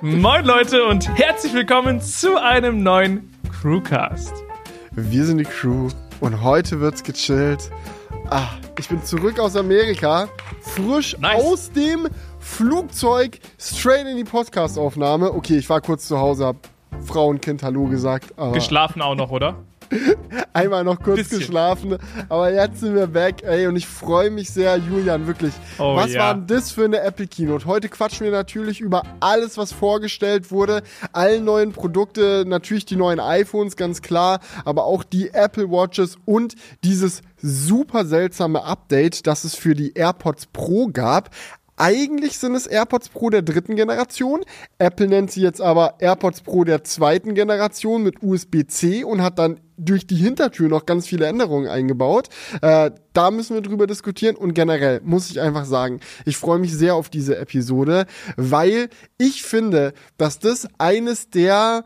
Moin Leute und herzlich willkommen zu einem neuen Crewcast. Wir sind die Crew und heute wird's gechillt. Ah, ich bin zurück aus Amerika, frisch Nice. aus dem Flugzeug, straight in die Podcast-Aufnahme. Okay, ich war kurz zu Hause, hab Frau und Kind Hallo gesagt, Geschlafen auch noch, oder? einmal noch kurz Bisschen. geschlafen. Aber jetzt sind wir back, ey, und ich freue mich sehr, Julian, wirklich. Oh was ja. war denn das für eine Apple Keynote? Heute quatschen wir natürlich über alles, was vorgestellt wurde, alle neuen Produkte, natürlich die neuen iPhones, ganz klar, aber auch die Apple Watches und dieses super seltsame Update, das es für die AirPods Pro gab. Eigentlich sind es AirPods Pro der dritten Generation. Apple nennt sie jetzt aber AirPods Pro der zweiten Generation mit USB-C und hat dann durch die Hintertür noch ganz viele Änderungen eingebaut. Äh, da müssen wir drüber diskutieren und generell muss ich einfach sagen, ich freue mich sehr auf diese Episode, weil ich finde, dass das eines der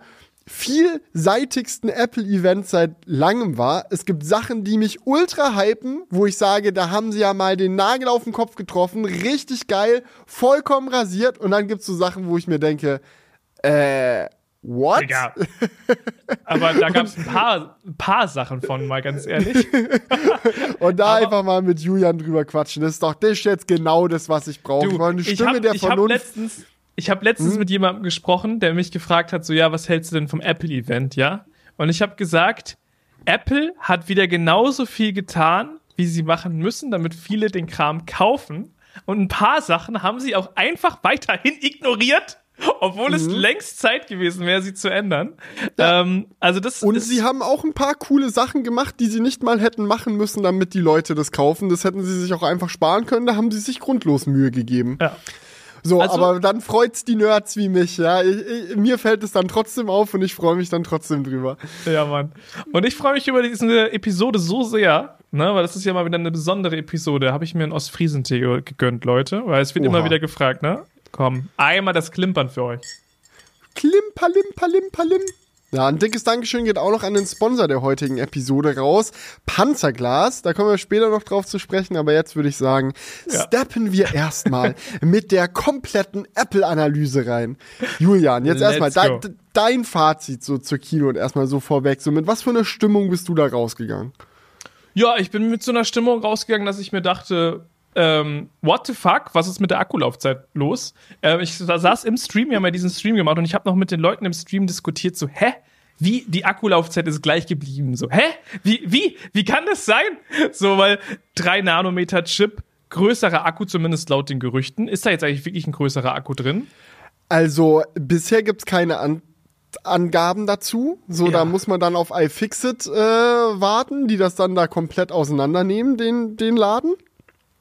vielseitigsten Apple-Events seit langem war. Es gibt Sachen, die mich ultra hypen, wo ich sage, da haben sie ja mal den Nagel auf den Kopf getroffen, richtig geil, vollkommen rasiert. Und dann gibt's so Sachen, wo ich mir denke, äh, what? Digga. Aber da gab es ein paar, ein paar Sachen von, mal ganz ehrlich. Und da Aber- einfach mal mit Julian drüber quatschen. Das ist doch das ist jetzt genau das, was ich brauche. Ich brauche eine ich Stimme hab, der ich hab Vernunft. letztens, ich habe letztens mit jemandem gesprochen, der mich gefragt hat, so ja, was hältst du denn vom Apple-Event, ja? Und ich habe gesagt, Apple hat wieder genauso viel getan, wie sie machen müssen, damit viele den Kram kaufen. Und ein paar Sachen haben sie auch einfach weiterhin ignoriert, obwohl Mhm. es längst Zeit gewesen wäre, sie zu ändern. Ähm, also das Und sie haben auch ein paar coole Sachen gemacht, die sie nicht mal hätten machen müssen, damit die Leute das kaufen. Das hätten sie sich auch einfach sparen können. Da haben sie sich grundlos Mühe gegeben. ja. So, Also- aber dann freut's die Nerds wie mich, ja. Ich, ich, mir fällt es dann trotzdem auf und ich freue mich dann trotzdem drüber. Ja, Mann. Und ich freue mich über diese Episode so sehr, ne, weil das ist ja mal wieder eine besondere Episode. Habe ich mir einen Ostfriesentee ge- gegönnt, Leute, weil es wird Oha. immer wieder gefragt, ne? Komm, einmal das Klimpern für euch. Klim, palim, palim, palim. Ja, ein dickes Dankeschön geht auch noch an den Sponsor der heutigen Episode raus. Panzerglas, da kommen wir später noch drauf zu sprechen, aber jetzt würde ich sagen, Ja. steppen wir erstmal mit der kompletten Apple-Analyse rein. Julian, jetzt erstmal dein, dein Fazit so zur Kino und erstmal so vorweg. So, mit was für einer Stimmung bist du da rausgegangen? Ja, ich bin mit so einer Stimmung rausgegangen, dass ich mir dachte, ähm, what the fuck, was ist mit der Akkulaufzeit los? Ähm, ich sa- saß im Stream, wir haben ja diesen Stream gemacht und ich habe noch mit den Leuten im Stream diskutiert, so, hä? Wie, die Akkulaufzeit ist gleich geblieben. So, hä? Wie, wie, wie kann das sein? So, weil 3 Nanometer Chip, größerer Akku, zumindest laut den Gerüchten. Ist da jetzt eigentlich wirklich ein größerer Akku drin? Also, bisher gibt's keine An Angaben dazu. So, Ja. da muss man dann auf iFixit äh, warten, die das dann da komplett auseinandernehmen, den, den Laden.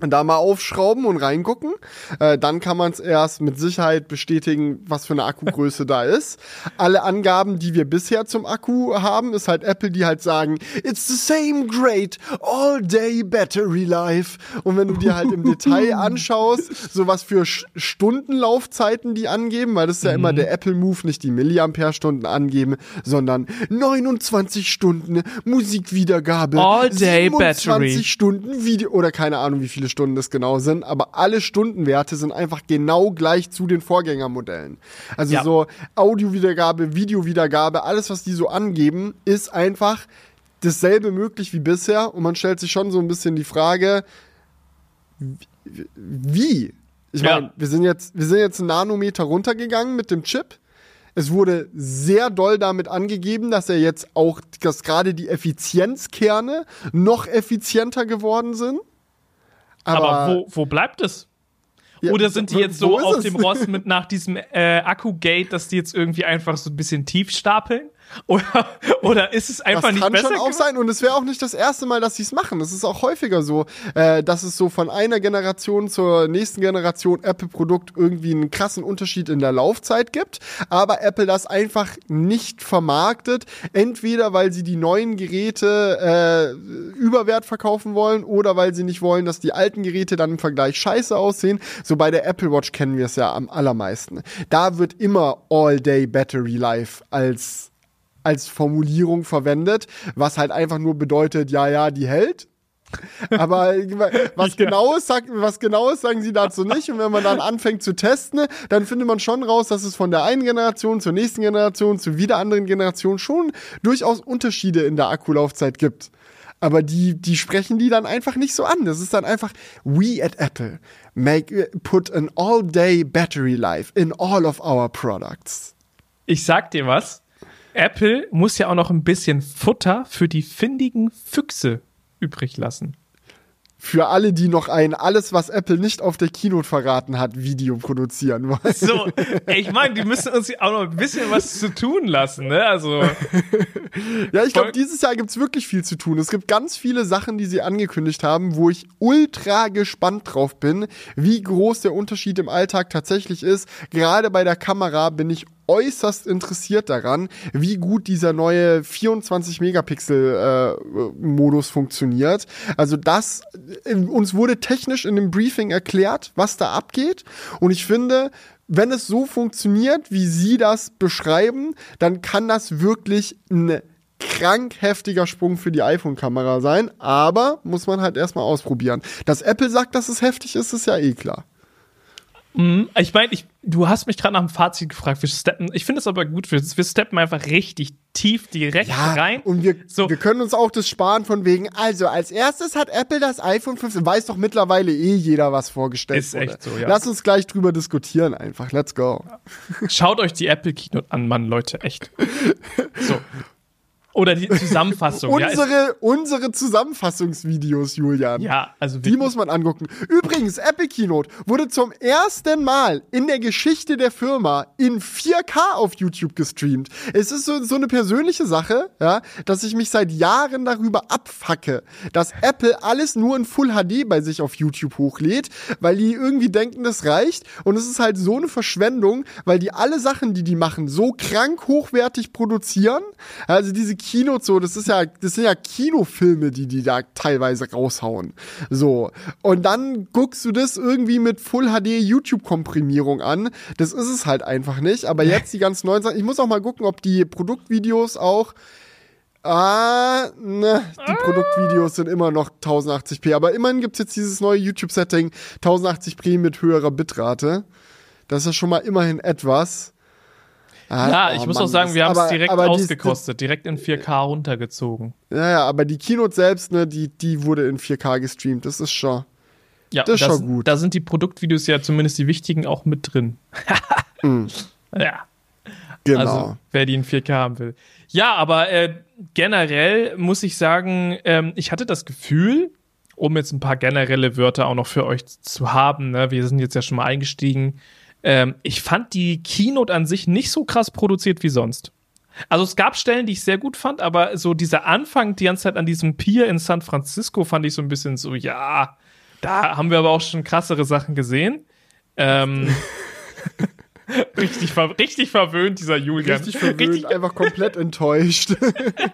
da mal aufschrauben und reingucken. Äh, dann kann man es erst mit Sicherheit bestätigen, was für eine Akkugröße da ist. Alle Angaben, die wir bisher zum Akku haben, ist halt Apple, die halt sagen, it's the same great all day battery life. Und wenn du dir halt im Detail anschaust, so was für Sch- Stundenlaufzeiten die angeben, weil das ist ja immer der Apple Move, nicht die Milliampere-Stunden angeben, sondern 29 Stunden Musikwiedergabe, All day 27 battery. Stunden Video oder keine Ahnung, wie viele Stunden das genau sind, aber alle Stundenwerte sind einfach genau gleich zu den Vorgängermodellen. Also Ja. so Audiowiedergabe, Videowiedergabe, alles was die so angeben, ist einfach dasselbe möglich wie bisher und man stellt sich schon so ein bisschen die Frage, wie? Ich Ja. meine, wir sind jetzt wir sind jetzt einen Nanometer runtergegangen mit dem Chip. Es wurde sehr doll damit angegeben, dass er jetzt auch, dass gerade die Effizienzkerne noch effizienter geworden sind. Aber, wo, wo bleibt es? Ja, Oder sind die jetzt so auf es? dem Ross mit nach diesem äh, Akku-Gate, dass die jetzt irgendwie einfach so ein bisschen tief stapeln? Oder, oder ist es einfach das nicht kann besser? schon auch sein und es wäre auch nicht das erste Mal, dass sie es machen. Es ist auch häufiger so, äh, dass es so von einer Generation zur nächsten Generation Apple-Produkt irgendwie einen krassen Unterschied in der Laufzeit gibt, aber Apple das einfach nicht vermarktet, entweder weil sie die neuen Geräte äh, überwert verkaufen wollen oder weil sie nicht wollen, dass die alten Geräte dann im Vergleich scheiße aussehen. So bei der Apple Watch kennen wir es ja am allermeisten. Da wird immer All-Day Battery Life als als Formulierung verwendet, was halt einfach nur bedeutet, ja, ja, die hält. Aber was, genaues sagt, was genaues sagen sie dazu nicht. Und wenn man dann anfängt zu testen, dann findet man schon raus, dass es von der einen Generation zur nächsten Generation zu wieder anderen Generation schon durchaus Unterschiede in der Akkulaufzeit gibt. Aber die, die sprechen die dann einfach nicht so an. Das ist dann einfach, we at Apple make, put an all-day battery life in all of our products. Ich sag dir was. Apple muss ja auch noch ein bisschen Futter für die findigen Füchse übrig lassen für alle, die noch ein alles, was Apple nicht auf der Keynote verraten hat, Video produzieren wollen. So, ich meine, die müssen uns auch noch ein bisschen was zu tun lassen, ne? Also. ja, ich glaube, dieses Jahr gibt's wirklich viel zu tun. Es gibt ganz viele Sachen, die sie angekündigt haben, wo ich ultra gespannt drauf bin, wie groß der Unterschied im Alltag tatsächlich ist. Gerade bei der Kamera bin ich äußerst interessiert daran, wie gut dieser neue 24 Megapixel äh, Modus funktioniert. Also das äh, uns wurde technisch in dem Briefing erklärt, was da abgeht und ich finde, wenn es so funktioniert, wie Sie das beschreiben, dann kann das wirklich ein krank heftiger Sprung für die iPhone-Kamera sein, aber muss man halt erstmal ausprobieren. Dass Apple sagt, dass es heftig ist, ist ja eh klar. Mhm. Ich meine, ich, du hast mich gerade nach dem Fazit gefragt. Wir steppen, ich finde es aber gut, wir, wir steppen einfach richtig tief direkt ja, rein. Und wir, so. wir können uns auch das sparen von wegen, also als erstes hat Apple das iPhone 15, weiß doch mittlerweile eh jeder, was vorgestellt Ist wurde. echt so, ja. Lass uns gleich drüber diskutieren einfach. Let's go. Schaut euch die Apple Keynote an, Mann, Leute, echt. So. Oder die Zusammenfassung. unsere, ja, unsere Zusammenfassungsvideos, Julian. Ja, also wirklich. Die muss man angucken. Übrigens, Epic Keynote wurde zum ersten Mal in der Geschichte der Firma in 4K auf YouTube gestreamt. Es ist so, so eine persönliche Sache, ja, dass ich mich seit Jahren darüber abfacke, dass Apple alles nur in Full HD bei sich auf YouTube hochlädt, weil die irgendwie denken, das reicht. Und es ist halt so eine Verschwendung, weil die alle Sachen, die die machen, so krank hochwertig produzieren. Also diese Kino so, das ist ja, das sind ja Kinofilme, die die da teilweise raushauen. So. Und dann guckst du das irgendwie mit Full HD YouTube Komprimierung an. Das ist es halt einfach nicht. Aber jetzt die ganz neuen Sachen. Ich muss auch mal gucken, ob die Produktvideos auch Ah, ne, die ah. Produktvideos sind immer noch 1080p. Aber immerhin gibt es jetzt dieses neue YouTube-Setting 1080p mit höherer Bitrate. Das ist ja schon mal immerhin etwas. Ah, ja, ich oh, muss Mann, auch sagen, wir haben es direkt aber ausgekostet, die, direkt in 4K runtergezogen. Ja, ja, aber die Keynote selbst, ne, die, die wurde in 4K gestreamt. Das ist schon. Ja, das ist das, schon gut. Da sind die Produktvideos ja zumindest die wichtigen auch mit drin. mm. Ja. Genau. Also, wer die in 4K haben will. Ja, aber äh, generell muss ich sagen, ähm, ich hatte das Gefühl, um jetzt ein paar generelle Wörter auch noch für euch zu haben, ne, wir sind jetzt ja schon mal eingestiegen, ähm, ich fand die Keynote an sich nicht so krass produziert wie sonst. Also es gab Stellen, die ich sehr gut fand, aber so dieser Anfang die ganze Zeit an diesem Pier in San Francisco fand ich so ein bisschen so, ja, da haben wir aber auch schon krassere Sachen gesehen. Ähm, richtig, ver richtig verwöhnt, dieser Julian. Richtig verwöhnt, richtig einfach komplett enttäuscht.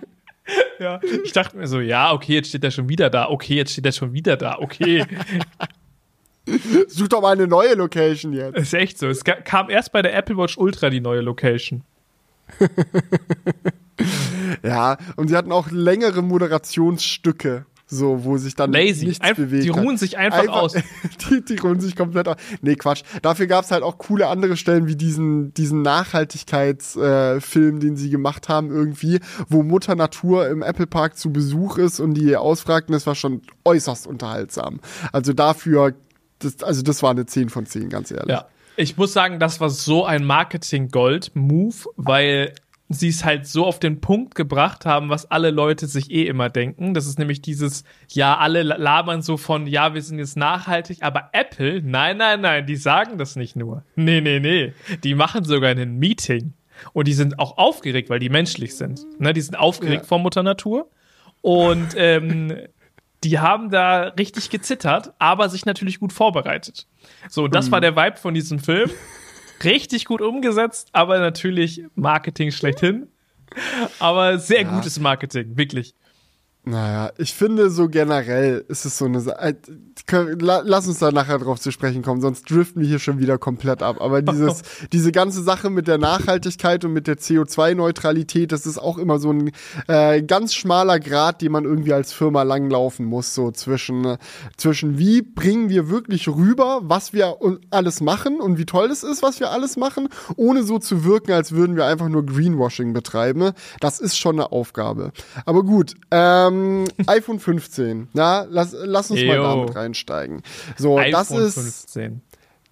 ja, ich dachte mir so, ja, okay, jetzt steht er schon wieder da, okay, jetzt steht er schon wieder da, okay. Such doch mal eine neue Location jetzt. Ist echt so. Es kam erst bei der Apple Watch Ultra die neue Location. ja, und sie hatten auch längere Moderationsstücke. So, wo sich dann Lazy. nichts Einf bewegt. Die ruhen sich einfach, einfach aus. Die, die, ruhen sich komplett aus. Nee, Quatsch. Dafür gab es halt auch coole andere Stellen wie diesen, diesen Nachhaltigkeitsfilm, äh, den sie gemacht haben irgendwie, wo Mutter Natur im Apple Park zu Besuch ist und die ausfragten, das war schon äußerst unterhaltsam. Also dafür das, also das war eine 10 von 10, ganz ehrlich. Ja. Ich muss sagen, das war so ein Marketing-Gold-Move, weil sie es halt so auf den Punkt gebracht haben, was alle Leute sich eh immer denken. Das ist nämlich dieses, ja, alle labern so von, ja, wir sind jetzt nachhaltig, aber Apple, nein, nein, nein, die sagen das nicht nur. Nee, nee, nee. Die machen sogar ein Meeting. Und die sind auch aufgeregt, weil die menschlich sind. Ne, die sind aufgeregt ja. vor Mutter Natur. Und ähm, die haben da richtig gezittert, aber sich natürlich gut vorbereitet. So, das mhm. war der Vibe von diesem Film. Richtig gut umgesetzt, aber natürlich Marketing schlechthin. Aber sehr ja. gutes Marketing, wirklich. Naja, ich finde so generell ist es so eine Sa äh, Lass uns da nachher drauf zu sprechen kommen, sonst driften wir hier schon wieder komplett ab. Aber dieses, diese ganze Sache mit der Nachhaltigkeit und mit der CO2-Neutralität, das ist auch immer so ein äh, ganz schmaler Grad, den man irgendwie als Firma langlaufen muss, so zwischen, äh, zwischen wie bringen wir wirklich rüber, was wir alles machen und wie toll es ist, was wir alles machen, ohne so zu wirken, als würden wir einfach nur Greenwashing betreiben. Das ist schon eine Aufgabe. Aber gut, ähm, iPhone 15, na, lass, lass uns mal Jo. damit reinsteigen. So, das iPhone ist 15.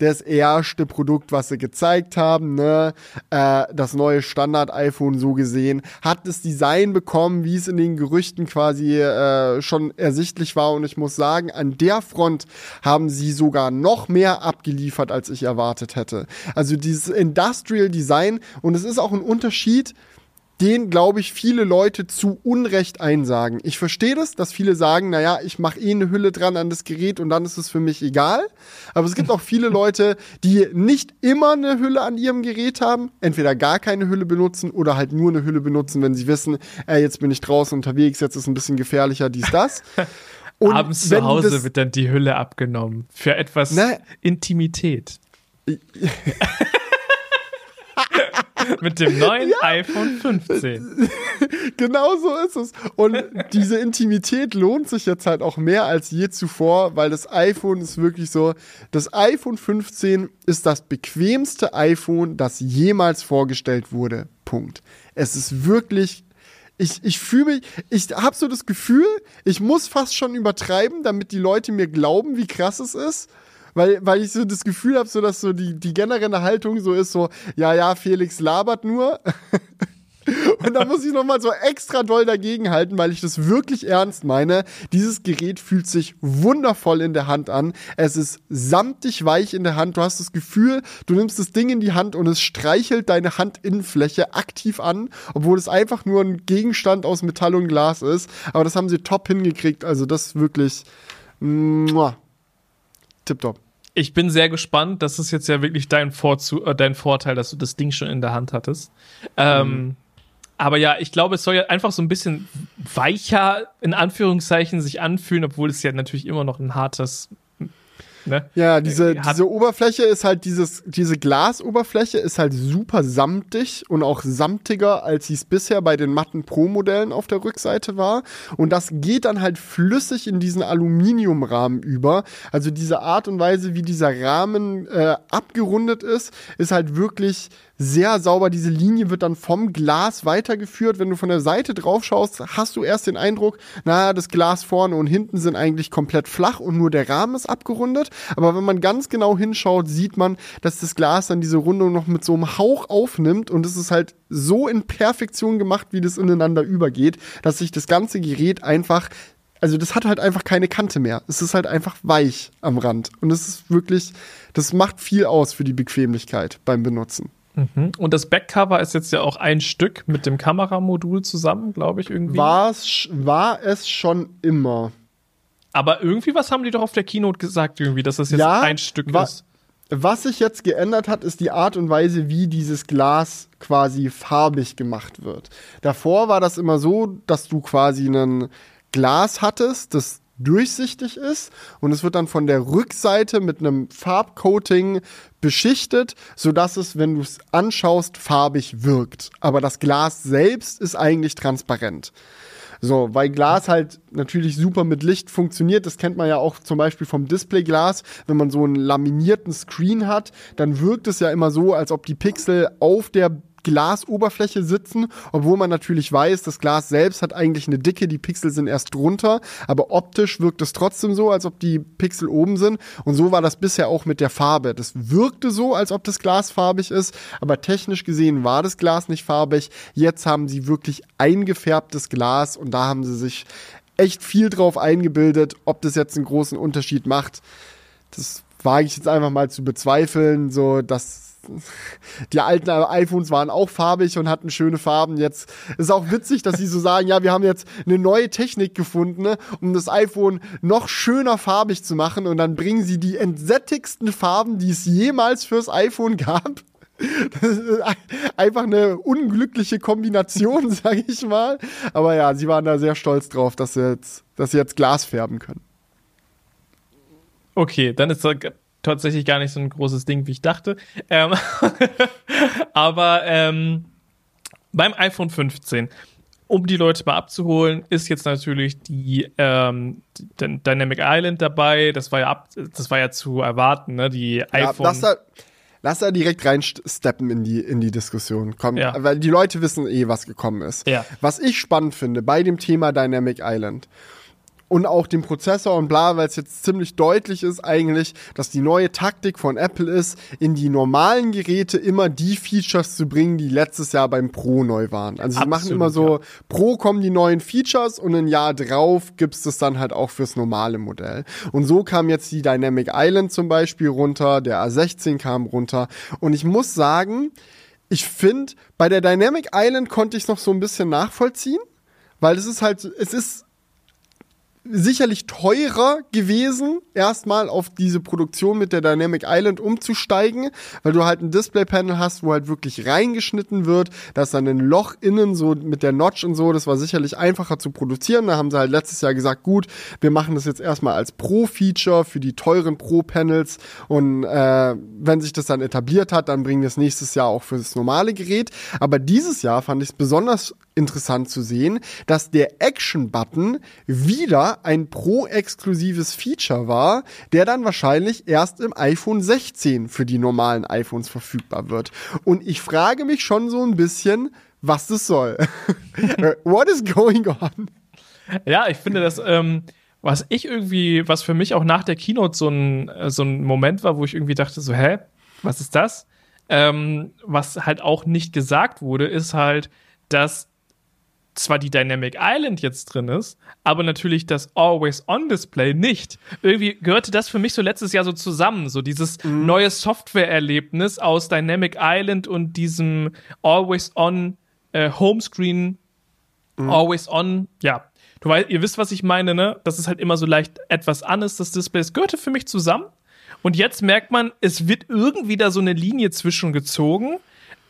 das erste Produkt, was sie gezeigt haben, ne? Äh, das neue Standard-iPhone so gesehen, hat das Design bekommen, wie es in den Gerüchten quasi äh, schon ersichtlich war. Und ich muss sagen, an der Front haben sie sogar noch mehr abgeliefert, als ich erwartet hätte. Also dieses Industrial Design und es ist auch ein Unterschied, den, glaube ich, viele Leute zu Unrecht einsagen. Ich verstehe das, dass viele sagen, naja, ich mache eh eine Hülle dran an das Gerät und dann ist es für mich egal. Aber es gibt auch viele Leute, die nicht immer eine Hülle an ihrem Gerät haben, entweder gar keine Hülle benutzen oder halt nur eine Hülle benutzen, wenn sie wissen, äh, jetzt bin ich draußen unterwegs, jetzt ist ein bisschen gefährlicher, dies, das. Und Abends zu Hause wird dann die Hülle abgenommen. Für etwas Ne. Intimität. Mit dem neuen iPhone 15. Genau so ist es. Und diese Intimität lohnt sich jetzt halt auch mehr als je zuvor, weil das iPhone ist wirklich so, das iPhone 15 ist das bequemste iPhone, das jemals vorgestellt wurde. Punkt. Es ist wirklich ich, ich fühle mich, ich habe so das Gefühl, ich muss fast schon übertreiben, damit die Leute mir glauben, wie krass es ist. Weil, weil ich so das Gefühl habe, so dass so die, die generelle Haltung so ist, so, ja, ja, Felix labert nur. Und da muss ich nochmal so extra doll dagegenhalten, weil ich das wirklich ernst meine. Dieses Gerät fühlt sich wundervoll in der Hand an. Es ist samtig weich in der Hand. Du hast das Gefühl, du nimmst das Ding in die Hand und es streichelt deine Handinnenfläche aktiv an, obwohl es einfach nur ein Gegenstand aus Metall und Glas ist. Aber das haben sie top hingekriegt. Also das ist wirklich muah, tipptopp. Ich bin sehr gespannt. Das ist jetzt ja wirklich dein, Vorzu äh, dein Vorteil, dass du das Ding schon in der Hand hattest. Ähm, aber ja, ich glaube, es soll ja einfach so ein bisschen weicher, in Anführungszeichen, sich anfühlen, obwohl es ja natürlich immer noch ein hartes. Ne? Ja, diese, Hat- diese Oberfläche ist halt dieses, diese Glasoberfläche ist halt super samtig und auch samtiger, als sie es bisher bei den matten Pro-Modellen auf der Rückseite war. Und das geht dann halt flüssig in diesen Aluminiumrahmen über. Also diese Art und Weise, wie dieser Rahmen äh, abgerundet ist, ist halt wirklich sehr sauber. Diese Linie wird dann vom Glas weitergeführt. Wenn du von der Seite drauf schaust, hast du erst den Eindruck, naja, das Glas vorne und hinten sind eigentlich komplett flach und nur der Rahmen ist abgerundet. Aber wenn man ganz genau hinschaut, sieht man, dass das Glas dann diese Rundung noch mit so einem Hauch aufnimmt und es ist halt so in Perfektion gemacht, wie das ineinander übergeht, dass sich das ganze Gerät einfach also das hat halt einfach keine Kante mehr. Es ist halt einfach weich am Rand. Und es ist wirklich, das macht viel aus für die Bequemlichkeit beim Benutzen. Mhm. Und das Backcover ist jetzt ja auch ein Stück mit dem Kameramodul zusammen, glaube ich, irgendwie. War's, war es schon immer. Aber irgendwie was haben die doch auf der Keynote gesagt, irgendwie, dass das jetzt Ja, ein Stück wa- ist. Was sich jetzt geändert hat, ist die Art und Weise, wie dieses Glas quasi farbig gemacht wird. Davor war das immer so, dass du quasi ein Glas hattest, das durchsichtig ist und es wird dann von der Rückseite mit einem Farbcoating beschichtet, sodass es, wenn du es anschaust, farbig wirkt. Aber das Glas selbst ist eigentlich transparent. So, weil Glas halt natürlich super mit Licht funktioniert. Das kennt man ja auch zum Beispiel vom Displayglas. Wenn man so einen laminierten Screen hat, dann wirkt es ja immer so, als ob die Pixel auf der Glasoberfläche sitzen, obwohl man natürlich weiß, das Glas selbst hat eigentlich eine Dicke, die Pixel sind erst drunter, aber optisch wirkt es trotzdem so, als ob die Pixel oben sind. Und so war das bisher auch mit der Farbe. Das wirkte so, als ob das Glas farbig ist, aber technisch gesehen war das Glas nicht farbig. Jetzt haben sie wirklich eingefärbtes Glas und da haben sie sich echt viel drauf eingebildet, ob das jetzt einen großen Unterschied macht. Das wage ich jetzt einfach mal zu bezweifeln, so dass die alten iPhones waren auch farbig und hatten schöne Farben. Jetzt ist auch witzig, dass sie so sagen, ja, wir haben jetzt eine neue Technik gefunden, ne, um das iPhone noch schöner farbig zu machen und dann bringen sie die entsättigsten Farben, die es jemals fürs iPhone gab Das ist einfach eine unglückliche Kombination, sage ich mal. Aber ja, sie waren da sehr stolz drauf, dass sie jetzt, dass sie jetzt Glas färben können. Okay, dann ist das tatsächlich gar nicht so ein großes Ding, wie ich dachte. Ähm aber ähm, beim iPhone 15 um die Leute mal abzuholen, ist jetzt natürlich die, ähm, die Dynamic Island dabei. Das war ja ab, das war ja zu erwarten, ne? Die ja, iPhone. Lass da, lass da direkt reinsteppen in die, in die Diskussion. Komm, ja. weil die Leute wissen eh, was gekommen ist. Ja. Was ich spannend finde bei dem Thema Dynamic Island und auch dem Prozessor und bla, weil es jetzt ziemlich deutlich ist eigentlich, dass die neue Taktik von Apple ist, in die normalen Geräte immer die Features zu bringen, die letztes Jahr beim Pro neu waren. Also sie machen immer so, ja. Pro kommen die neuen Features und ein Jahr drauf gibt's das dann halt auch fürs normale Modell. Und so kam jetzt die Dynamic Island zum Beispiel runter, der A16 kam runter und ich muss sagen, ich finde, bei der Dynamic Island konnte ich es noch so ein bisschen nachvollziehen, weil es ist halt, es ist sicherlich teurer gewesen, erstmal auf diese Produktion mit der Dynamic Island umzusteigen, weil du halt ein Displaypanel hast, wo halt wirklich reingeschnitten wird. Da ist dann ein Loch innen, so mit der Notch und so. Das war sicherlich einfacher zu produzieren. Da haben sie halt letztes Jahr gesagt, gut, wir machen das jetzt erstmal als Pro-Feature für die teuren Pro-Panels. Und äh, wenn sich das dann etabliert hat, dann bringen wir es nächstes Jahr auch für das normale Gerät. Aber dieses Jahr fand ich es besonders interessant zu sehen, dass der Action-Button wieder ein Pro-exklusives Feature war, der dann wahrscheinlich erst im iPhone 16 für die normalen iPhones verfügbar wird. Und ich frage mich schon so ein bisschen, was das soll. What is going on? Ja, ich finde das, ähm, was ich irgendwie, was für mich auch nach der Keynote so ein, äh, so ein Moment war, wo ich irgendwie dachte, so, hä, was ist das? Ähm, was halt auch nicht gesagt wurde, ist halt, dass zwar die Dynamic Island jetzt drin ist, aber natürlich das Always-On-Display nicht. Irgendwie gehörte das für mich so letztes Jahr so zusammen, so dieses mhm. neue Software-Erlebnis aus Dynamic Island und diesem Always-On äh, Homescreen, mhm. Always-On, ja. Du weißt, ihr wisst, was ich meine, ne? Das ist halt immer so leicht etwas an ist, das Display. Es gehörte für mich zusammen. Und jetzt merkt man, es wird irgendwie da so eine Linie zwischengezogen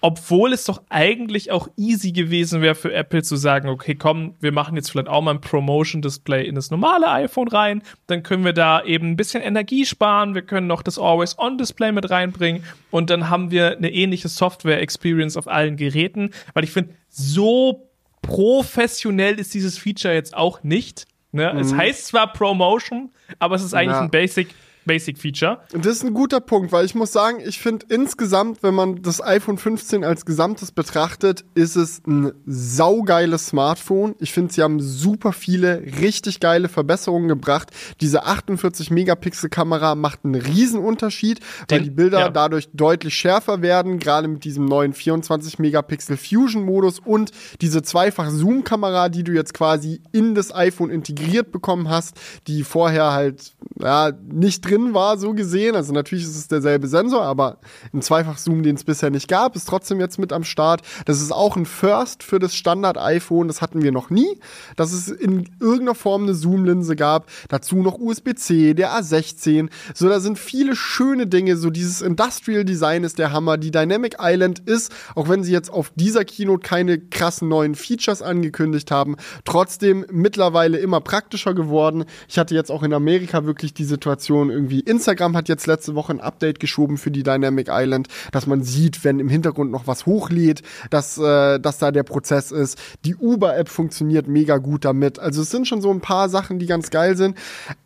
obwohl es doch eigentlich auch easy gewesen wäre für Apple zu sagen, okay, komm, wir machen jetzt vielleicht auch mal ein Promotion-Display in das normale iPhone rein, dann können wir da eben ein bisschen Energie sparen, wir können noch das Always-On-Display mit reinbringen und dann haben wir eine ähnliche Software-Experience auf allen Geräten, weil ich finde, so professionell ist dieses Feature jetzt auch nicht. Ne? Mhm. Es heißt zwar Promotion, aber es ist eigentlich ja. ein Basic Basic Feature. Das ist ein guter Punkt, weil ich muss sagen, ich finde insgesamt, wenn man das iPhone 15 als Gesamtes betrachtet, ist es ein saugeiles Smartphone. Ich finde, sie haben super viele richtig geile Verbesserungen gebracht. Diese 48 Megapixel Kamera macht einen riesen Unterschied, weil Den, die Bilder ja. dadurch deutlich schärfer werden, gerade mit diesem neuen 24 Megapixel Fusion Modus und diese zweifach Zoom Kamera, die du jetzt quasi in das iPhone integriert bekommen hast, die vorher halt ja nicht drin war, so gesehen. Also natürlich ist es derselbe Sensor, aber ein Zweifach-Zoom, den es bisher nicht gab, ist trotzdem jetzt mit am Start. Das ist auch ein First für das Standard-iPhone. Das hatten wir noch nie, dass es in irgendeiner Form eine Zoom-Linse gab. Dazu noch USB-C, der A16. So, da sind viele schöne Dinge. So dieses Industrial Design ist der Hammer. Die Dynamic Island ist, auch wenn sie jetzt auf dieser Keynote keine krassen neuen Features angekündigt haben, trotzdem mittlerweile immer praktischer geworden. Ich hatte jetzt auch in Amerika wirklich die Situation, irgendwie Instagram hat jetzt letzte Woche ein Update geschoben für die Dynamic Island, dass man sieht, wenn im Hintergrund noch was hochlädt, dass, äh, dass da der Prozess ist. Die Uber-App funktioniert mega gut damit. Also es sind schon so ein paar Sachen, die ganz geil sind.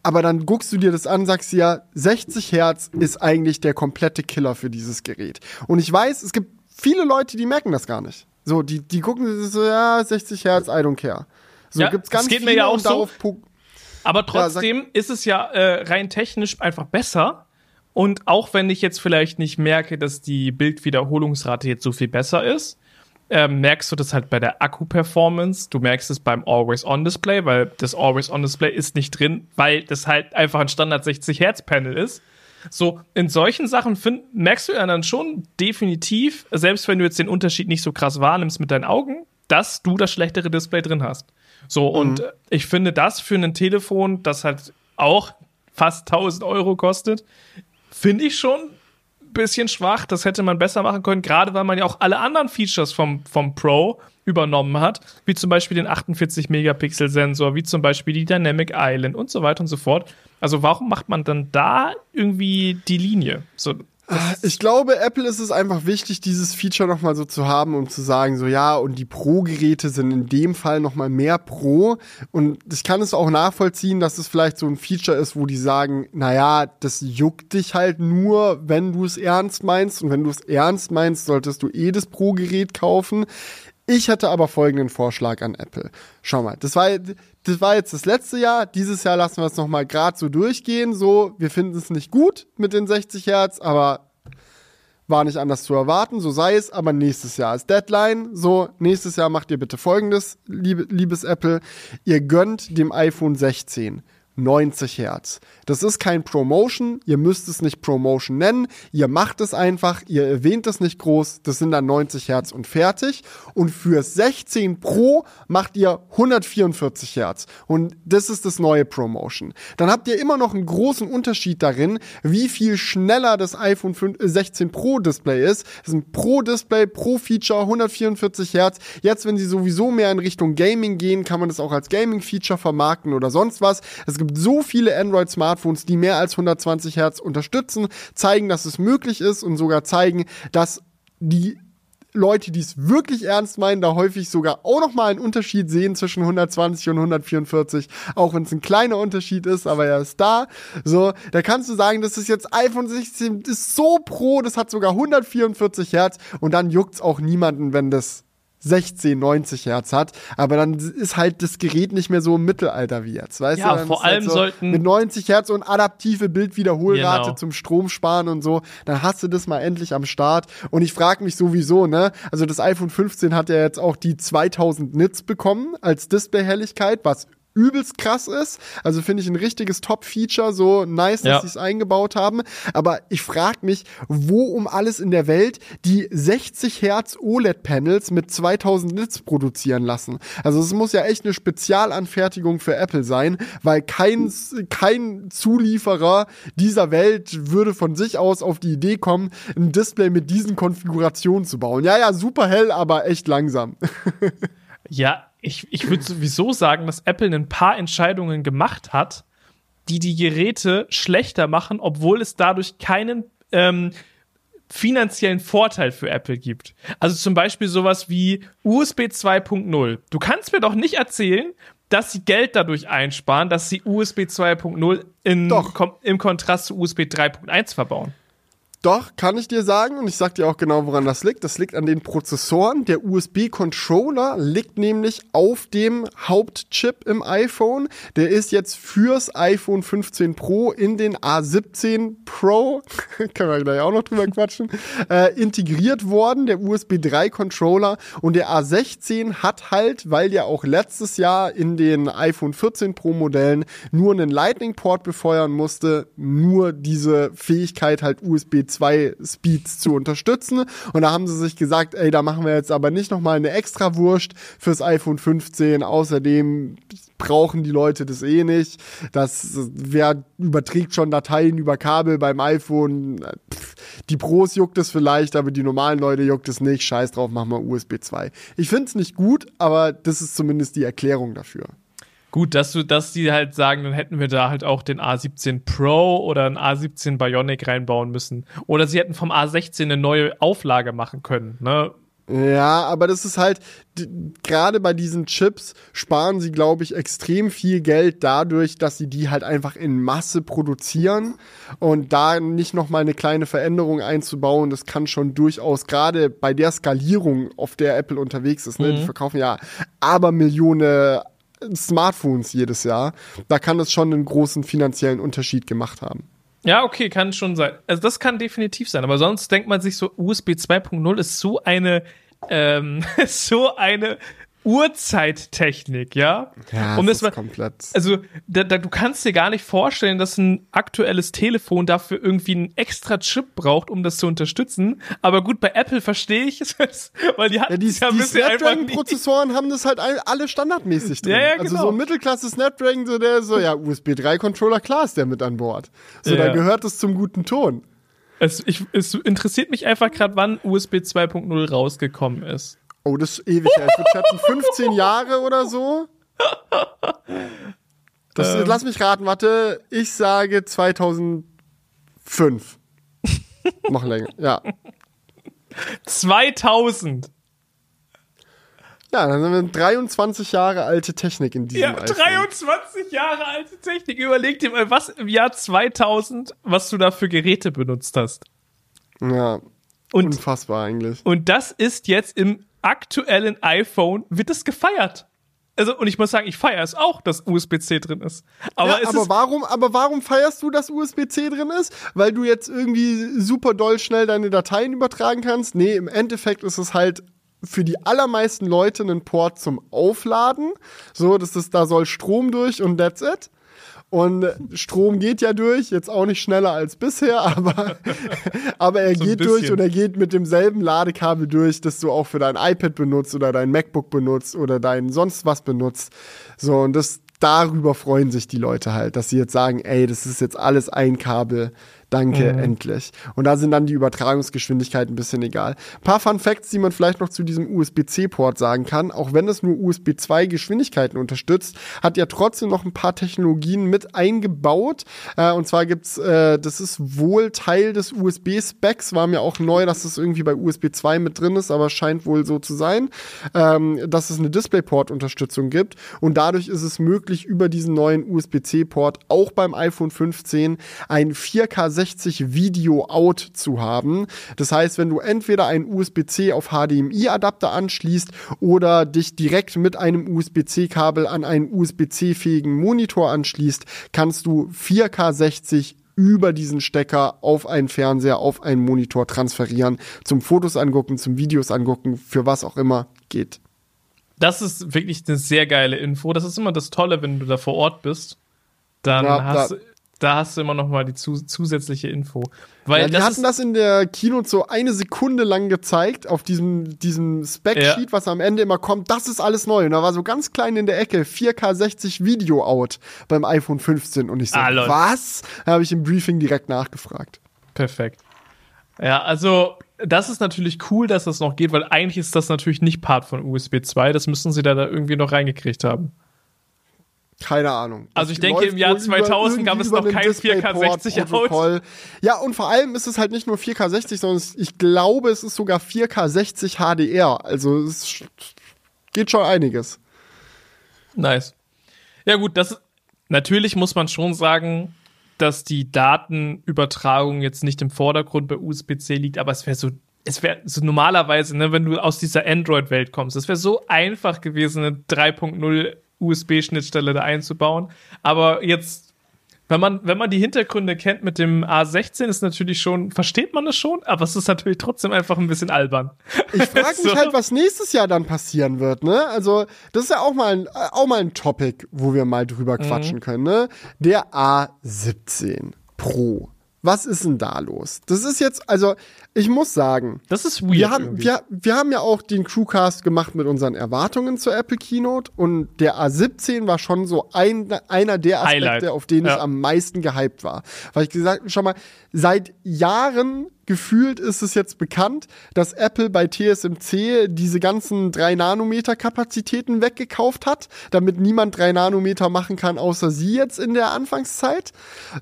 Aber dann guckst du dir das an, sagst ja, 60 Hertz ist eigentlich der komplette Killer für dieses Gerät. Und ich weiß, es gibt viele Leute, die merken das gar nicht. So, die, die gucken so, ja, 60 Hertz, I don't care. So ja, gibt's ganz das geht viele mir ja auch so. Aber trotzdem ja, ist es ja äh, rein technisch einfach besser. Und auch wenn ich jetzt vielleicht nicht merke, dass die Bildwiederholungsrate jetzt so viel besser ist, äh, merkst du das halt bei der Akku-Performance. Du merkst es beim Always-On-Display, weil das Always-On-Display ist nicht drin, weil das halt einfach ein Standard 60 Hertz-Panel ist. So, in solchen Sachen find, merkst du ja dann schon definitiv, selbst wenn du jetzt den Unterschied nicht so krass wahrnimmst mit deinen Augen, dass du das schlechtere Display drin hast. So, mhm. und ich finde das für ein Telefon, das halt auch fast 1000 Euro kostet, finde ich schon bisschen schwach, das hätte man besser machen können, gerade weil man ja auch alle anderen Features vom, vom Pro übernommen hat, wie zum Beispiel den 48-Megapixel-Sensor, wie zum Beispiel die Dynamic Island und so weiter und so fort. Also warum macht man dann da irgendwie die Linie? So, ich glaube, Apple ist es einfach wichtig, dieses Feature nochmal so zu haben, um zu sagen, so ja, und die Pro-Geräte sind in dem Fall nochmal mehr Pro. Und ich kann es auch nachvollziehen, dass es vielleicht so ein Feature ist, wo die sagen, naja, das juckt dich halt nur, wenn du es ernst meinst. Und wenn du es ernst meinst, solltest du eh das Pro-Gerät kaufen. Ich hätte aber folgenden Vorschlag an Apple. Schau mal, das war, das war jetzt das letzte Jahr. Dieses Jahr lassen wir es nochmal gerade so durchgehen. So, wir finden es nicht gut mit den 60 Hertz, aber war nicht anders zu erwarten. So sei es. Aber nächstes Jahr ist Deadline. So, nächstes Jahr macht ihr bitte folgendes, liebe, liebes Apple. Ihr gönnt dem iPhone 16 90 Hertz. Das ist kein Promotion, ihr müsst es nicht Promotion nennen, ihr macht es einfach, ihr erwähnt es nicht groß, das sind dann 90 Hertz und fertig. Und für 16 Pro macht ihr 144 Hertz. Und das ist das neue Promotion. Dann habt ihr immer noch einen großen Unterschied darin, wie viel schneller das iPhone 16 äh, Pro Display ist. Das ist ein Pro Display, Pro Feature, 144 Hertz. Jetzt, wenn sie sowieso mehr in Richtung Gaming gehen, kann man das auch als Gaming Feature vermarkten oder sonst was. Es gibt so viele Android-Smartphones, die mehr als 120 Hertz unterstützen, zeigen, dass es möglich ist und sogar zeigen, dass die Leute, die es wirklich ernst meinen, da häufig sogar auch noch mal einen Unterschied sehen zwischen 120 und 144, auch wenn es ein kleiner Unterschied ist, aber er ist da. So, da kannst du sagen, das ist jetzt iPhone 16 ist so pro, das hat sogar 144 Hertz und dann juckt's auch niemanden, wenn das 16, 90 Hertz hat, aber dann ist halt das Gerät nicht mehr so im Mittelalter wie jetzt, weißt ja, du? Ja, vor allem halt so sollten mit 90 Hertz und adaptive Bildwiederholrate Genau. zum Stromsparen und so, dann hast du das mal endlich am Start und ich frage mich sowieso, ne? Also das iPhone 15 hat ja jetzt auch die 2000 Nits bekommen als Displayhelligkeit, was übelst krass ist. Also finde ich ein richtiges Top-Feature, so nice, dass Ja. sie es eingebaut haben. Aber ich frage mich, wo um alles in der Welt die 60 Hertz OLED-Panels mit 2000 Nits produzieren lassen. Also es muss ja echt eine Spezialanfertigung für Apple sein, weil kein, kein Zulieferer dieser Welt würde von sich aus auf die Idee kommen, ein Display mit diesen Konfigurationen zu bauen. Ja, ja, super hell, aber echt langsam. Ja, ich, ich würde sowieso sagen, dass Apple ein paar Entscheidungen gemacht hat, die die Geräte schlechter machen, obwohl es dadurch keinen ähm, finanziellen Vorteil für Apple gibt. Also zum Beispiel sowas wie USB 2.0. Du kannst mir doch nicht erzählen, dass sie Geld dadurch einsparen, dass sie USB 2.0 in, Doch. kom im Kontrast zu USB 3.1 verbauen. Doch, kann ich dir sagen und ich sag dir auch genau, woran das liegt. Das liegt an den Prozessoren. Der USB-Controller liegt nämlich auf dem Hauptchip im iPhone. Der ist jetzt fürs iPhone 15 Pro in den A17 Pro, können wir gleich auch noch drüber quatschen, äh, integriert worden, der USB 3 Controller. Und der A16 hat halt, weil der auch letztes Jahr in den iPhone 14 Pro Modellen nur einen Lightning-Port befeuern musste, nur diese Fähigkeit halt USB 2 Speeds zu unterstützen. Und da haben sie sich gesagt, ey, da machen wir jetzt aber nicht nochmal eine extra Wurst fürs iPhone 15. Außerdem brauchen die Leute das eh nicht. Das, wer überträgt schon Dateien über Kabel beim iPhone? Pff, Die Pros juckt es vielleicht, aber die normalen Leute juckt es nicht. Scheiß drauf, machen wir USB 2. Ich finde es nicht gut, aber das ist zumindest die Erklärung dafür. Gut, dass du, dass die halt sagen, dann hätten wir da halt auch den A17 Pro oder ein A17 Bionic reinbauen müssen. Oder sie hätten vom A16 eine neue Auflage machen können, ne? Ja, aber das ist halt, gerade bei diesen Chips sparen sie, glaube ich, extrem viel Geld dadurch, dass sie die halt einfach in Masse produzieren und da nicht nochmal eine kleine Veränderung einzubauen, das kann schon durchaus, gerade bei der Skalierung, auf der Apple unterwegs ist, ne, die verkaufen ja aber Millionen Smartphones jedes Jahr, da kann es schon einen großen finanziellen Unterschied gemacht haben. Ja, okay, kann schon sein. Also das kann definitiv sein, aber sonst denkt man sich so, USB 2.0 ist so eine, ähm, so eine Urzeittechnik, ja? um das mal, komplett. also da, da, du kannst dir gar nicht vorstellen, dass ein aktuelles Telefon dafür irgendwie einen extra Chip braucht, um das zu unterstützen. Aber gut, bei Apple verstehe ich es, weil die hatten Ja, die, ja die. Snapdragon-Prozessoren haben das halt all- alle standardmäßig drin. Ja, ja, Also genau. so ein Mittelklasse Snapdragon, so der so, ja, USB 3-Controller, klar ist der mit an Bord. So, Ja. da gehört es zum guten Ton. Es, ich, es interessiert mich einfach gerade, wann USB 2.0 rausgekommen ist. Oh, das ist ewig. Ich würde schätzen 15 Jahre oder so. Das, ähm. Lass mich raten, warte. Ich sage 2005. Noch länger, ja. 2000. Ja, dann haben wir 23 Jahre alte Technik in diesem Ja, iPhone. 23 Jahre alte Technik. Überleg dir mal, was im Jahr 2000, was du da für Geräte benutzt hast. Ja, und, unfassbar eigentlich. Und das ist jetzt im aktuellen iPhone, wird es gefeiert. Also, und ich muss sagen, ich feiere es auch, dass USB-C drin ist. Aber, ja, aber warum, aber warum feierst du, dass USB-C drin ist? Weil du jetzt irgendwie super doll schnell deine Dateien übertragen kannst? Nee, im Endeffekt ist es halt für die allermeisten Leute einen Port zum Aufladen. So, das ist, da soll Strom durch und that's it. Und Strom geht ja durch, jetzt auch nicht schneller als bisher, aber, aber er so geht durch und er geht mit demselben Ladekabel durch, das du auch für dein iPad benutzt oder dein MacBook benutzt oder dein sonst was benutzt. So, und das, darüber freuen sich die Leute halt, dass sie jetzt sagen, ey, das ist jetzt alles ein Kabel Danke, mhm. endlich. Und da sind dann die Übertragungsgeschwindigkeiten ein bisschen egal. Ein paar Fun Facts, die man vielleicht noch zu diesem USB-C-Port sagen kann. Auch wenn es nur USB 2 Geschwindigkeiten unterstützt, hat ja trotzdem noch ein paar Technologien mit eingebaut. Äh, und zwar gibt's, äh, das ist wohl Teil des USB-Specs, war mir auch neu, dass es irgendwie bei USB 2 mit drin ist, aber scheint wohl so zu sein, ähm, dass es eine DisplayPort-Unterstützung gibt. Und dadurch ist es möglich, über diesen neuen USB-C-Port auch beim iPhone 15 ein 4K 360 Video Out zu haben. Das heißt, wenn du entweder einen USB-C auf HDMI-Adapter anschließt oder dich direkt mit einem USB-C-Kabel an einen USB-C-fähigen Monitor anschließt, kannst du 4K 60 über diesen Stecker auf einen Fernseher, auf einen Monitor transferieren, zum Fotos angucken, zum Videos angucken, für was auch immer geht. Das ist wirklich eine sehr geile Info. Das ist immer das Tolle, wenn du da vor Ort bist. Dann ja, hast du da hast du immer noch mal die zu, zusätzliche Info. Weil ja, die hatten das in der Kino so eine Sekunde lang gezeigt auf diesem, diesem Spec-Sheet, ja. was am Ende immer kommt. Das ist alles neu. Und da war so ganz klein in der Ecke 4K 60 Video out beim iPhone 15. Und ich so, ah, was? Da habe ich im Briefing direkt nachgefragt. Perfekt. Ja, also das ist natürlich cool, dass das noch geht, weil eigentlich ist das natürlich nicht Part von USB 2. Das müssen sie da, da irgendwie noch reingekriegt haben. Keine Ahnung. Also ich denke, im Jahr 2000 gab es noch kein 4K60 Out. Ja, und vor allem ist es halt nicht nur 4K60, sondern ich glaube, es ist sogar 4K60 HDR. Also es geht schon einiges. Nice. Ja gut, das natürlich muss man schon sagen, dass die Datenübertragung jetzt nicht im Vordergrund bei USB-C liegt, aber es wäre so es wäre so normalerweise, ne, wenn du aus dieser Android-Welt kommst, es wäre so einfach gewesen, eine 3.0 USB-Schnittstelle da einzubauen. Aber jetzt wenn man, wenn man die Hintergründe kennt mit dem A16, ist natürlich schon, versteht man es schon, aber es ist natürlich trotzdem einfach ein bisschen albern. Ich frage mich so. halt, was nächstes Jahr dann passieren wird, ne? Also, das ist ja auch mal ein, auch mal ein Topic, wo wir mal drüber mhm. quatschen können, ne? Der A17 Pro. Was ist denn da los? Das ist jetzt, also ich muss sagen, das ist weird. Wir haben, wir, wir haben ja auch den Crewcast gemacht mit unseren Erwartungen zur Apple Keynote und der A17 war schon so ein, einer der Aspekte, Highlight. auf den ja. ich am meisten gehypt war. Weil ich gesagt, schon mal, seit Jahren gefühlt ist es jetzt bekannt, dass Apple bei TSMC diese ganzen 3 Nanometer Kapazitäten weggekauft hat, damit niemand 3 Nanometer machen kann, außer sie jetzt in der Anfangszeit.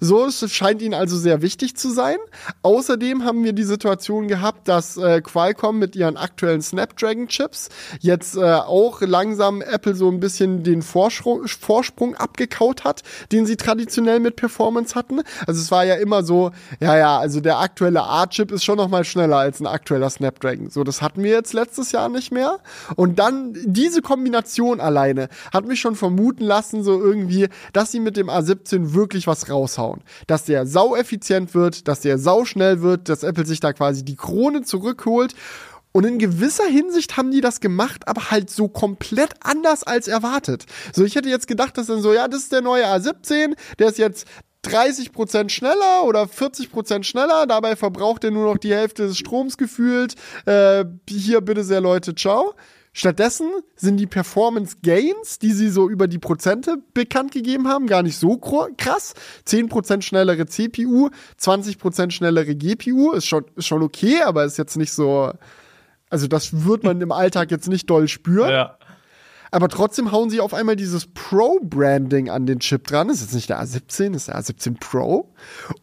So, scheint ihnen also sehr wichtig zu sein. Außerdem haben wir die Situation gehabt, dass äh, Qualcomm mit ihren aktuellen Snapdragon Chips jetzt äh, auch langsam Apple so ein bisschen den Vorsprung, Vorsprung abgekaut hat, den sie traditionell mit Performance hatten. Also es war ja immer so, ja, ja, also der aktuelle Art Chip ist schon noch mal schneller als ein aktueller Snapdragon. So, das hatten wir jetzt letztes Jahr nicht mehr. Und dann diese Kombination alleine hat mich schon vermuten lassen, so irgendwie, dass sie mit dem A17 wirklich was raushauen. Dass der sau effizient wird, dass der sau schnell wird, dass Apple sich da quasi die Krone zurückholt. Und in gewisser Hinsicht haben die das gemacht, aber halt so komplett anders als erwartet. So, ich hätte jetzt gedacht, dass dann so, ja, das ist der neue A17, der ist jetzt 30% schneller oder 40% schneller. Dabei verbraucht er nur noch die Hälfte des Stroms gefühlt. Äh, hier bitte sehr, Leute, ciao. Stattdessen sind die Performance Gains, die sie so über die Prozente bekannt gegeben haben, gar nicht so krass. 10% schnellere CPU, 20% schnellere GPU, ist schon, ist schon okay, aber ist jetzt nicht so, also das wird man im Alltag jetzt nicht doll spüren. Ja. Aber trotzdem hauen sie auf einmal dieses Pro-Branding an den Chip dran. Das ist jetzt nicht der A17, das ist der A17 Pro.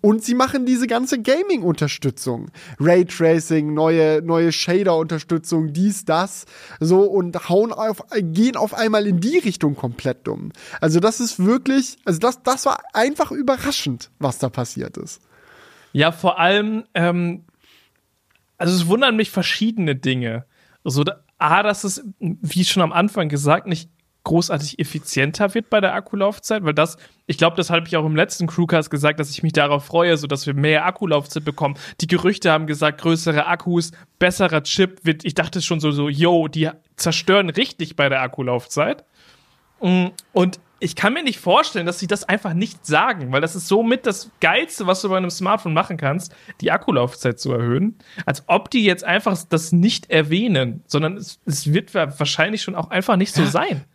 Und sie machen diese ganze Gaming-Unterstützung. Raytracing, neue, neue Shader-Unterstützung, dies, das. So und hauen auf, gehen auf einmal in die Richtung komplett dumm. Also das ist wirklich, also das, das war einfach überraschend, was da passiert ist. Ja, vor allem, ähm, also es wundern mich verschiedene Dinge. So, da, A, dass es, wie schon am Anfang gesagt, nicht großartig effizienter wird bei der Akkulaufzeit, weil das, ich glaube, das habe ich auch im letzten Crewcast gesagt, dass ich mich darauf freue, so dass wir mehr Akkulaufzeit bekommen. Die Gerüchte haben gesagt, größere Akkus, besserer Chip wird, ich dachte schon so, so, yo, die zerstören richtig bei der Akkulaufzeit. Mm, und ich kann mir nicht vorstellen, dass sie das einfach nicht sagen, weil das ist somit das Geilste, was du bei einem Smartphone machen kannst, die Akkulaufzeit zu erhöhen. Als ob die jetzt einfach das nicht erwähnen, sondern es, es wird wahrscheinlich schon auch einfach nicht so sein.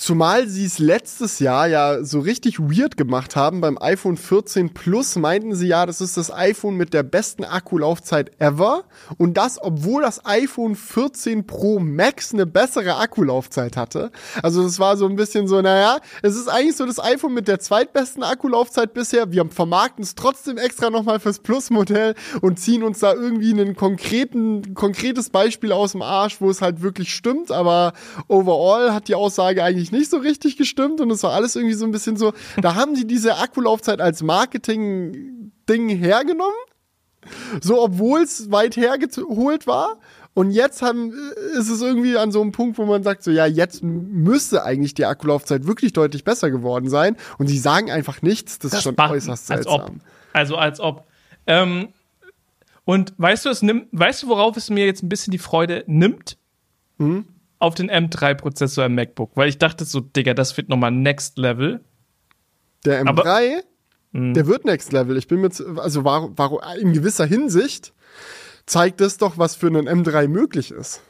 Zumal sie es letztes Jahr ja so richtig weird gemacht haben. Beim iPhone 14 Plus meinten sie ja, das ist das iPhone mit der besten Akkulaufzeit ever. Und das, obwohl das iPhone 14 Pro Max eine bessere Akkulaufzeit hatte. Also es war so ein bisschen so, naja, es ist eigentlich so das iPhone mit der zweitbesten Akkulaufzeit bisher. Wir vermarkten es trotzdem extra nochmal fürs Plus-Modell und ziehen uns da irgendwie ein konkretes Beispiel aus dem Arsch, wo es halt wirklich stimmt. Aber overall hat die Aussage eigentlich eigentlich nicht so richtig gestimmt und es war alles irgendwie so ein bisschen so, da haben die diese Akkulaufzeit als Marketing-Ding hergenommen, so obwohl es weit hergeholt war. Und jetzt haben, ist es irgendwie an so einem Punkt, wo man sagt, so ja, jetzt müsste eigentlich die Akkulaufzeit wirklich deutlich besser geworden sein. Und sie sagen einfach nichts. Das, das ist schon äußerst seltsam. Als ob. Also als ob. Ähm, und weißt du, es nimmt, weißt du, worauf es mir jetzt ein bisschen die Freude nimmt? Mhm auf den M3-Prozessor im MacBook, weil ich dachte so, Digga, das wird nochmal Next Level. Der M3, Aber, der wird Next Level. Ich bin mit, also war, war in gewisser Hinsicht zeigt es doch, was für einen M3 möglich ist.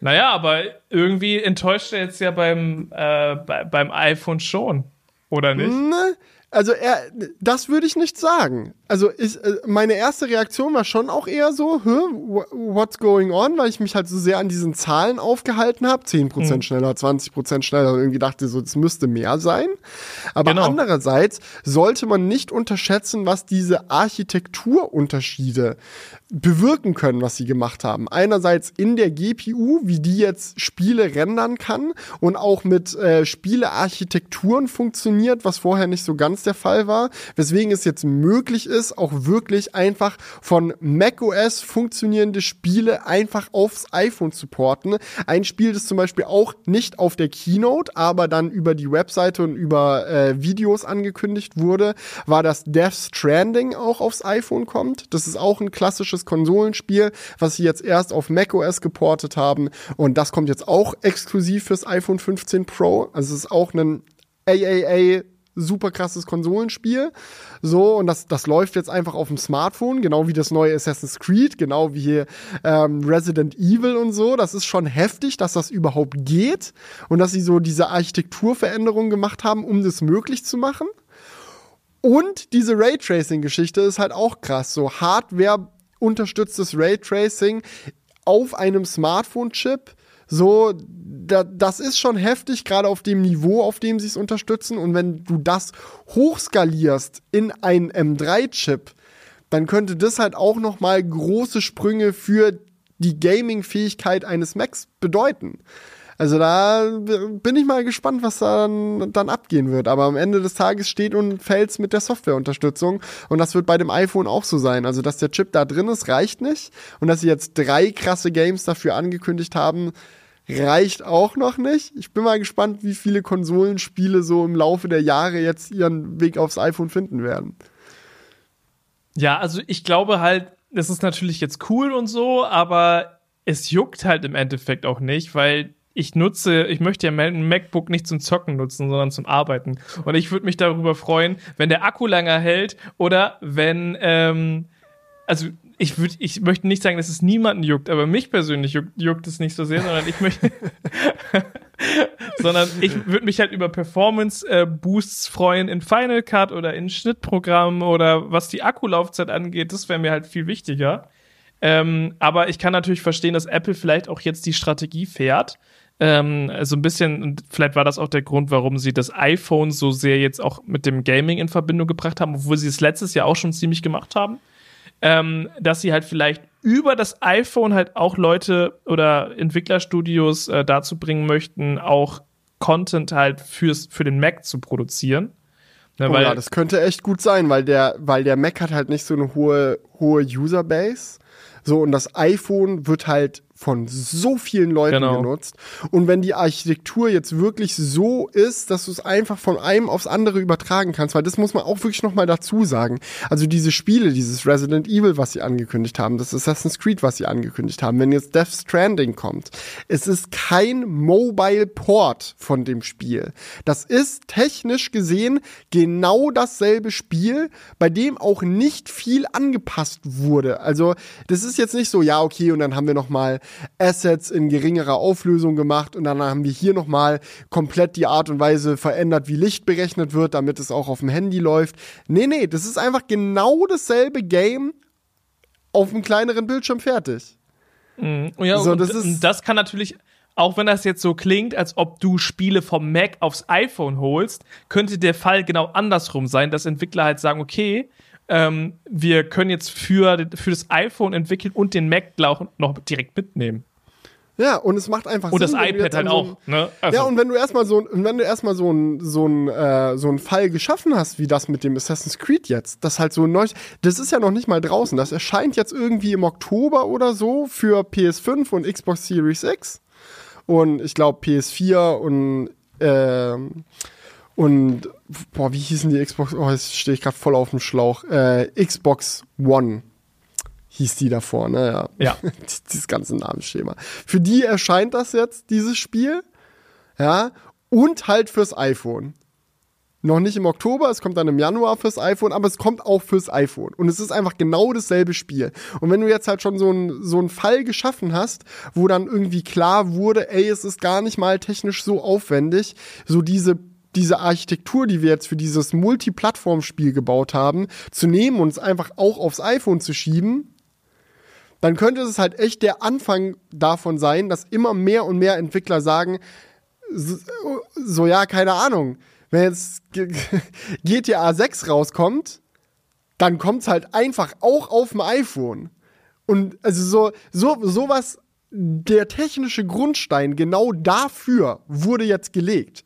Naja, aber irgendwie enttäuscht er jetzt ja beim, äh, bei, beim iPhone schon, oder nicht? Ne, also er, das würde ich nicht sagen. Also ich, äh, meine erste Reaktion war schon auch eher so, what's going on, weil ich mich halt so sehr an diesen Zahlen aufgehalten habe. 10% mhm. schneller, 20% schneller und irgendwie dachte so, das müsste mehr sein. Aber genau. andererseits sollte man nicht unterschätzen, was diese Architekturunterschiede bewirken können, was sie gemacht haben. Einerseits in der GPU, wie die jetzt Spiele rendern kann und auch mit äh, Spielearchitekturen funktioniert, was vorher nicht so ganz der Fall war, weswegen es jetzt möglich ist, auch wirklich einfach von macOS funktionierende Spiele einfach aufs iPhone zu porten. Ein Spiel, das zum Beispiel auch nicht auf der Keynote, aber dann über die Webseite und über äh, Videos angekündigt wurde, war das Death Stranding auch aufs iPhone kommt. Das ist auch ein klassisches Konsolenspiel, was sie jetzt erst auf macOS geportet haben und das kommt jetzt auch exklusiv fürs iPhone 15 Pro. Also es ist auch ein AAA super krasses Konsolenspiel. So, und das, das läuft jetzt einfach auf dem Smartphone, genau wie das neue Assassin's Creed, genau wie ähm, Resident Evil und so. Das ist schon heftig, dass das überhaupt geht und dass sie so diese Architekturveränderung gemacht haben, um das möglich zu machen. Und diese Raytracing-Geschichte ist halt auch krass. So Hardware unterstütztes Raytracing auf einem Smartphone-Chip so, da, das ist schon heftig, gerade auf dem Niveau, auf dem sie es unterstützen. Und wenn du das hochskalierst in einen M3-Chip, dann könnte das halt auch noch mal große Sprünge für die Gaming-Fähigkeit eines Macs bedeuten. Also da bin ich mal gespannt, was da dann, dann abgehen wird. Aber am Ende des Tages steht und fällt mit der Softwareunterstützung. Und das wird bei dem iPhone auch so sein. Also, dass der Chip da drin ist, reicht nicht. Und dass sie jetzt drei krasse Games dafür angekündigt haben, reicht auch noch nicht. Ich bin mal gespannt, wie viele Konsolenspiele so im Laufe der Jahre jetzt ihren Weg aufs iPhone finden werden. Ja, also ich glaube halt, das ist natürlich jetzt cool und so, aber es juckt halt im Endeffekt auch nicht, weil ich nutze, ich möchte ja ein MacBook nicht zum Zocken nutzen, sondern zum Arbeiten. Und ich würde mich darüber freuen, wenn der Akku länger hält oder wenn, ähm, also ich, würd, ich möchte nicht sagen, dass es niemanden juckt, aber mich persönlich juckt, juckt es nicht so sehr, sondern ich möchte, sondern ich würde mich halt über Performance-Boosts freuen in Final Cut oder in Schnittprogrammen oder was die Akkulaufzeit angeht, das wäre mir halt viel wichtiger. Ähm, aber ich kann natürlich verstehen, dass Apple vielleicht auch jetzt die Strategie fährt. Ähm, so ein bisschen, und vielleicht war das auch der Grund, warum sie das iPhone so sehr jetzt auch mit dem Gaming in Verbindung gebracht haben, obwohl sie es letztes Jahr auch schon ziemlich gemacht haben ähm, dass sie halt vielleicht über das iPhone halt auch Leute oder Entwicklerstudios äh, dazu bringen möchten, auch Content halt fürs, für den Mac zu produzieren. Ne, oh ja, das könnte echt gut sein, weil der, weil der Mac hat halt nicht so eine hohe, hohe Userbase. So, und das iPhone wird halt von so vielen Leuten genau. genutzt. Und wenn die Architektur jetzt wirklich so ist, dass du es einfach von einem aufs andere übertragen kannst, weil das muss man auch wirklich nochmal dazu sagen. Also diese Spiele, dieses Resident Evil, was sie angekündigt haben, das Assassin's Creed, was sie angekündigt haben, wenn jetzt Death Stranding kommt, es ist kein Mobile Port von dem Spiel. Das ist technisch gesehen genau dasselbe Spiel, bei dem auch nicht viel angepasst wurde. Also das ist jetzt nicht so, ja, okay, und dann haben wir nochmal Assets in geringerer Auflösung gemacht und dann haben wir hier nochmal komplett die Art und Weise verändert, wie Licht berechnet wird, damit es auch auf dem Handy läuft. Nee, nee, das ist einfach genau dasselbe Game auf einem kleineren Bildschirm fertig. Mhm. Ja, so, das, ist das kann natürlich auch wenn das jetzt so klingt, als ob du Spiele vom Mac aufs iPhone holst, könnte der Fall genau andersrum sein, dass Entwickler halt sagen, okay, ähm, wir können jetzt für, für das iPhone entwickeln und den Mac noch direkt mitnehmen. Ja, und es macht einfach und Sinn. Und das iPad halt so auch. Ne? Also. Ja, und wenn du erstmal so, wenn du erstmal so ein, so ein, äh, so ein Fall geschaffen hast, wie das mit dem Assassin's Creed jetzt, das halt so neu, das ist ja noch nicht mal draußen. Das erscheint jetzt irgendwie im Oktober oder so für PS5 und Xbox Series X. Und ich glaube PS4 und, äh, und boah, wie hießen die Xbox? Oh, jetzt stehe ich gerade voll auf dem Schlauch. Äh, Xbox One hieß die davor, ne? Ja. ja. Dieses ganze Namensschema. Für die erscheint das jetzt, dieses Spiel. Ja. Und halt fürs iPhone. Noch nicht im Oktober, es kommt dann im Januar fürs iPhone, aber es kommt auch fürs iPhone. Und es ist einfach genau dasselbe Spiel. Und wenn du jetzt halt schon so einen so einen Fall geschaffen hast, wo dann irgendwie klar wurde, ey, es ist gar nicht mal technisch so aufwendig, so diese diese Architektur, die wir jetzt für dieses Multiplattform-Spiel gebaut haben, zu nehmen und es einfach auch aufs iPhone zu schieben, dann könnte es halt echt der Anfang davon sein, dass immer mehr und mehr Entwickler sagen, so, so ja, keine Ahnung, wenn jetzt GTA 6 rauskommt, dann kommt es halt einfach auch auf dem iPhone. Und also so, so, sowas, der technische Grundstein genau dafür wurde jetzt gelegt.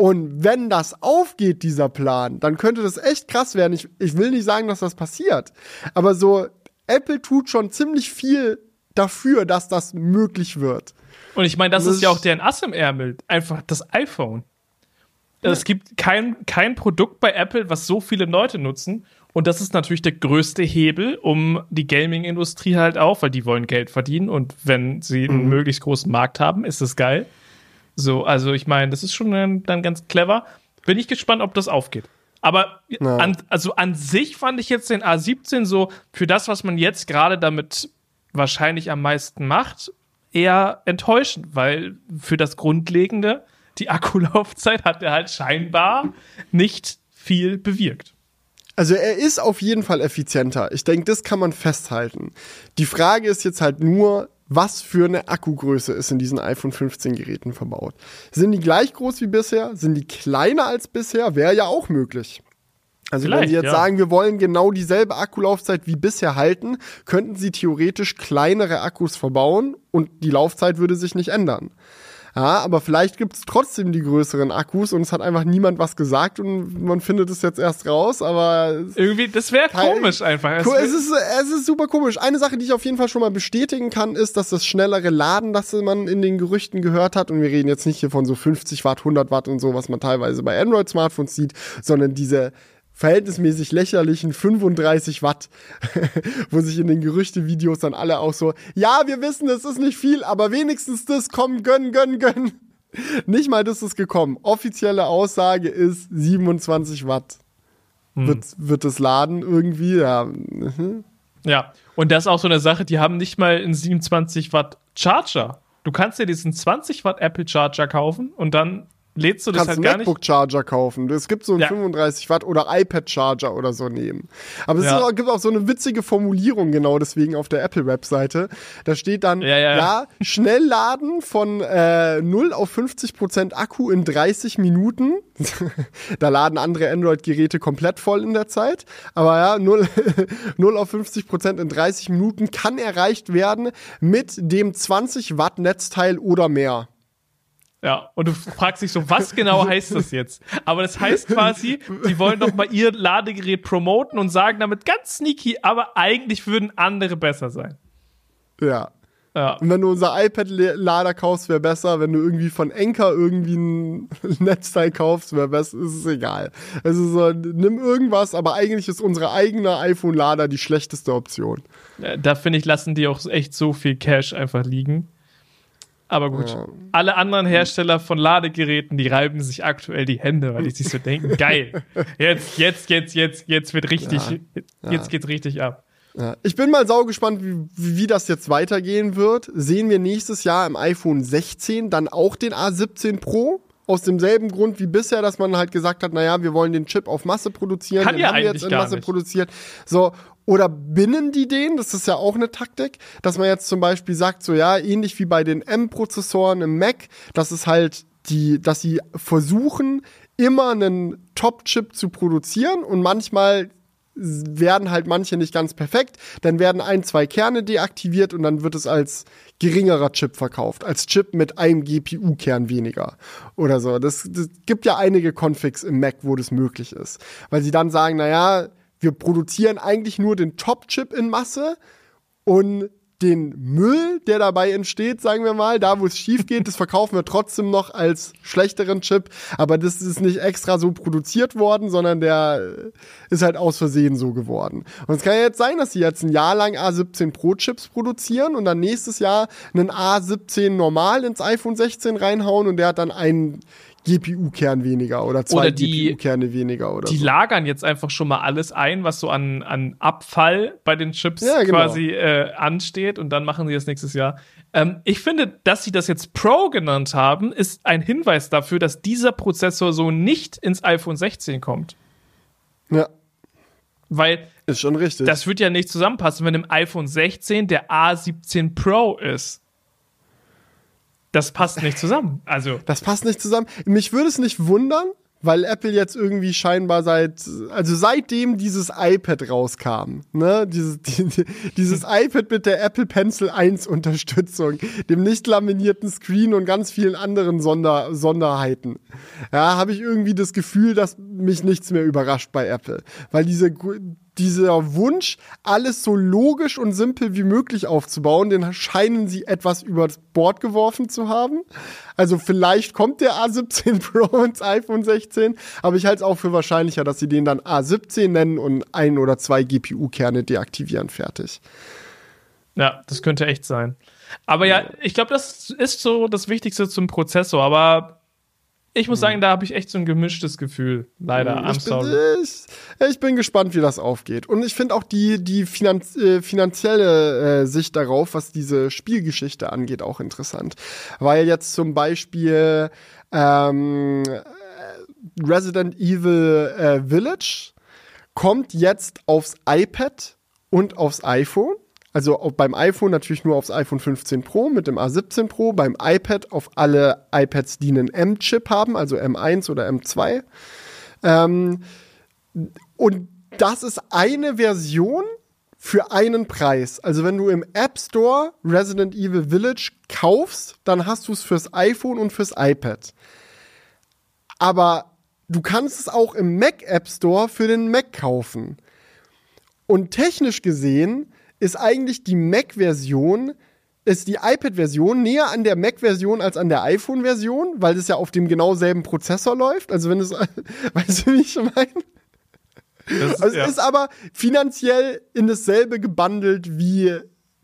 Und wenn das aufgeht, dieser Plan, dann könnte das echt krass werden. Ich, ich will nicht sagen, dass das passiert. Aber so, Apple tut schon ziemlich viel dafür, dass das möglich wird. Und ich meine, das, das ist ja auch deren Ass im Ärmel. Einfach das iPhone. Ja. Es gibt kein, kein Produkt bei Apple, was so viele Leute nutzen. Und das ist natürlich der größte Hebel, um die Gaming-Industrie halt auch, weil die wollen Geld verdienen. Und wenn sie einen mhm. möglichst großen Markt haben, ist das geil. So, also ich meine, das ist schon dann, dann ganz clever. Bin ich gespannt, ob das aufgeht. Aber an, also an sich fand ich jetzt den A17 so für das, was man jetzt gerade damit wahrscheinlich am meisten macht, eher enttäuschend, weil für das Grundlegende, die Akkulaufzeit, hat er halt scheinbar nicht viel bewirkt. Also er ist auf jeden Fall effizienter. Ich denke, das kann man festhalten. Die Frage ist jetzt halt nur, was für eine Akkugröße ist in diesen iPhone 15 Geräten verbaut. Sind die gleich groß wie bisher? Sind die kleiner als bisher? Wäre ja auch möglich. Also Vielleicht, wenn Sie jetzt ja. sagen, wir wollen genau dieselbe Akkulaufzeit wie bisher halten, könnten Sie theoretisch kleinere Akkus verbauen und die Laufzeit würde sich nicht ändern. Ja, aber vielleicht gibt es trotzdem die größeren Akkus und es hat einfach niemand was gesagt und man findet es jetzt erst raus, aber. Irgendwie, das wäre komisch einfach. Es, es, ist, es ist super komisch. Eine Sache, die ich auf jeden Fall schon mal bestätigen kann, ist, dass das schnellere Laden, das man in den Gerüchten gehört hat, und wir reden jetzt nicht hier von so 50 Watt, 100 Watt und so, was man teilweise bei Android-Smartphones sieht, sondern diese verhältnismäßig lächerlichen 35 Watt, wo sich in den Gerüchtevideos dann alle auch so, ja, wir wissen, es ist nicht viel, aber wenigstens das, komm, gönn, gönn, gönn. Nicht mal das ist gekommen. Offizielle Aussage ist 27 Watt. Hm. Wird, wird es laden irgendwie, ja. Mhm. Ja, und das ist auch so eine Sache, die haben nicht mal einen 27 Watt Charger. Du kannst dir diesen 20 Watt Apple Charger kaufen und dann lädst du das kannst halt gar MacBook. Charger kaufen. Es gibt so einen Ja. 35 Watt oder iPad Charger oder so nehmen. Aber es Ja. ist gibt auch so eine witzige Formulierung genau deswegen auf der Apple Webseite. Da steht dann, Ja, ja, ja. schnell laden von äh, 0 auf 50 Prozent Akku in 30 Minuten. da laden andere Android-Geräte komplett voll in der Zeit. Aber ja, 0, 0 auf 50 Prozent in 30 Minuten kann erreicht werden mit dem 20 Watt Netzteil oder mehr. Ja, und du fragst dich so, was genau heißt das jetzt? Aber das heißt quasi, die wollen doch mal ihr Ladegerät promoten und sagen damit ganz sneaky, aber eigentlich würden andere besser sein. Ja. Ja. Und wenn du unser iPad-Lader kaufst, wäre besser. Wenn du irgendwie von Enker irgendwie ein Netzteil kaufst, wäre besser. Ist es egal. Also so, nimm irgendwas, aber eigentlich ist unsere eigene iPhone-Lader die schlechteste Option. Äh, Da finde ich, lassen die auch echt so viel Cash einfach liegen. Aber gut. Ja. Alle anderen Hersteller von Ladegeräten, die reiben sich aktuell die Hände, weil die sich so denken, geil. Jetzt, jetzt, jetzt, jetzt, jetzt wird richtig, Ja. jetzt geht's richtig ab. Ja. Ich bin mal saugespannt, wie, wie das jetzt weitergehen wird. Sehen wir nächstes Jahr im iPhone 16 dann auch den A17 Pro? Aus demselben Grund wie bisher, dass man halt gesagt hat, naja, wir wollen den Chip auf Masse produzieren, Kann den ja haben wir jetzt in Masse nicht. produziert. So, oder binnen die den, das ist ja auch eine Taktik, dass man jetzt zum Beispiel sagt, so ja, ähnlich wie bei den M-Prozessoren im Mac, dass es halt die, dass sie versuchen, immer einen Top-Chip zu produzieren und manchmal werden halt manche nicht ganz perfekt. Dann werden ein, zwei Kerne deaktiviert und dann wird es als geringerer Chip verkauft. Als Chip mit einem GPU-Kern weniger oder so. Das, das gibt ja einige Configs im Mac, wo das möglich ist. Weil sie dann sagen, naja, wir produzieren eigentlich nur den Top-Chip in Masse und den Müll, der dabei entsteht, sagen wir mal, da wo es schief geht, das verkaufen wir trotzdem noch als schlechteren Chip, aber das ist nicht extra so produziert worden, sondern der ist halt aus Versehen so geworden. Und es kann ja jetzt sein, dass sie jetzt ein Jahr lang A17 Pro Chips produzieren und dann nächstes Jahr einen A17 normal ins iPhone 16 reinhauen und der hat dann einen GPU-Kern weniger oder zwei Oder die- GPU-Kerne weniger oder Die so. lagern jetzt einfach schon mal alles ein, was so an, an Abfall bei den Chips Ja, genau. quasi äh, ansteht und dann machen sie das nächstes Jahr. Ähm, ich finde, dass sie das jetzt Pro genannt haben, ist ein Hinweis dafür, dass dieser Prozessor so nicht ins iPhone 16 kommt. Ja, Weil ist schon richtig. das wird ja nicht zusammenpassen, wenn im iPhone 16 der A17 Pro ist. Das passt nicht zusammen. Also, Das passt nicht zusammen. Mich würde es nicht wundern, weil Apple jetzt irgendwie scheinbar seit, also seitdem dieses iPad rauskam, ne, dieses, die, die- dieses iPad mit der Apple Pencil 1 Unterstützung, dem nicht laminierten Screen und ganz vielen anderen Sonder, Sonderheiten, ja, habe ich irgendwie das Gefühl, dass mich nichts mehr überrascht bei Apple, weil diese, dieser Wunsch, alles so logisch und simpel wie möglich aufzubauen, den scheinen sie etwas übers Bord geworfen zu haben. Also vielleicht kommt der A17 Pro ins iPhone 16, aber ich halte es auch für wahrscheinlicher, dass sie den dann A17 nennen und ein oder zwei GPU-Kerne deaktivieren. Fertig. Ja, das könnte echt sein. Aber ja, ich glaube, das ist so das Wichtigste zum Prozessor. Aber ich muss sagen, da habe ich echt so ein gemischtes Gefühl. Leider, I'm Mhm. Ich bin, sorry. ich, ich bin gespannt, wie das aufgeht. Und ich finde auch die, die Finanz, äh, finanzielle äh, Sicht darauf, was diese Spielgeschichte angeht, auch interessant. Weil jetzt zum Beispiel ähm, äh, Resident Evil äh, Village kommt jetzt aufs iPad und aufs iPhone. Also beim iPhone natürlich nur aufs iPhone 15 Pro mit dem A17 Pro, beim iPad auf alle iPads, die einen M-Chip haben, also M1 oder M2. Ähm, und das ist eine Version für einen Preis. Also wenn du im App Store Resident Evil Village kaufst, dann hast du es fürs iPhone und fürs iPad. Aber du kannst es auch im Mac App Store für den Mac kaufen. Und technisch gesehen ist eigentlich die Mac-Version, ist die iPad-Version näher an der Mac-Version als an der iPhone-Version, weil es ja auf dem genau selben Prozessor läuft. Also wenn es, weißt du, wie ich meine? Das, Also ja. es ist aber finanziell in dasselbe gebundelt wie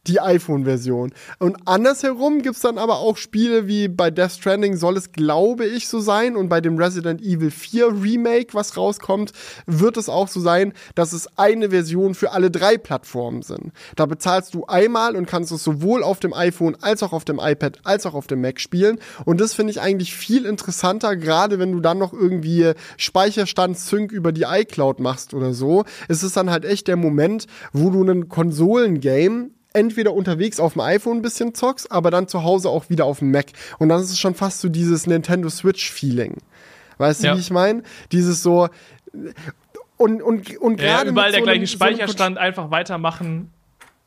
die iPhone-Version. Und andersherum gibt's dann aber auch Spiele wie bei Death Stranding soll es, glaube ich, so sein. Und bei dem Resident Evil 4 Remake, was rauskommt, wird es auch so sein, dass es eine Version für alle drei Plattformen sind. Da bezahlst du einmal und kannst es sowohl auf dem iPhone als auch auf dem iPad als auch auf dem Mac spielen. Und das finde ich eigentlich viel interessanter, gerade wenn du dann noch irgendwie Speicherstand Sync über die iCloud machst oder so. Es ist dann halt echt der Moment, wo du einen Konsolengame entweder unterwegs auf dem iPhone ein bisschen zockst, aber dann zu Hause auch wieder auf dem Mac. Und dann ist es schon fast so dieses Nintendo Switch-Feeling. Weißt ja. du, wie ich meine? Dieses so. Und, und, und gerade. Ja, überall der so gleiche Speicherstand, so einfach weitermachen.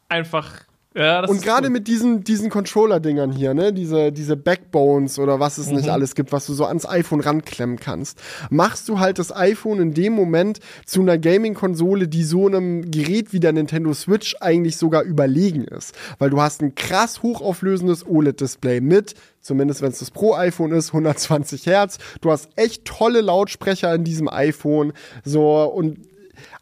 Einfach ja, und gerade mit diesen, diesen Controller-Dingern hier, ne, diese, diese Backbones oder was es mhm. nicht alles gibt, was du so ans iPhone ranklemmen kannst, machst du halt das iPhone in dem Moment zu einer Gaming-Konsole, die so einem Gerät wie der Nintendo Switch eigentlich sogar überlegen ist. Weil du hast ein krass hochauflösendes OLED-Display mit zumindest wenn es das Pro-iPhone ist, 120 Hertz. Du hast echt tolle Lautsprecher in diesem iPhone. So, und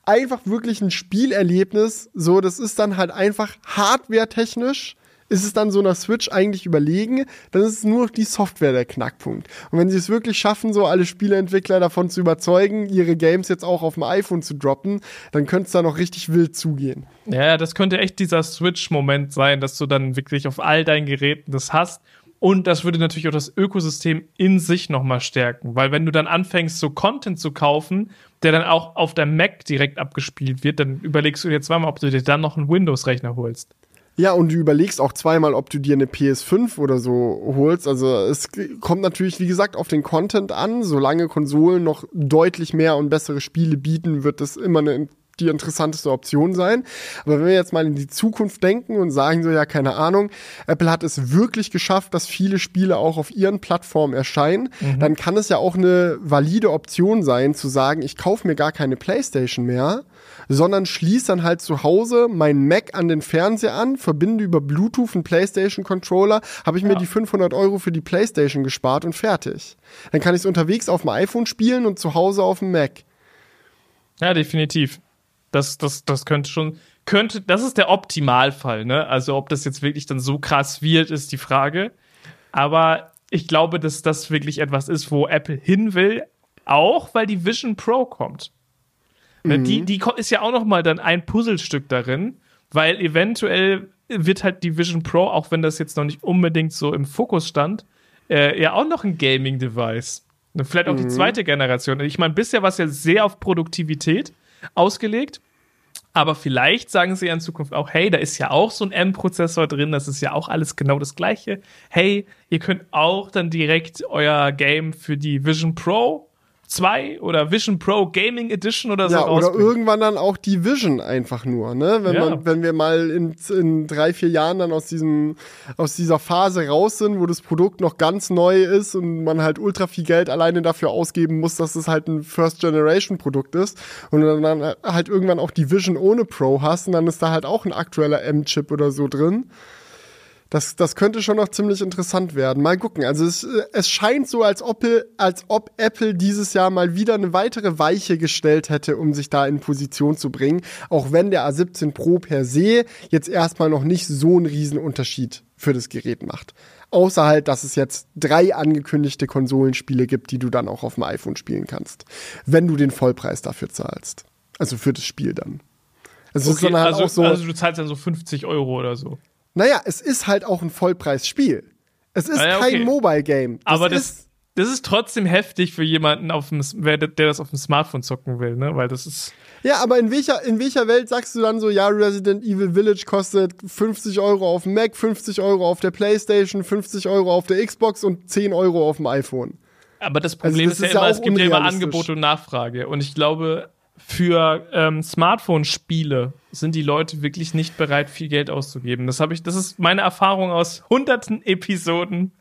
einfach wirklich ein Spielerlebnis. So, das ist dann halt einfach hardware-technisch ist es dann so einer Switch eigentlich überlegen, dann ist es nur die Software der Knackpunkt. Und wenn sie es wirklich schaffen, so alle Spieleentwickler davon zu überzeugen, ihre Games jetzt auch auf dem iPhone zu droppen, dann könnte es da noch richtig wild zugehen. Ja, das könnte echt dieser Switch-Moment sein, dass du dann wirklich auf all deinen Geräten das hast. Und das würde natürlich auch das Ökosystem in sich nochmal stärken, weil wenn du dann anfängst, so Content zu kaufen der dann auch auf der Mac direkt abgespielt wird, dann überlegst du dir zweimal, ob du dir dann noch einen Windows-Rechner holst. Ja, und du überlegst auch zweimal, ob du dir eine PS5 oder so holst. Also es kommt natürlich, wie gesagt, auf den Content an. Solange Konsolen noch deutlich mehr und bessere Spiele bieten, wird das immer eine die interessanteste Option sein. Aber wenn wir jetzt mal in die Zukunft denken und sagen so, ja, keine Ahnung, Apple hat es wirklich geschafft, dass viele Spiele auch auf ihren Plattformen erscheinen, mhm. dann kann es ja auch eine valide Option sein, zu sagen, ich kaufe mir gar keine Playstation mehr, sondern schließe dann halt zu Hause mein Mac an den Fernseher an, verbinde über Bluetooth einen PlayStation-Controller, habe ich ja. mir die 500 Euro für die PlayStation gespart und fertig. Dann kann ich es unterwegs auf dem iPhone spielen und zu Hause auf dem Mac. Ja, definitiv. Das, das, das könnte schon, könnte, das ist der Optimalfall, ne? Also ob das jetzt wirklich dann so krass wird, ist die Frage. Aber ich glaube, dass das wirklich etwas ist, wo Apple hin will, auch weil die Vision Pro kommt. Ne, mhm. Die, die ist ja auch noch mal dann ein Puzzlestück darin, weil eventuell wird halt die Vision Pro, auch wenn das jetzt noch nicht unbedingt so im Fokus stand, äh, ja auch noch ein Gaming-Device. Ne, vielleicht auch mhm. die zweite Generation. Ich meine, bisher war es ja sehr auf Produktivität ausgelegt. Aber vielleicht sagen sie ja in Zukunft auch, hey, da ist ja auch so ein M-Prozessor drin, das ist ja auch alles genau das gleiche. Hey, ihr könnt auch dann direkt euer Game für die Vision Pro 2 oder Vision Pro Gaming Edition oder so. Ja, oder irgendwann dann auch die Vision einfach nur, ne? Wenn ja. man, wenn wir mal in, in drei, vier Jahren dann aus diesem, aus dieser Phase raus sind, wo das Produkt noch ganz neu ist und man halt ultra viel Geld alleine dafür ausgeben muss, dass es halt ein First Generation Produkt ist und dann halt irgendwann auch die Vision ohne Pro hast und dann ist da halt auch ein aktueller M-Chip oder so drin. Das, das könnte schon noch ziemlich interessant werden. Mal gucken. Also es, es scheint so, als ob, als ob Apple dieses Jahr mal wieder eine weitere Weiche gestellt hätte, um sich da in Position zu bringen. Auch wenn der A17 Pro per se jetzt erstmal noch nicht so einen riesen Unterschied für das Gerät macht. Außer halt, dass es jetzt drei angekündigte Konsolenspiele gibt, die du dann auch auf dem iPhone spielen kannst. Wenn du den Vollpreis dafür zahlst. Also für das Spiel dann. Also, okay, halt also, so, also du zahlst dann so 50 Euro oder so. Naja, es ist halt auch ein Vollpreisspiel. Es ist ah ja, okay. kein Mobile-Game. Aber das, das ist trotzdem heftig für jemanden, auf dem, der das auf dem Smartphone zocken will, ne? Weil das ist. Ja, aber in welcher, in welcher Welt sagst du dann so, ja, Resident Evil Village kostet 50 Euro auf dem Mac, 50 Euro auf der Playstation, 50 Euro auf der Xbox und 10 Euro auf dem iPhone? Aber das Problem also das ist, ja immer, es gibt ja immer Angebot und Nachfrage. Und ich glaube, für ähm, Smartphone-Spiele sind die Leute wirklich nicht bereit, viel Geld auszugeben. Das habe ich, das ist meine Erfahrung aus hunderten Episoden.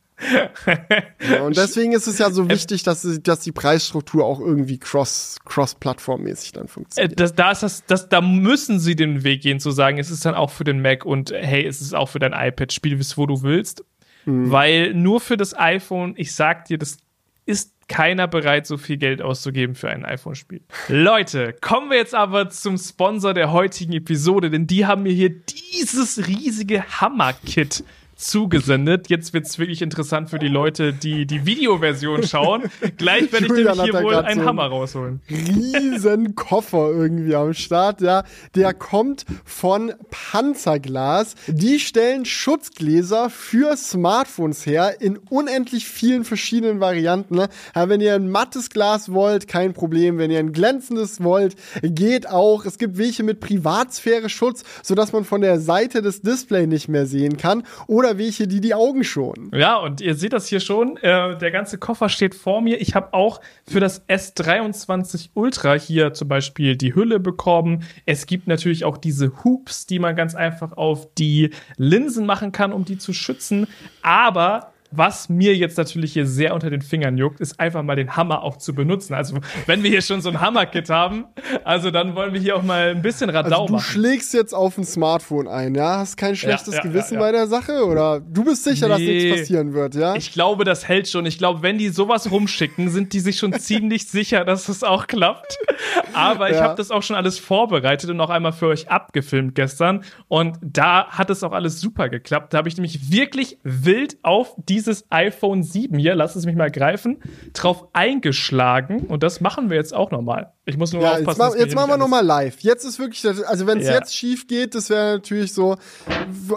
ja, und deswegen ist es ja so wichtig, dass, dass die Preisstruktur auch irgendwie cross, cross-plattformmäßig dann funktioniert. Äh, das, da, ist das, das, da müssen sie den Weg gehen, zu sagen, es ist dann auch für den Mac und hey, es ist auch für dein iPad, spiel es, wo du willst. Mhm. Weil nur für das iPhone, ich sag dir, das ist keiner bereit, so viel Geld auszugeben für ein iPhone-Spiel. Leute, kommen wir jetzt aber zum Sponsor der heutigen Episode, denn die haben mir hier dieses riesige Hammer-Kit zugesendet. Jetzt wird's wirklich interessant für die Leute, die die Videoversion schauen. Gleich werde ich nämlich hier wohl einen so Hammer rausholen. Riesen Koffer irgendwie am Start, ja. Der kommt von Panzerglas. Die stellen Schutzgläser für Smartphones her in unendlich vielen verschiedenen Varianten. Ja, wenn ihr ein mattes Glas wollt, kein Problem. Wenn ihr ein glänzendes wollt, geht auch. Es gibt welche mit Privatsphäre-Schutz, sodass man von der Seite des Displays nicht mehr sehen kann. Oder oder welche, die die Augen schonen. Ja, und ihr seht das hier schon. Äh, der ganze Koffer steht vor mir. Ich habe auch für das S23 Ultra hier zum Beispiel die Hülle bekommen. Es gibt natürlich auch diese Hoops, die man ganz einfach auf die Linsen machen kann, um die zu schützen. Aber was mir jetzt natürlich hier sehr unter den Fingern juckt, ist einfach mal den Hammer auch zu benutzen. Also, wenn wir hier schon so ein Hammerkit haben, also dann wollen wir hier auch mal ein bisschen Radau also du machen. Du schlägst jetzt auf ein Smartphone ein, ja? Hast kein schlechtes ja, ja, Gewissen ja, bei der Sache? Oder du bist sicher, nee, dass nichts passieren wird, ja? Ich glaube, das hält schon. Ich glaube, wenn die sowas rumschicken, sind die sich schon ziemlich sicher, dass es auch klappt. Aber ich habe das auch schon alles vorbereitet und auch einmal für euch abgefilmt gestern. Und da hat es auch alles super geklappt. Da habe ich nämlich wirklich wild auf die dieses iPhone 7 hier, lass es mich mal greifen, drauf eingeschlagen. Und das machen wir jetzt auch nochmal. Ich muss nur ja, aufpassen. Jetzt, ma jetzt machen wir nochmal live. Jetzt ist wirklich, also wenn es ja. jetzt schief geht, das wäre natürlich so,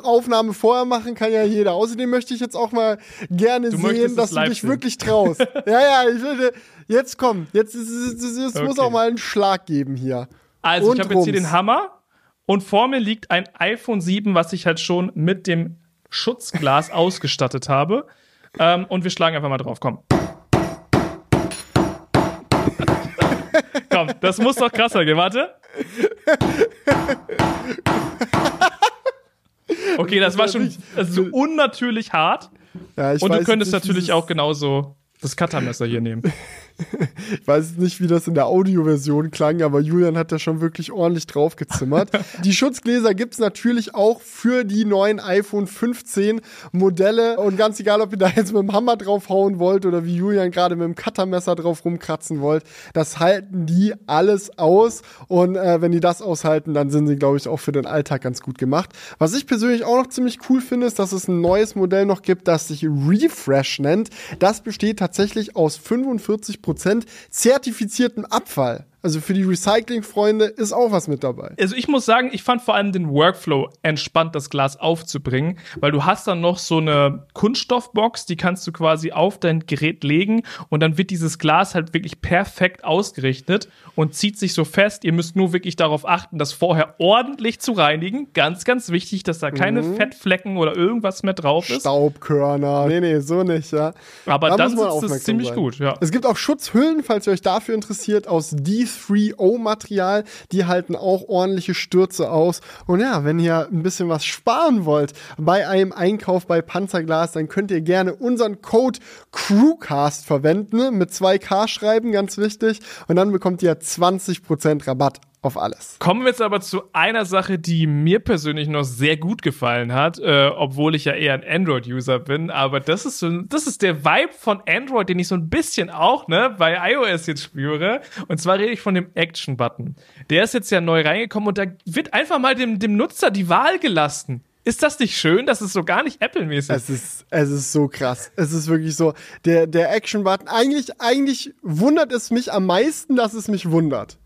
Aufnahme vorher machen kann ja jeder. Außerdem möchte ich jetzt auch mal gerne du sehen, dass du dich wirklich traust. ja, ja, ich würde, jetzt komm, jetzt, jetzt, jetzt, jetzt okay. muss auch mal einen Schlag geben hier. Also, Und ich habe jetzt hier den Hammer. Und vor mir liegt ein iPhone 7, was ich halt schon mit dem Schutzglas ausgestattet habe. Ähm, und wir schlagen einfach mal drauf. Komm. Komm, das muss doch krasser gehen. Warte. Okay, das war schon also so unnatürlich hart. Ja, und du könntest natürlich auch genauso das Cuttermesser hier nehmen. ich weiß nicht, wie das in der Audioversion klang, aber Julian hat da schon wirklich ordentlich draufgezimmert. die Schutzgläser gibt es natürlich auch für die neuen iPhone 15 Modelle. Und ganz egal, ob ihr da jetzt mit dem Hammer draufhauen wollt oder wie Julian gerade mit dem Cuttermesser drauf rumkratzen wollt, das halten die alles aus. Und äh, wenn die das aushalten, dann sind sie, glaube ich, auch für den Alltag ganz gut gemacht. Was ich persönlich auch noch ziemlich cool finde, ist, dass es ein neues Modell noch gibt, das sich Refresh nennt. Das besteht tatsächlich aus 45 Prozent zertifiziertem Abfall. Also für die Recycling-Freunde ist auch was mit dabei. Also ich muss sagen, ich fand vor allem den Workflow entspannt, das Glas aufzubringen, weil du hast dann noch so eine Kunststoffbox, die kannst du quasi auf dein Gerät legen und dann wird dieses Glas halt wirklich perfekt ausgerichtet und zieht sich so fest. Ihr müsst nur wirklich darauf achten, das vorher ordentlich zu reinigen. Ganz, ganz wichtig, dass da keine mhm. Fettflecken oder irgendwas mehr drauf ist. Staubkörner. Nee, nee, so nicht, ja. Aber da dann sitzt es ziemlich sein. gut, ja. Es gibt auch Schutzhüllen, falls ihr euch dafür interessiert, aus die 3O-Material. Die halten auch ordentliche Stürze aus. Und ja, wenn ihr ein bisschen was sparen wollt bei einem Einkauf bei Panzerglas, dann könnt ihr gerne unseren Code Crewcast verwenden. Mit 2K schreiben, ganz wichtig. Und dann bekommt ihr 20% Rabatt auf alles. Kommen wir jetzt aber zu einer Sache, die mir persönlich noch sehr gut gefallen hat, äh, obwohl ich ja eher ein Android-User bin. Aber das ist so, das ist der Vibe von Android, den ich so ein bisschen auch ne bei iOS jetzt spüre. Und zwar rede ich von dem Action-Button. Der ist jetzt ja neu reingekommen und da wird einfach mal dem, dem Nutzer die Wahl gelassen. Ist das nicht schön? Das ist so gar nicht Apple-mäßig. Es ist, es ist so krass. Es ist wirklich so. Der, der Action-Button, eigentlich, eigentlich wundert es mich am meisten, dass es mich wundert.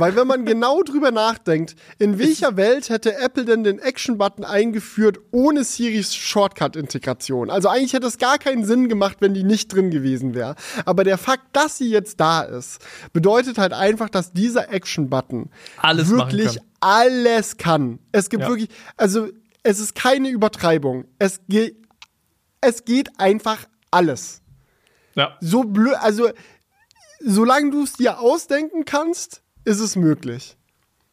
Weil wenn man genau drüber nachdenkt, in welcher Welt hätte Apple denn den Action-Button eingeführt ohne Siris Shortcut-Integration? Also eigentlich hätte es gar keinen Sinn gemacht, wenn die nicht drin gewesen wäre. Aber der Fakt, dass sie jetzt da ist, bedeutet halt einfach, dass dieser Action-Button wirklich kann. alles kann. Es gibt ja. wirklich, also es ist keine Übertreibung. Es geht, es geht einfach alles. Ja. So blöd, also solange du es dir ausdenken kannst, ist es möglich.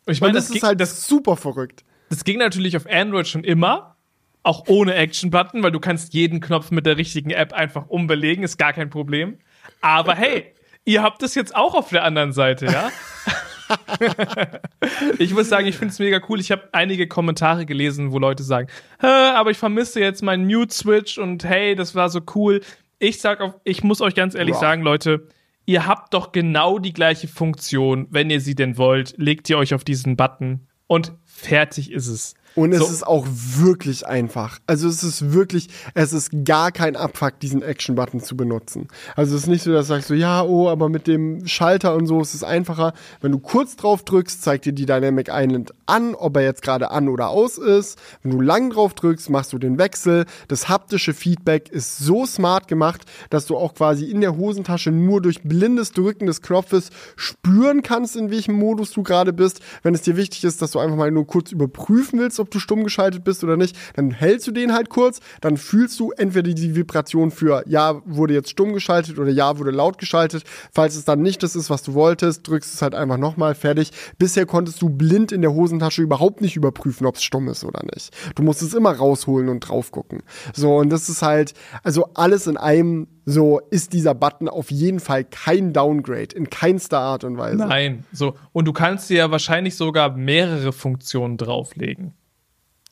Ich meine, das, das ist halt das, super verrückt. Das ging natürlich auf Android schon immer, auch ohne Action-Button, weil du kannst jeden Knopf mit der richtigen App einfach umbelegen, ist gar kein Problem. Aber hey, ihr habt es jetzt auch auf der anderen Seite, ja? ich muss sagen, ich finde es mega cool. Ich habe einige Kommentare gelesen, wo Leute sagen, aber ich vermisse jetzt meinen Mute-Switch und hey, das war so cool ich sag auf, ich muss euch ganz ehrlich Wow. sagen, Leute, ihr habt doch genau die gleiche Funktion, wenn ihr sie denn wollt, legt ihr euch auf diesen Button und fertig ist es. Und es So. ist auch wirklich einfach. Also es ist wirklich, es ist gar kein Abfuck, diesen Action-Button zu benutzen. Also es ist nicht so, dass du sagst so, ja, oh, aber mit dem Schalter und so ist es einfacher. Wenn du kurz drauf drückst, zeigt dir die Dynamic Island an, ob er jetzt gerade an oder aus ist. Wenn du lang drauf drückst, machst du den Wechsel. Das haptische Feedback ist so smart gemacht, dass du auch quasi in der Hosentasche nur durch blindes Drücken des Knopfes spüren kannst, in welchem Modus du gerade bist. Wenn es dir wichtig ist, dass du einfach mal nur kurz überprüfen willst, ob du stumm geschaltet bist oder nicht, dann hältst du den halt kurz, dann fühlst du entweder die Vibration für ja, wurde jetzt stumm geschaltet oder ja, wurde laut geschaltet. Falls es dann nicht das ist, was du wolltest, drückst es halt einfach nochmal fertig. Bisher konntest du blind in der Hosentasche überhaupt nicht überprüfen, ob es stumm ist oder nicht. Du musst es immer rausholen und drauf gucken. So, und das ist halt, also alles in einem, so ist dieser Button auf jeden Fall kein Downgrade, in keinster Art und Weise. Nein, so. Und du kannst dir ja wahrscheinlich sogar mehrere Funktionen drauflegen.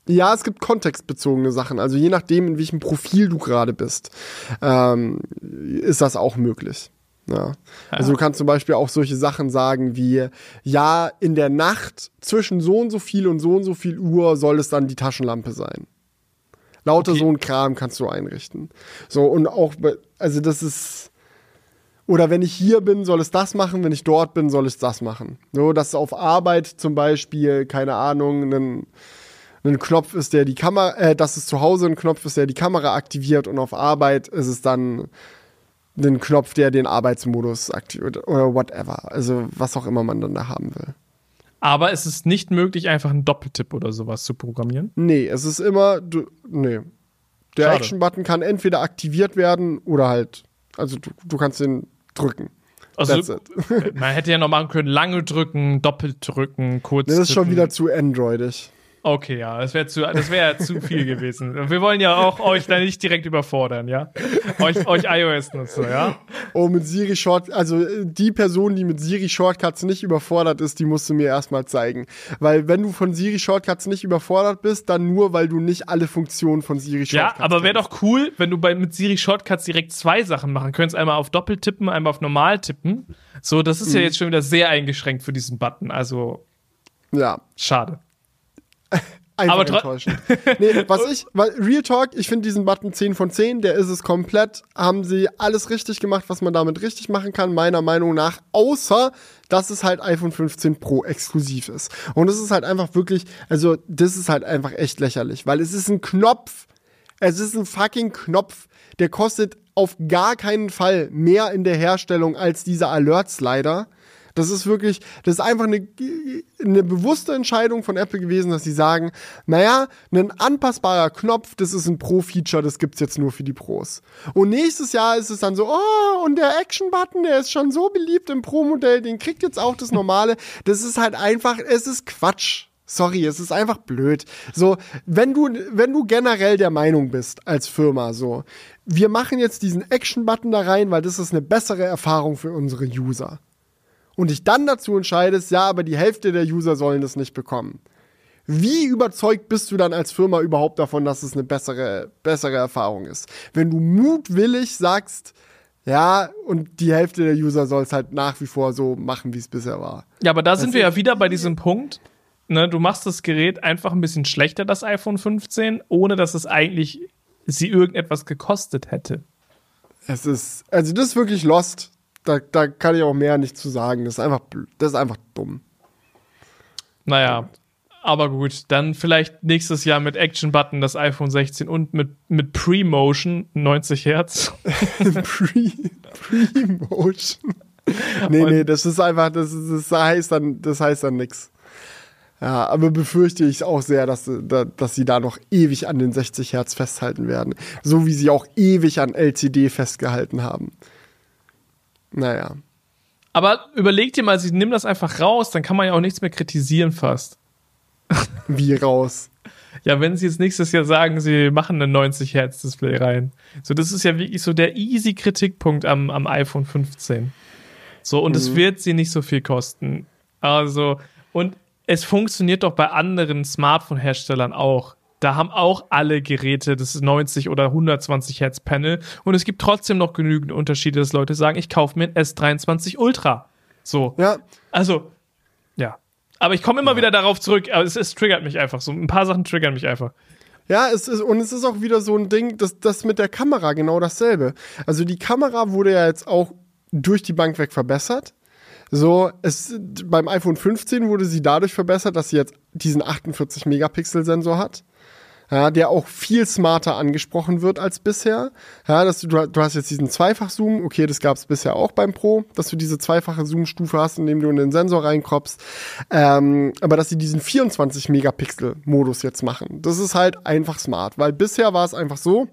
Ja, es gibt kontextbezogene Sachen. Also je nachdem, in welchem Profil du gerade bist, ähm, ist das auch möglich. Ja. Also du kannst zum Beispiel auch solche Sachen sagen wie, ja, in der Nacht zwischen so und so viel und so und so viel Uhr soll es dann die Taschenlampe sein. Lauter Okay. so ein Kram kannst du einrichten. So, und auch, also das ist, oder wenn ich hier bin, soll es das machen, wenn ich dort bin, soll es das machen. So, dass auf Arbeit zum Beispiel, keine Ahnung, ein, ein Knopf ist, der die Kamera, äh, dass es zu Hause ein Knopf ist, der die Kamera aktiviert und auf Arbeit ist es dann ein Knopf, der den Arbeitsmodus aktiviert oder whatever. Also was auch immer man dann da haben will. Aber es ist nicht möglich, einfach einen Doppeltipp oder sowas zu programmieren. Nee, es ist immer, du, nee. Der. Action-Button kann entweder aktiviert werden oder halt, also du, du kannst den drücken. Also, it. man hätte ja noch machen können, lange drücken, doppelt drücken, kurz. Das ist schon tippen. wieder zu androidig. Okay, ja, das wäre zu, das ja zu viel gewesen. Wir wollen ja auch euch da nicht direkt überfordern, ja? Euch, euch iOS-Nutzer, ja? Oh, mit Siri Short, also äh, die Person, die mit Siri Shortcuts nicht überfordert ist, die musst du mir erstmal zeigen. Weil wenn du von Siri Shortcuts nicht überfordert bist, dann nur, weil du nicht alle Funktionen von Siri Ja, Shortcuts aber wäre doch cool, wenn du bei, mit Siri Shortcuts direkt zwei Sachen machen könntest. Einmal auf Doppel tippen, einmal auf Normal tippen. So, das ist ja Mhm. jetzt schon wieder sehr eingeschränkt für diesen Button. Also, Ja, schade. einfach Aber enttäuschend. nee, was ich, weil Real Talk, ich finde diesen Button 10 von 10, der ist es komplett, haben sie alles richtig gemacht, was man damit richtig machen kann, meiner Meinung nach, außer, dass es halt iPhone 15 Pro exklusiv ist. Und es ist halt einfach wirklich, also, das ist halt einfach echt lächerlich, weil es ist ein Knopf, es ist ein fucking Knopf, der kostet auf gar keinen Fall mehr in der Herstellung als dieser Alert-Slider. Das ist wirklich, das ist einfach eine, eine bewusste Entscheidung von Apple gewesen, dass sie sagen, naja, ein anpassbarer Knopf, das ist ein Pro-Feature, das gibt's jetzt nur für die Pros. Und nächstes Jahr ist es dann so, oh, und der Action-Button, der ist schon so beliebt im Pro-Modell, den kriegt jetzt auch das normale. Das ist halt einfach, es ist Quatsch. Sorry, es ist einfach blöd. So, wenn du, wenn du generell der Meinung bist als Firma, so, wir machen jetzt diesen Action-Button da rein, weil das ist eine bessere Erfahrung für unsere User. Und dich dann dazu entscheidest, ja, aber die Hälfte der User sollen das nicht bekommen. Wie überzeugt bist du dann als Firma überhaupt davon, dass es eine bessere, bessere Erfahrung ist? Wenn du mutwillig sagst, ja, und die Hälfte der User soll es halt nach wie vor so machen, wie es bisher war. Ja, aber da sind wir ja wieder bei diesem Punkt. Ne, du machst das Gerät einfach ein bisschen schlechter, das iPhone 15, ohne dass es eigentlich sie irgendetwas gekostet hätte. Es ist, also das ist wirklich lost. Da, da kann ich auch mehr nicht zu sagen. Das ist einfach, das ist einfach dumm. Naja, aber gut, dann vielleicht nächstes Jahr mit Action Button das iPhone 16 und mit, mit Pre-Motion 90 Hertz. Pre, Pre-Motion. nee, Und- nee, das ist einfach, das, ist, das heißt dann, das heißt dann nix. Ja, aber befürchte ich auch sehr, dass, da- dass sie da noch ewig an den 60 Hertz festhalten werden. So wie sie auch ewig an LCD festgehalten haben. Naja. Aber überleg dir mal, sie nehmen das einfach raus, dann kann man ja auch nichts mehr kritisieren fast. Wie raus. Ja, wenn sie jetzt nächstes Jahr sagen, sie machen ein 90 Hertz Display rein. So, das ist ja wirklich so der easy Kritikpunkt am, am iPhone 15. So, und es wird sie nicht so viel kosten. Also, und es funktioniert doch bei anderen Smartphone-Herstellern auch. Da haben auch alle Geräte das 90 oder 120 Hertz Panel und es gibt trotzdem noch genügend Unterschiede, dass Leute sagen, ich kaufe mir ein S23 Ultra. So. Ja. Also, ja. Aber ich komme immer ja. wieder darauf zurück, aber es, es triggert mich einfach so. Ein paar Sachen triggern mich einfach. Ja, es ist, und es ist auch wieder so ein Ding, das, das mit der Kamera genau dasselbe. Also die Kamera wurde ja jetzt auch durch die Bank weg verbessert. So, es, beim iPhone 15 wurde sie dadurch verbessert, dass sie jetzt diesen 48 Megapixel Sensor hat ja, der auch viel smarter angesprochen wird als bisher. Ja, dass du, du hast jetzt diesen Zweifach-Zoom, okay, das gab es bisher auch beim Pro, dass du diese zweifache Zoom-Stufe hast, indem du in den Sensor reinkropfst. Ähm, aber dass sie diesen 24-Megapixel-Modus jetzt machen, das ist halt einfach smart, weil bisher war es einfach so,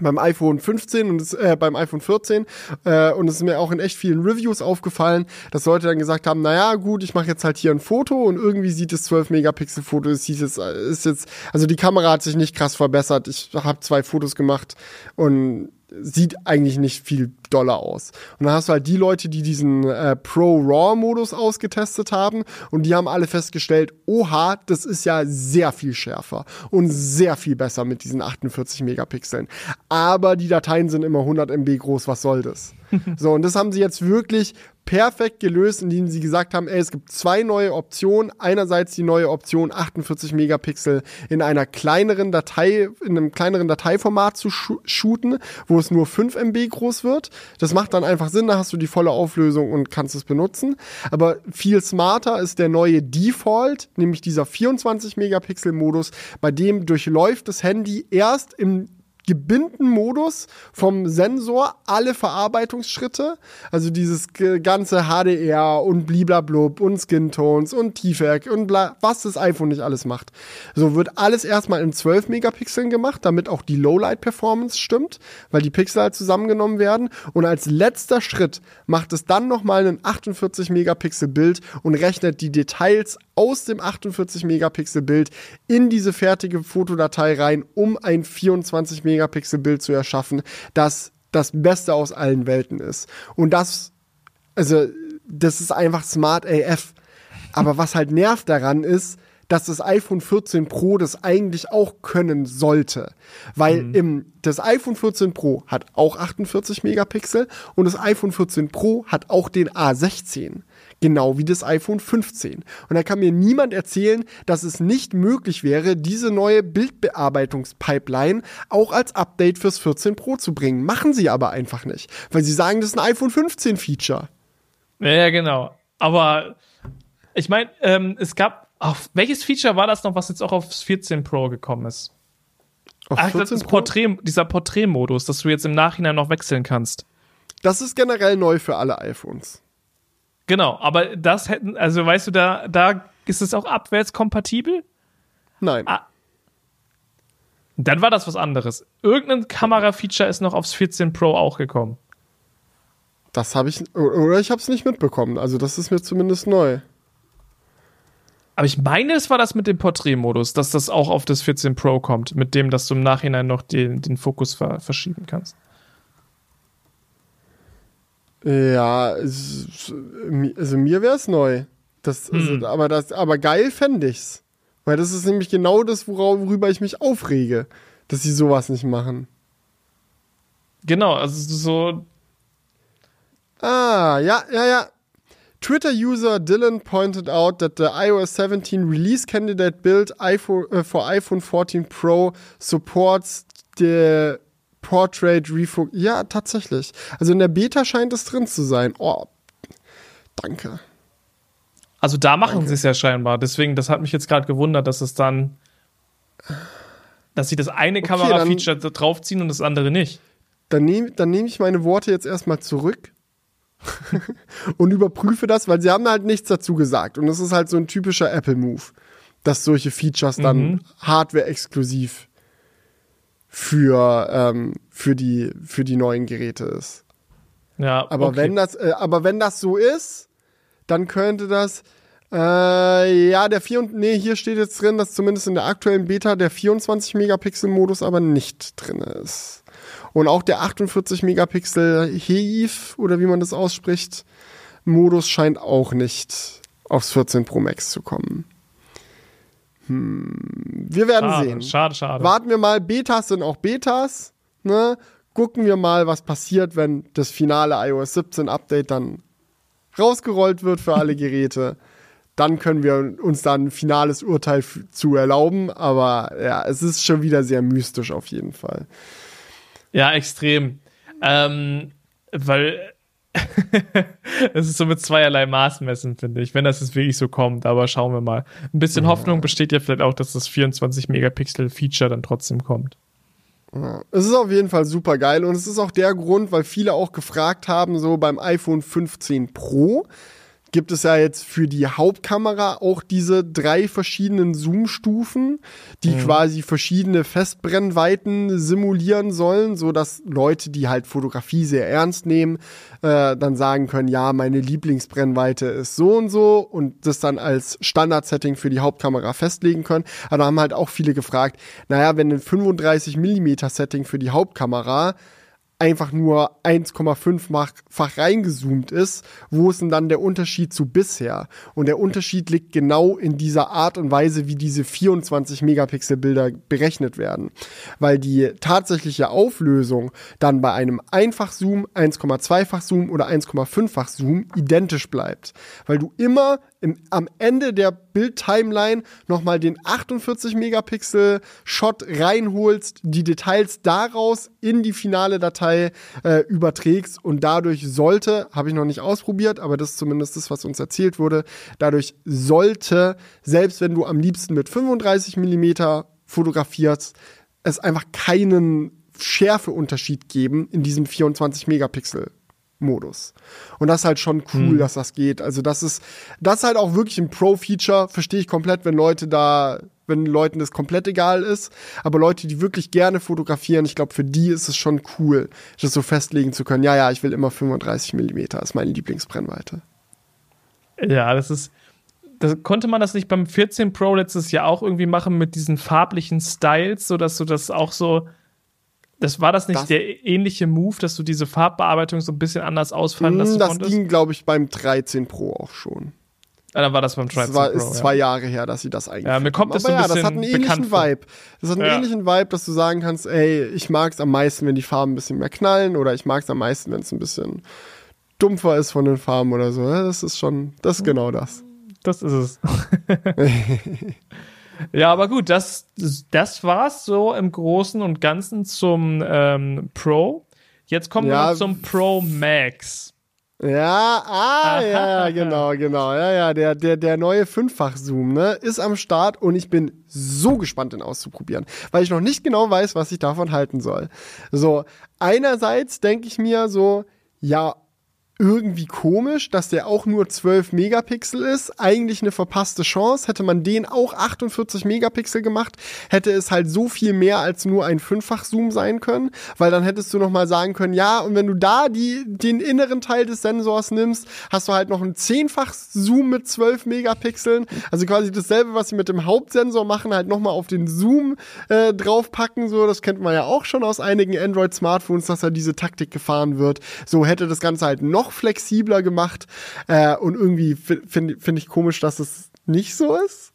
beim iPhone 15 und äh, beim iPhone 14 äh, und es ist mir auch in echt vielen Reviews aufgefallen, dass Leute dann gesagt haben, naja gut, ich mache jetzt halt hier ein Foto und irgendwie sieht das 12 Megapixel Foto, es sieht jetzt, ist jetzt, also die Kamera hat sich nicht krass verbessert. Ich habe zwei Fotos gemacht und sieht eigentlich nicht viel doller aus. Und dann hast du halt die Leute, die diesen äh, Pro-RAW-Modus ausgetestet haben und die haben alle festgestellt, oha, das ist ja sehr viel schärfer und sehr viel besser mit diesen 48 Megapixeln. Aber die Dateien sind immer 100 MB groß, was soll das? so, und das haben sie jetzt wirklich perfekt gelöst, indem sie gesagt haben, ey, es gibt zwei neue Optionen. Einerseits die neue Option 48 Megapixel in einer kleineren Datei, in einem kleineren Dateiformat zu sh shooten, wo es nur 5 MB groß wird. Das macht dann einfach Sinn, da hast du die volle Auflösung und kannst es benutzen. Aber viel smarter ist der neue Default, nämlich dieser 24 Megapixel Modus, bei dem durchläuft das Handy erst im gebinden Modus vom Sensor alle Verarbeitungsschritte, also dieses ganze HDR und bliblablub und Skintones und TFAC und bla, was das iPhone nicht alles macht. So wird alles erstmal in 12 Megapixeln gemacht, damit auch die Lowlight Performance stimmt, weil die Pixel halt zusammengenommen werden und als letzter Schritt macht es dann nochmal ein 48 Megapixel Bild und rechnet die Details aus dem 48 Megapixel Bild in diese fertige Fotodatei rein, um ein 24 Megapixel Bild zu erschaffen, das das Beste aus allen Welten ist. Und das, also, das ist einfach smart AF. Aber was halt nervt daran ist, dass das iPhone 14 Pro das eigentlich auch können sollte. Weil mhm. im, das iPhone 14 Pro hat auch 48 Megapixel und das iPhone 14 Pro hat auch den A16. Genau wie das iPhone 15. Und da kann mir niemand erzählen, dass es nicht möglich wäre, diese neue Bildbearbeitungspipeline auch als Update fürs 14 Pro zu bringen. Machen sie aber einfach nicht, weil sie sagen, das ist ein iPhone 15 Feature. Ja, genau. Aber ich meine, ähm, es gab, auf welches Feature war das noch, was jetzt auch aufs 14 Pro gekommen ist? Auf Ach, das ist Porträt, dieser Porträtmodus, dass du jetzt im Nachhinein noch wechseln kannst. Das ist generell neu für alle iPhones. Genau, aber das hätten, also weißt du, da, da ist es auch abwärtskompatibel? Nein. Ah. Dann war das was anderes. Irgendein Kamera-Feature ist noch aufs 14 Pro auch gekommen. Das habe ich, oder ich habe es nicht mitbekommen. Also das ist mir zumindest neu. Aber ich meine, es war das mit dem Porträtmodus, dass das auch auf das 14 Pro kommt, mit dem, dass du im Nachhinein noch den, den Fokus ver verschieben kannst. Ja, also mir wäre es neu. Das, also, hm. aber, das, aber geil fände ich's. Weil das ist nämlich genau das, worüber ich mich aufrege, dass sie sowas nicht machen. Genau, also so. Ah, ja, ja, ja. Twitter-User Dylan pointed out that the iOS 17 release candidate build iPhone, uh, for iPhone 14 Pro supports the Portrait Refocus. Ja, tatsächlich. Also in der Beta scheint es drin zu sein. Oh, danke. Also da machen sie es ja scheinbar. Deswegen, das hat mich jetzt gerade gewundert, dass es dann, dass sie das eine okay, Kamera-Feature draufziehen und das andere nicht. Dann nehme dann nehm ich meine Worte jetzt erstmal zurück und überprüfe das, weil sie haben halt nichts dazu gesagt. Und das ist halt so ein typischer Apple-Move, dass solche Features dann mhm. hardware-exklusiv für, ähm, für, die, für die neuen Geräte ist. Ja, aber okay. wenn das, äh, aber wenn das so ist, dann könnte das, äh, ja, der 4 nee, hier steht jetzt drin, dass zumindest in der aktuellen Beta der 24 Megapixel Modus aber nicht drin ist. Und auch der 48 Megapixel HEIF oder wie man das ausspricht, Modus scheint auch nicht aufs 14 Pro Max zu kommen. Hm, wir werden Schade, sehen. schade, schade. Warten wir mal, Betas sind auch Betas, ne? Gucken wir mal, was passiert, wenn das finale iOS 17 Update dann rausgerollt wird für alle Geräte. Dann können wir uns dann ein finales Urteil zu erlauben, aber ja, es ist schon wieder sehr mystisch auf jeden Fall. Ja, extrem. Ähm, weil es ist so mit zweierlei Maß messen, finde ich, wenn das jetzt wirklich so kommt. Aber schauen wir mal. Ein bisschen Hoffnung besteht ja vielleicht auch, dass das 24-Megapixel-Feature dann trotzdem kommt. Ja. Es ist auf jeden Fall super geil und es ist auch der Grund, weil viele auch gefragt haben, so beim iPhone 15 Pro gibt es ja jetzt für die Hauptkamera auch diese drei verschiedenen Zoom-Stufen, die quasi verschiedene Festbrennweiten simulieren sollen, so dass Leute, die halt Fotografie sehr ernst nehmen, äh, dann sagen können, ja, meine Lieblingsbrennweite ist so und so und das dann als Standard-Setting für die Hauptkamera festlegen können. Aber da haben halt auch viele gefragt, naja, wenn ein 35 mm Setting für die Hauptkamera einfach nur 1,5-fach reingezoomt ist, wo ist denn dann der Unterschied zu bisher? Und der Unterschied liegt genau in dieser Art und Weise, wie diese 24 Megapixel Bilder berechnet werden. Weil die tatsächliche Auflösung dann bei einem Einfachzoom, 1,2-fach Zoom oder 1,5-fach Zoom identisch bleibt. Weil du immer im, am Ende der Bildtimeline nochmal den 48 Megapixel Shot reinholst, die Details daraus in die finale Datei äh, überträgst und dadurch sollte, habe ich noch nicht ausprobiert, aber das ist zumindest das, was uns erzählt wurde, dadurch sollte, selbst wenn du am liebsten mit 35 Millimeter fotografierst, es einfach keinen Schärfeunterschied geben in diesem 24 Megapixel Modus. Und das ist halt schon cool, dass das geht. Also das ist, das ist halt auch wirklich ein Pro-Feature. Verstehe ich komplett, wenn Leute da, wenn Leuten das komplett egal ist. Aber Leute, die wirklich gerne fotografieren, ich glaube, für die ist es schon cool, das so festlegen zu können. Ja, ja, ich will immer 35 Millimeter, ist meine Lieblingsbrennweite. Ja, das ist. Das, konnte man das nicht beim 14 Pro letztes Jahr auch irgendwie machen mit diesen farblichen Styles, sodass du das auch so. Das war das nicht Das- der ähnliche Move, dass du diese Farbbearbeitung so ein bisschen anders ausfallen lassen Hm, das konntest? ging, glaube ich, beim 13 Pro auch schon. Ah, dann war das beim 13 Das war, Pro. ist ja. zwei Jahre her, dass sie das eigentlich. Ja, mir kommt das so ein Aber ja, das bisschen hat einen ähnlichen. Vibe. Das hat einen Ja. ähnlichen Vibe, dass du sagen kannst, ey, ich mag es am meisten, wenn die Farben ein bisschen mehr knallen oder ich mag es am meisten, wenn es ein bisschen dumpfer ist von den Farben oder so. Ja, Das ist schon, das ist genau das. Das ist es. ja, aber gut, das, das war's so im Großen und Ganzen zum ähm, Pro. Jetzt kommen wir Ja, noch zum Pro Max. Ja, ah, ja, ja, genau, genau. Ja, ja, der, der, der neue Fünffach-Zoom, ne, ist am Start und ich bin so gespannt, den auszuprobieren, weil ich noch nicht genau weiß, was ich davon halten soll. So, einerseits denke ich mir so, ja, irgendwie komisch, dass der auch nur 12 Megapixel ist. Eigentlich eine verpasste Chance. Hätte man den auch 48 Megapixel gemacht, hätte es halt so viel mehr als nur ein Fünffach-Zoom sein können, weil dann hättest du nochmal sagen können, ja, und wenn du da die, den inneren Teil des Sensors nimmst, hast du halt noch einen Zehnfach-Zoom mit 12 Megapixeln. Also quasi dasselbe, was sie mit dem Hauptsensor machen, halt nochmal auf den Zoom äh, draufpacken. So, das kennt man ja auch schon aus einigen Android-Smartphones, dass da diese Taktik gefahren wird. So hätte das Ganze halt noch flexibler gemacht. Äh, und irgendwie finde find ich komisch, dass es nicht so ist.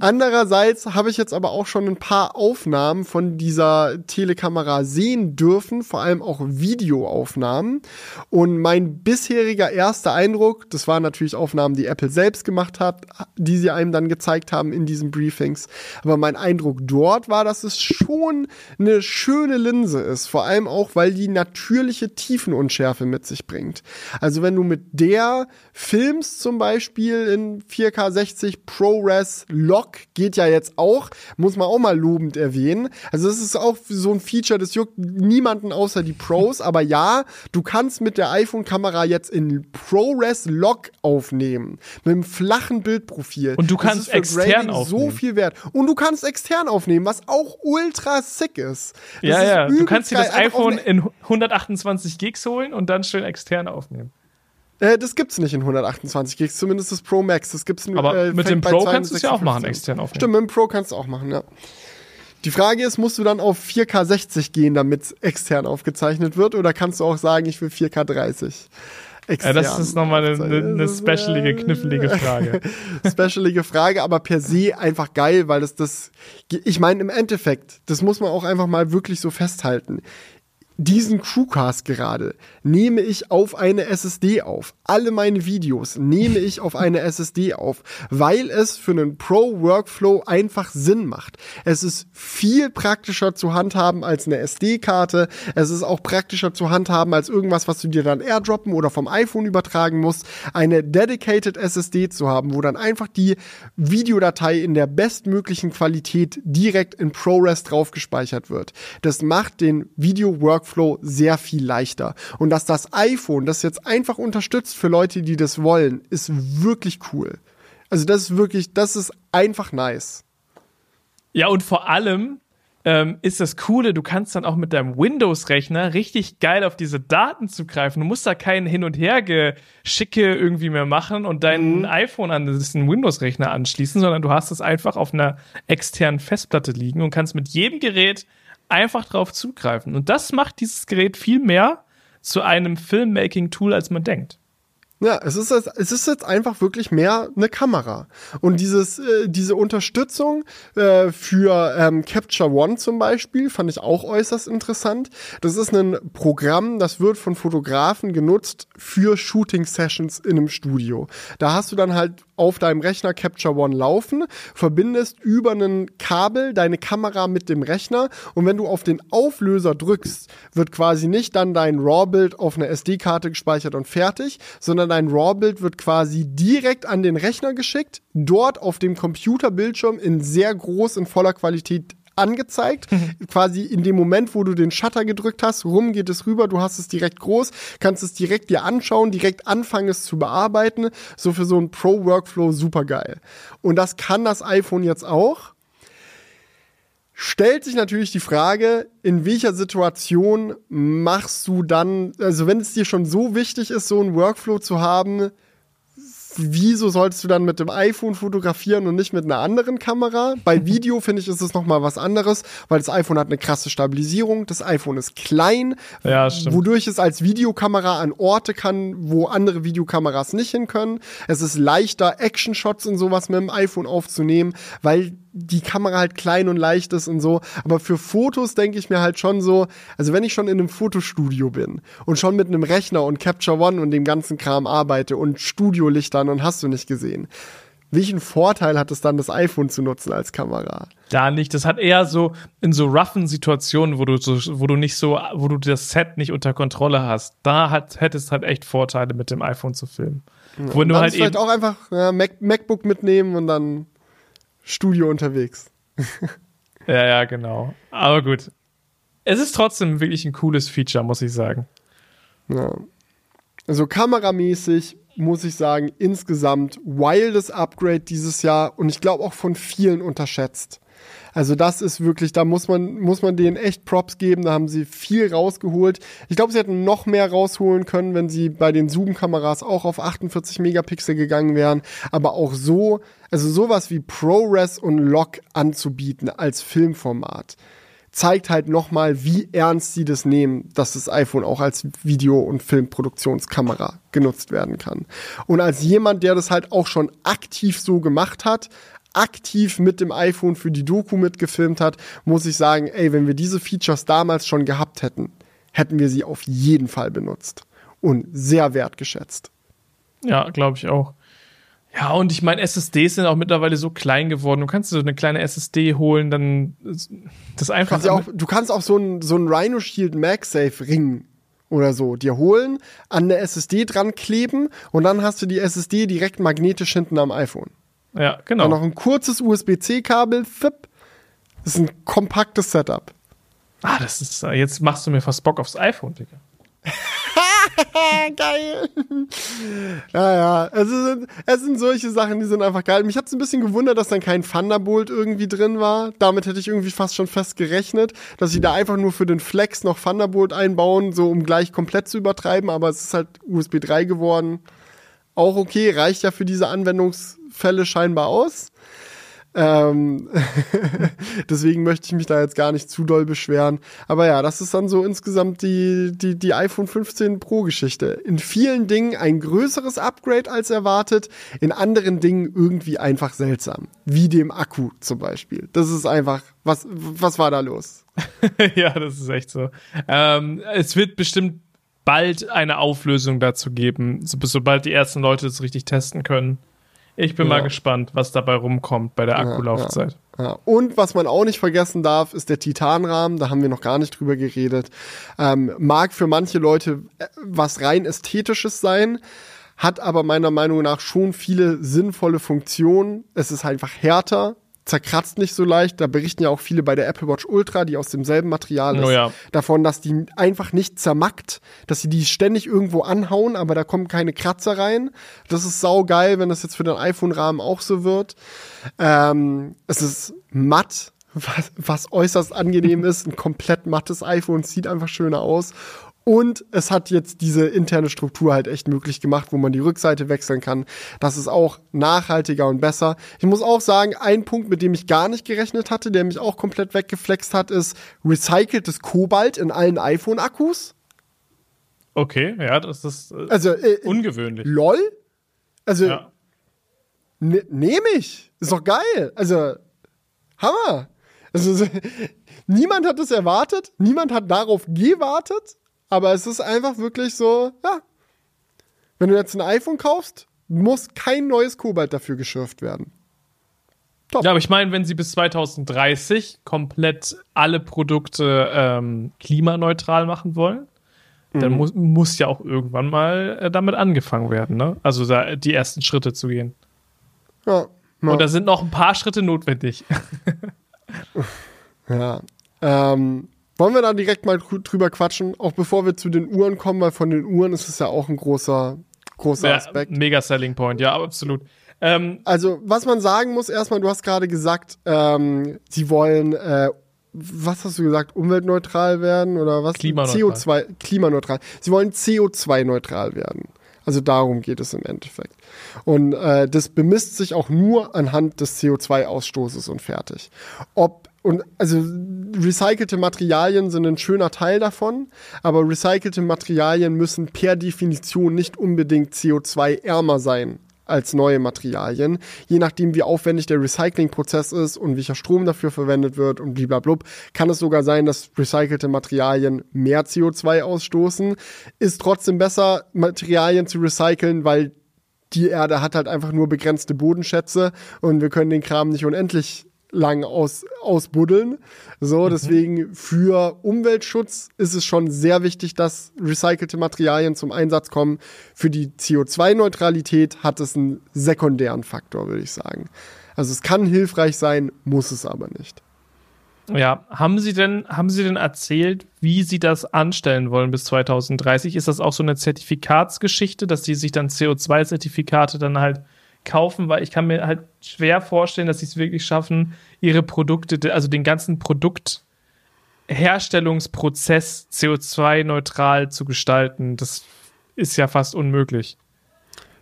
Andererseits habe ich jetzt aber auch schon ein paar Aufnahmen von dieser Telekamera sehen dürfen, vor allem auch Videoaufnahmen. Und mein bisheriger erster Eindruck, das waren natürlich Aufnahmen, die Apple selbst gemacht hat, die sie einem dann gezeigt haben in diesen Briefings. Aber mein Eindruck dort war, dass es schon eine schöne Linse ist. Vor allem auch, weil die natürliche Tiefenunschärfe mit sich bringt. Also wenn du mit der filmst zum Beispiel in 4K 60 ProRes Lock geht ja jetzt auch, muss man auch mal lobend erwähnen. Also es ist auch so ein Feature, das juckt niemanden außer die Pros, aber ja, du kannst mit der iPhone-Kamera jetzt in ProRes Lock aufnehmen, mit einem flachen Bildprofil. Und du Das kannst extern Grading so aufnehmen. viel wert. Und du kannst extern aufnehmen, was auch ultra sick ist. Das Ja, ist ja. Du kannst dir das iPhone in 128 Gigs holen und dann schön extern aufnehmen. Äh, das gibt's nicht in 128 Gigs, zumindest das Pro Max. Das gibt's nur. Aber äh, mit dem Pro kannst du es ja auch 256 machen, extern aufnehmen. Stimmt, mit dem Pro kannst du auch machen, ja. Die Frage ist, musst du dann auf 4K 60 gehen, damit extern aufgezeichnet wird, oder kannst du auch sagen, ich will 4K 30? Ja, das ist nochmal eine, eine, eine specialige, knifflige Frage. specialige Frage, aber per se einfach geil, weil das das, ich meine, im Endeffekt, das muss man auch einfach mal wirklich so festhalten diesen Crewcast gerade nehme ich auf eine SSD auf. Alle meine Videos nehme ich auf eine SSD auf, weil es für einen Pro-Workflow einfach Sinn macht. Es ist viel praktischer zu handhaben als eine SD-Karte. Es ist auch praktischer zu handhaben als irgendwas, was du dir dann airdroppen oder vom iPhone übertragen musst. Eine dedicated SSD zu haben, wo dann einfach die Videodatei in der bestmöglichen Qualität direkt in ProRes drauf gespeichert wird. Das macht den Video-Workflow Workflow sehr viel leichter. Und dass das iPhone das jetzt einfach unterstützt für Leute, die das wollen, ist wirklich cool. Also das ist wirklich, das ist einfach nice. Ja, und vor allem ähm, ist das Coole, du kannst dann auch mit deinem Windows-Rechner richtig geil auf diese Daten zugreifen. Du musst da kein Hin- und Her-Geschicke irgendwie mehr machen und dein mhm. iPhone an diesen Windows-Rechner anschließen, sondern du hast es einfach auf einer externen Festplatte liegen und kannst mit jedem Gerät einfach drauf zugreifen. Und das macht dieses Gerät viel mehr zu einem Filmmaking-Tool, als man denkt. Ja, es ist, es ist jetzt einfach wirklich mehr eine Kamera. Und dieses, äh, diese Unterstützung äh, für ähm, Capture One zum Beispiel fand ich auch äußerst interessant. Das ist ein Programm, das wird von Fotografen genutzt für Shooting Sessions in einem Studio. Da hast du dann halt auf deinem Rechner Capture One laufen, verbindest über ein Kabel deine Kamera mit dem Rechner und wenn du auf den Auflöser drückst, wird quasi nicht dann dein RAW-Bild auf einer SD-Karte gespeichert und fertig, sondern dein RAW-Bild wird quasi direkt an den Rechner geschickt, dort auf dem Computerbildschirm in sehr groß, in voller Qualität angezeigt. Mhm. Quasi in dem Moment, wo du den Shutter gedrückt hast, rum geht es rüber, du hast es direkt groß, kannst es direkt dir anschauen, direkt anfangen es zu bearbeiten. So für so einen Pro-Workflow super geil. Und das kann das iPhone jetzt auch. Stellt sich natürlich die Frage, in welcher Situation machst du dann, also wenn es dir schon so wichtig ist, so einen Workflow zu haben, wieso solltest du dann mit dem iPhone fotografieren und nicht mit einer anderen Kamera? Bei Video finde ich, ist es nochmal was anderes, weil das iPhone hat eine krasse Stabilisierung. Das iPhone ist klein, ja, wodurch es als Videokamera an Orte kann, wo andere Videokameras nicht hin können. Es ist leichter, Action-Shots und sowas mit dem iPhone aufzunehmen, weil die Kamera halt klein und leicht ist und so. Aber für Fotos denke ich mir halt schon so, also wenn ich schon in einem Fotostudio bin und schon mit einem Rechner und Capture One und dem ganzen Kram arbeite und Studiolichtern und hast du nicht gesehen. Welchen Vorteil hat es dann, das iPhone zu nutzen als Kamera? Da nicht. Das hat eher so in so roughen Situationen, wo du so, wo du nicht so, wo du das Set nicht unter Kontrolle hast. Da hat, hättest halt echt Vorteile, mit dem iPhone zu filmen. Ja, wo du halt vielleicht auch einfach ja, Mac, MacBook mitnehmen und dann Studio unterwegs. ja, ja, genau. Aber gut. Es ist trotzdem wirklich ein cooles Feature, muss ich sagen. Ja. Also kameramäßig muss ich sagen, insgesamt wildes Upgrade dieses Jahr und ich glaube auch von vielen unterschätzt. Also das ist wirklich, da muss man, muss man denen echt Props geben. Da haben sie viel rausgeholt. Ich glaube, sie hätten noch mehr rausholen können, wenn sie bei den Zoom-Kameras auch auf 48 Megapixel gegangen wären. Aber auch so, also sowas wie ProRes und Lock anzubieten als Filmformat zeigt halt nochmal, wie ernst sie das nehmen, dass das iPhone auch als Video- und Filmproduktionskamera genutzt werden kann. Und als jemand, der das halt auch schon aktiv so gemacht hat, aktiv mit dem iPhone für die Doku mitgefilmt hat, muss ich sagen, ey, wenn wir diese Features damals schon gehabt hätten, hätten wir sie auf jeden Fall benutzt und sehr wertgeschätzt. Ja, glaube ich auch. Ja, und ich meine, SSDs sind auch mittlerweile so klein geworden. Du kannst so eine kleine SSD holen, dann das einfach. Kannst auch, du kannst auch so ein, so Rhino Shield MagSafe Ring oder so dir holen, an eine SSD dran kleben und dann hast du die SSD direkt magnetisch hinten am iPhone. Ja, genau. Dann noch ein kurzes USB-C-Kabel, FIP. Das ist ein kompaktes Setup. Ah, das ist, jetzt machst du mir fast Bock aufs iPhone, Digga. geil. Ja, ja. Es sind, es sind solche Sachen, die sind einfach geil. Mich hat es ein bisschen gewundert, dass dann kein Thunderbolt irgendwie drin war. Damit hätte ich irgendwie fast schon fest gerechnet, dass sie da einfach nur für den Flex noch Thunderbolt einbauen, so um gleich komplett zu übertreiben. Aber es ist halt USB 3 geworden. Auch okay, reicht ja für diese Anwendungsfälle scheinbar aus. Ähm, deswegen möchte ich mich da jetzt gar nicht zu doll beschweren. Aber ja, das ist dann so insgesamt die, die, die iPhone 15 Pro Geschichte. In vielen Dingen ein größeres Upgrade als erwartet, in anderen Dingen irgendwie einfach seltsam. Wie dem Akku zum Beispiel. Das ist einfach, was, was war da los? ja, das ist echt so. Ähm, es wird bestimmt bald eine Auflösung dazu geben, so, sobald die ersten Leute es richtig testen können. Ich bin ja. mal gespannt, was dabei rumkommt bei der Akkulaufzeit. Ja, ja. Und was man auch nicht vergessen darf, ist der Titanrahmen. Da haben wir noch gar nicht drüber geredet. Ähm, mag für manche Leute äh, was rein ästhetisches sein, hat aber meiner Meinung nach schon viele sinnvolle Funktionen. Es ist einfach härter, zerkratzt nicht so leicht. Da berichten ja auch viele bei der Apple Watch Ultra, die aus demselben Material ist, oh ja. davon, dass die einfach nicht zermackt, dass sie die ständig irgendwo anhauen, aber da kommen keine Kratzer rein. Das ist sau geil, wenn das jetzt für den iPhone-Rahmen auch so wird. Ähm, es ist matt, was, was äußerst angenehm ist. Ein komplett mattes iPhone sieht einfach schöner aus. Und es hat jetzt diese interne Struktur halt echt möglich gemacht, wo man die Rückseite wechseln kann. Das ist auch nachhaltiger und besser. Ich muss auch sagen, ein Punkt, mit dem ich gar nicht gerechnet hatte, der mich auch komplett weggeflext hat, ist recyceltes Kobalt in allen iPhone-Akkus. Okay, ja, das ist äh, also, äh, ungewöhnlich. LOL? Also, ja. ne, nehme ich. Ist doch geil. Also, Hammer. Also, niemand hat es erwartet. Niemand hat darauf gewartet. Aber es ist einfach wirklich so, ja. Wenn du jetzt ein iPhone kaufst, muss kein neues Kobalt dafür geschürft werden. Top. Ja, aber ich meine, wenn sie bis 2030 komplett alle Produkte ähm, klimaneutral machen wollen, mhm. dann muss, muss ja auch irgendwann mal äh, damit angefangen werden, ne? Also da, die ersten Schritte zu gehen. Ja, ja. Und da sind noch ein paar Schritte notwendig. ja. Ähm, wollen wir da direkt mal drüber quatschen, auch bevor wir zu den Uhren kommen, weil von den Uhren ist es ja auch ein großer, großer ja, Aspekt. Mega Selling Point, ja, absolut. Ähm, also, was man sagen muss, erstmal, du hast gerade gesagt, ähm, sie wollen, äh, was hast du gesagt, umweltneutral werden oder was? Klimaneutral. CO2, klimaneutral. Sie wollen CO2-neutral werden. Also darum geht es im Endeffekt. Und äh, das bemisst sich auch nur anhand des CO2-Ausstoßes und fertig. Ob und also recycelte Materialien sind ein schöner Teil davon, aber recycelte Materialien müssen per Definition nicht unbedingt CO2-ärmer sein als neue Materialien. Je nachdem, wie aufwendig der Recyclingprozess ist und welcher Strom dafür verwendet wird und blablabla, kann es sogar sein, dass recycelte Materialien mehr CO2 ausstoßen. Ist trotzdem besser, Materialien zu recyceln, weil die Erde hat halt einfach nur begrenzte Bodenschätze und wir können den Kram nicht unendlich lang aus, ausbuddeln. So, mhm. deswegen für Umweltschutz ist es schon sehr wichtig, dass recycelte Materialien zum Einsatz kommen. Für die CO2-Neutralität hat es einen sekundären Faktor, würde ich sagen. Also es kann hilfreich sein, muss es aber nicht. Ja, haben Sie denn, haben Sie denn erzählt, wie Sie das anstellen wollen bis 2030? Ist das auch so eine Zertifikatsgeschichte, dass Sie sich dann CO2-Zertifikate dann halt kaufen, weil ich kann mir halt schwer vorstellen, dass sie es wirklich schaffen, ihre Produkte, also den ganzen Produktherstellungsprozess CO2-neutral zu gestalten. Das ist ja fast unmöglich.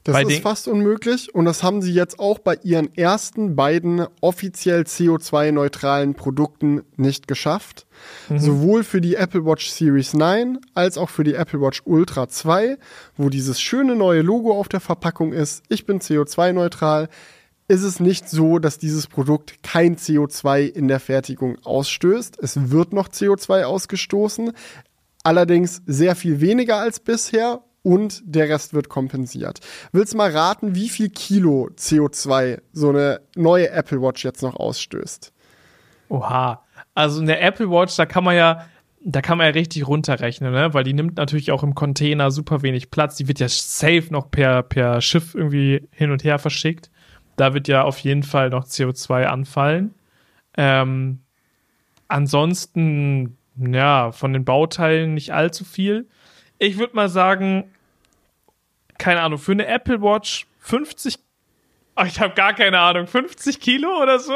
Das bei ist fast unmöglich und das haben sie jetzt auch bei ihren ersten beiden offiziell CO2-neutralen Produkten nicht geschafft. Mhm. Sowohl für die Apple Watch Series 9 als auch für die Apple Watch Ultra 2, wo dieses schöne neue Logo auf der Verpackung ist. Ich bin CO2-neutral. Ist es nicht so, dass dieses Produkt kein CO2 in der Fertigung ausstößt. Es wird noch CO2 ausgestoßen, allerdings sehr viel weniger als bisher und der Rest wird kompensiert. Willst mal raten, wie viel Kilo CO2 so eine neue Apple Watch jetzt noch ausstößt? Oha. Also eine Apple Watch, da kann man ja, da kann man ja richtig runterrechnen, ne? Weil die nimmt natürlich auch im Container super wenig Platz. Die wird ja safe noch per, per Schiff irgendwie hin und her verschickt. Da wird ja auf jeden Fall noch CO2 anfallen. Ähm, ansonsten, ja, von den Bauteilen nicht allzu viel. Ich würde mal sagen, keine Ahnung, für eine Apple Watch 50, ach, ich habe gar keine Ahnung, 50 Kilo oder so?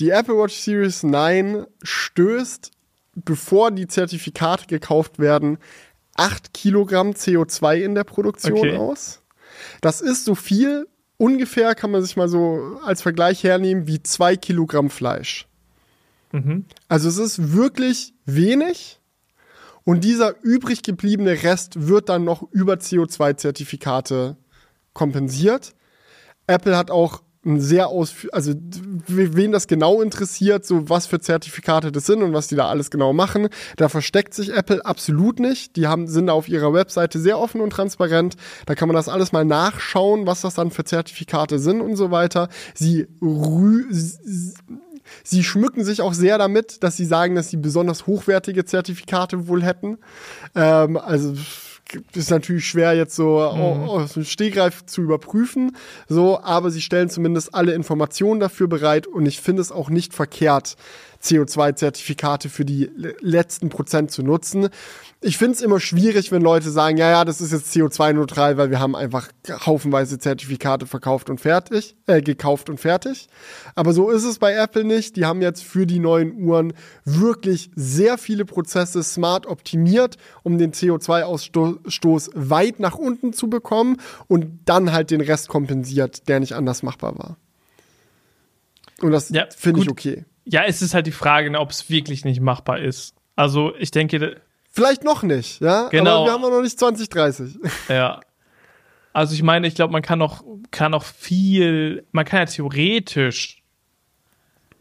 Die Apple Watch Series 9 stößt, bevor die Zertifikate gekauft werden, 8 Kilogramm CO2 in der Produktion okay. aus. Das ist so viel ungefähr, kann man sich mal so als Vergleich hernehmen, wie zwei Kilogramm Fleisch. Mhm. Also es ist wirklich wenig. Und dieser übrig gebliebene Rest wird dann noch über CO2-Zertifikate kompensiert. Apple hat auch ein sehr ausführlich, also wen das genau interessiert, so was für Zertifikate das sind und was die da alles genau machen, da versteckt sich Apple absolut nicht. Die haben, sind auf ihrer Webseite sehr offen und transparent. Da kann man das alles mal nachschauen, was das dann für Zertifikate sind und so weiter. Sie rü Sie schmücken sich auch sehr damit, dass sie sagen, dass sie besonders hochwertige Zertifikate wohl hätten. Ähm, also ist natürlich schwer jetzt so mhm. aus dem Stegreif zu überprüfen, so, aber sie stellen zumindest alle Informationen dafür bereit und ich finde es auch nicht verkehrt, CO2-Zertifikate für die letzten Prozent zu nutzen. Ich finde es immer schwierig, wenn Leute sagen, ja, ja, das ist jetzt CO2-neutral, weil wir haben einfach haufenweise Zertifikate verkauft und fertig, äh, gekauft und fertig. Aber so ist es bei Apple nicht. Die haben jetzt für die neuen Uhren wirklich sehr viele Prozesse smart optimiert, um den CO2-Ausstoß weit nach unten zu bekommen und dann halt den Rest kompensiert, der nicht anders machbar war. Und das ja, finde ich okay. Ja, es ist halt die Frage, ne, ob es wirklich nicht machbar ist. Also ich denke. Vielleicht noch nicht, ja. Genau. Aber wir haben noch nicht 2030. Ja. Also ich meine, ich glaube, man kann noch, kann noch viel, man kann ja theoretisch,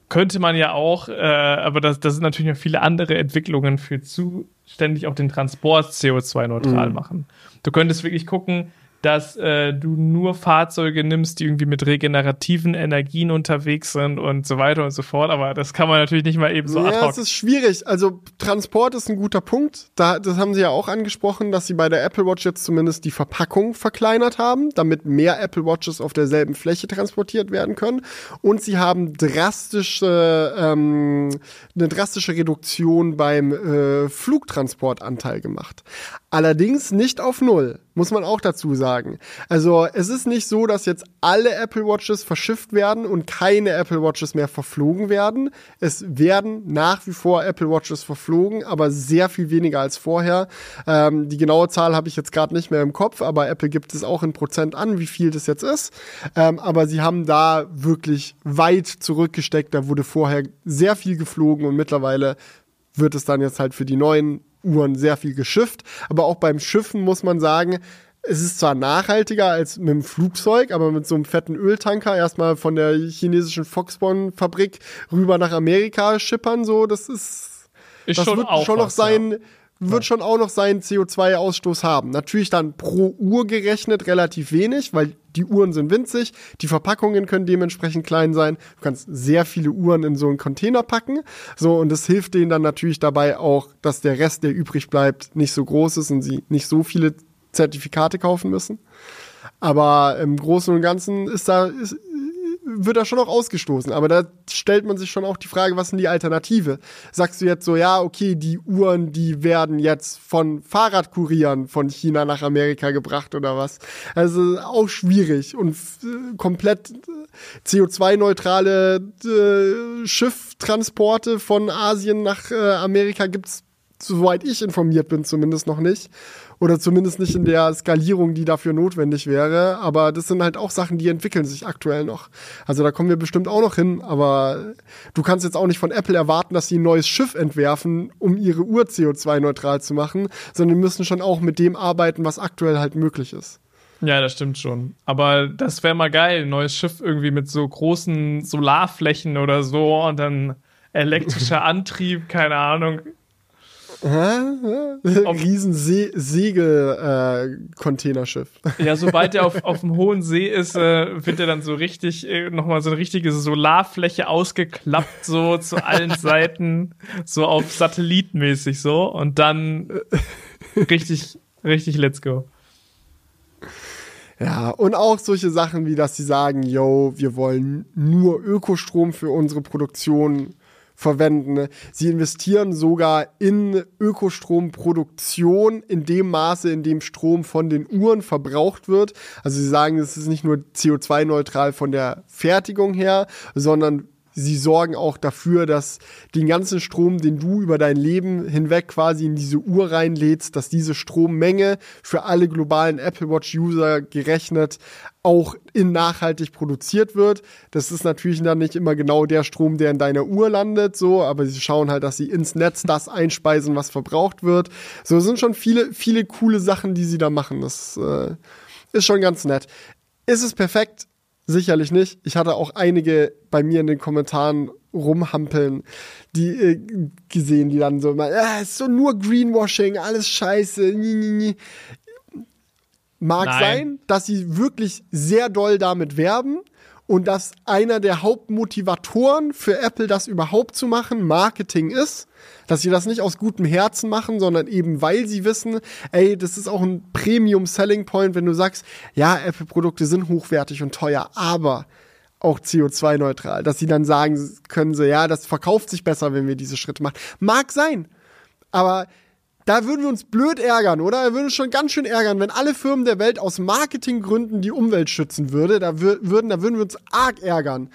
könnte man ja auch, äh, aber das, das sind natürlich noch viele andere Entwicklungen für zuständig auch den Transport CO2-neutral mhm. machen. Du könntest wirklich gucken, dass äh, du nur Fahrzeuge nimmst, die irgendwie mit regenerativen Energien unterwegs sind und so weiter und so fort. Aber das kann man natürlich nicht mal eben so Ja, es ist schwierig. Also Transport ist ein guter Punkt. Da, das haben sie ja auch angesprochen, dass sie bei der Apple Watch jetzt zumindest die Verpackung verkleinert haben, damit mehr Apple Watches auf derselben Fläche transportiert werden können. Und sie haben drastische, ähm, eine drastische Reduktion beim äh, Flugtransportanteil gemacht. Allerdings nicht auf Null muss man auch dazu sagen. Also es ist nicht so, dass jetzt alle Apple Watches verschifft werden und keine Apple Watches mehr verflogen werden. Es werden nach wie vor Apple Watches verflogen, aber sehr viel weniger als vorher. Ähm, die genaue Zahl habe ich jetzt gerade nicht mehr im Kopf, aber Apple gibt es auch in Prozent an, wie viel das jetzt ist. Ähm, aber sie haben da wirklich weit zurückgesteckt. Da wurde vorher sehr viel geflogen und mittlerweile wird es dann jetzt halt für die neuen Uhren sehr viel geschifft. Aber auch beim Schiffen muss man sagen, es ist zwar nachhaltiger als mit dem Flugzeug, aber mit so einem fetten Öltanker erstmal von der chinesischen Foxconn-Fabrik rüber nach Amerika schippern, so, das ist, ist das schon wird auch schon noch sein, ja wird schon auch noch seinen CO2-Ausstoß haben. Natürlich dann pro Uhr gerechnet relativ wenig, weil die Uhren sind winzig, die Verpackungen können dementsprechend klein sein. Du kannst sehr viele Uhren in so einen Container packen. So, und das hilft denen dann natürlich dabei auch, dass der Rest, der übrig bleibt, nicht so groß ist und sie nicht so viele Zertifikate kaufen müssen. Aber im Großen und Ganzen ist da, ist, wird er schon auch ausgestoßen. Aber da stellt man sich schon auch die Frage, was denn die Alternative? Sagst du jetzt so, ja, okay, die Uhren, die werden jetzt von Fahrradkurieren von China nach Amerika gebracht oder was? Also auch schwierig und komplett äh, CO2-neutrale äh, Schifftransporte von Asien nach äh, Amerika gibt's soweit ich informiert bin, zumindest noch nicht. Oder zumindest nicht in der Skalierung, die dafür notwendig wäre. Aber das sind halt auch Sachen, die entwickeln sich aktuell noch. Also da kommen wir bestimmt auch noch hin. Aber du kannst jetzt auch nicht von Apple erwarten, dass sie ein neues Schiff entwerfen, um ihre Uhr CO2-neutral zu machen, sondern müssen schon auch mit dem arbeiten, was aktuell halt möglich ist. Ja, das stimmt schon. Aber das wäre mal geil, ein neues Schiff irgendwie mit so großen Solarflächen oder so und dann elektrischer Antrieb, keine Ahnung. Riesen Se Segel-Containerschiff. Äh, ja, sobald er auf, auf dem hohen See ist, äh, wird er dann so richtig, äh, nochmal so eine richtige Solarfläche ausgeklappt, so zu allen Seiten, so auf Satellitmäßig so und dann richtig, richtig let's go. Ja, und auch solche Sachen wie, dass sie sagen, yo, wir wollen nur Ökostrom für unsere Produktion verwenden. Sie investieren sogar in Ökostromproduktion in dem Maße, in dem Strom von den Uhren verbraucht wird. Also sie sagen, es ist nicht nur CO2-neutral von der Fertigung her, sondern sie sorgen auch dafür, dass den ganzen Strom, den du über dein Leben hinweg quasi in diese Uhr reinlädst, dass diese Strommenge für alle globalen Apple Watch User gerechnet auch in nachhaltig produziert wird. Das ist natürlich dann nicht immer genau der Strom, der in deiner Uhr landet, so, aber sie schauen halt, dass sie ins Netz das einspeisen, was verbraucht wird. So sind schon viele, viele coole Sachen, die sie da machen. Das äh, ist schon ganz nett. Ist es perfekt? Sicherlich nicht. Ich hatte auch einige bei mir in den Kommentaren rumhampeln, die äh, gesehen, die dann so immer, ja, ist so nur Greenwashing, alles scheiße. Nie, nie, nie. Mag Nein. sein, dass sie wirklich sehr doll damit werben und dass einer der Hauptmotivatoren für Apple, das überhaupt zu machen, Marketing ist dass sie das nicht aus gutem Herzen machen, sondern eben weil sie wissen, ey, das ist auch ein Premium Selling Point, wenn du sagst, ja, Apple Produkte sind hochwertig und teuer, aber auch CO2-neutral, dass sie dann sagen können, so, ja, das verkauft sich besser, wenn wir diese Schritte machen. Mag sein, aber da würden wir uns blöd ärgern, oder? Da würden wir uns schon ganz schön ärgern, wenn alle Firmen der Welt aus Marketinggründen die Umwelt schützen würde. Da würden, da würden wir uns arg ärgern,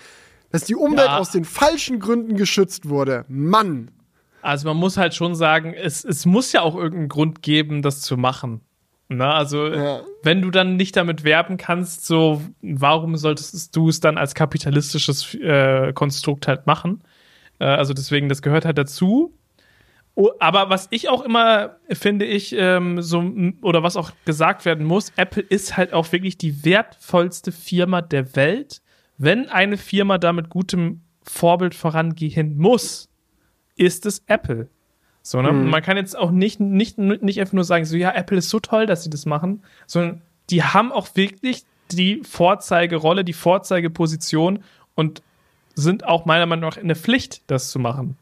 dass die Umwelt ja. aus den falschen Gründen geschützt wurde. Mann. Also man muss halt schon sagen, es, es muss ja auch irgendeinen Grund geben, das zu machen. Na, also ja. wenn du dann nicht damit werben kannst, so warum solltest du es dann als kapitalistisches äh, Konstrukt halt machen? Äh, also deswegen, das gehört halt dazu. Aber was ich auch immer finde ich ähm, so oder was auch gesagt werden muss, Apple ist halt auch wirklich die wertvollste Firma der Welt. Wenn eine Firma da mit gutem Vorbild vorangehen muss, ist es Apple. So, ne? Mhm. Man kann jetzt auch nicht, nicht, nicht einfach nur sagen, so, ja, Apple ist so toll, dass sie das machen, sondern die haben auch wirklich die Vorzeigerolle, die Vorzeigeposition und sind auch meiner Meinung nach in der Pflicht, das zu machen.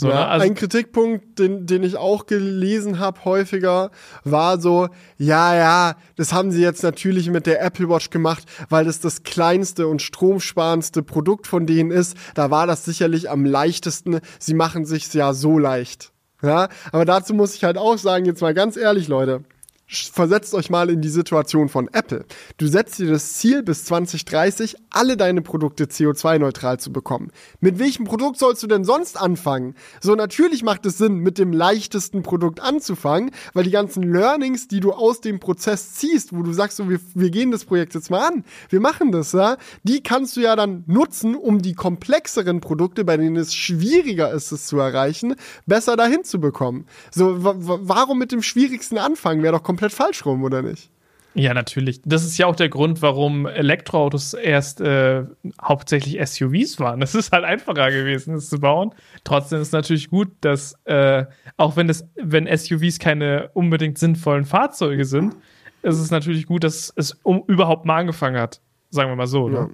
So, ja, ne? also ein Kritikpunkt, den, den ich auch gelesen habe häufiger, war so, ja, ja, das haben sie jetzt natürlich mit der Apple Watch gemacht, weil das das kleinste und stromsparendste Produkt von denen ist. Da war das sicherlich am leichtesten. Sie machen sich's ja so leicht. Ja, aber dazu muss ich halt auch sagen, jetzt mal ganz ehrlich, Leute versetzt euch mal in die Situation von Apple. Du setzt dir das Ziel, bis 2030 alle deine Produkte CO2-neutral zu bekommen. Mit welchem Produkt sollst du denn sonst anfangen? So, natürlich macht es Sinn, mit dem leichtesten Produkt anzufangen, weil die ganzen Learnings, die du aus dem Prozess ziehst, wo du sagst, so, wir, wir gehen das Projekt jetzt mal an, wir machen das, ja, die kannst du ja dann nutzen, um die komplexeren Produkte, bei denen es schwieriger ist, es zu erreichen, besser dahin zu bekommen. So, warum mit dem schwierigsten anfangen? Wäre doch komplett komplett falsch rum, oder nicht? Ja, natürlich. Das ist ja auch der Grund, warum Elektroautos erst äh, hauptsächlich SUVs waren. Es ist halt einfacher gewesen, es zu bauen. Trotzdem ist es natürlich gut, dass äh, auch wenn das, wenn SUVs keine unbedingt sinnvollen Fahrzeuge sind, ist es natürlich gut, dass es um, überhaupt mal angefangen hat. Sagen wir mal so. Ne? Ja.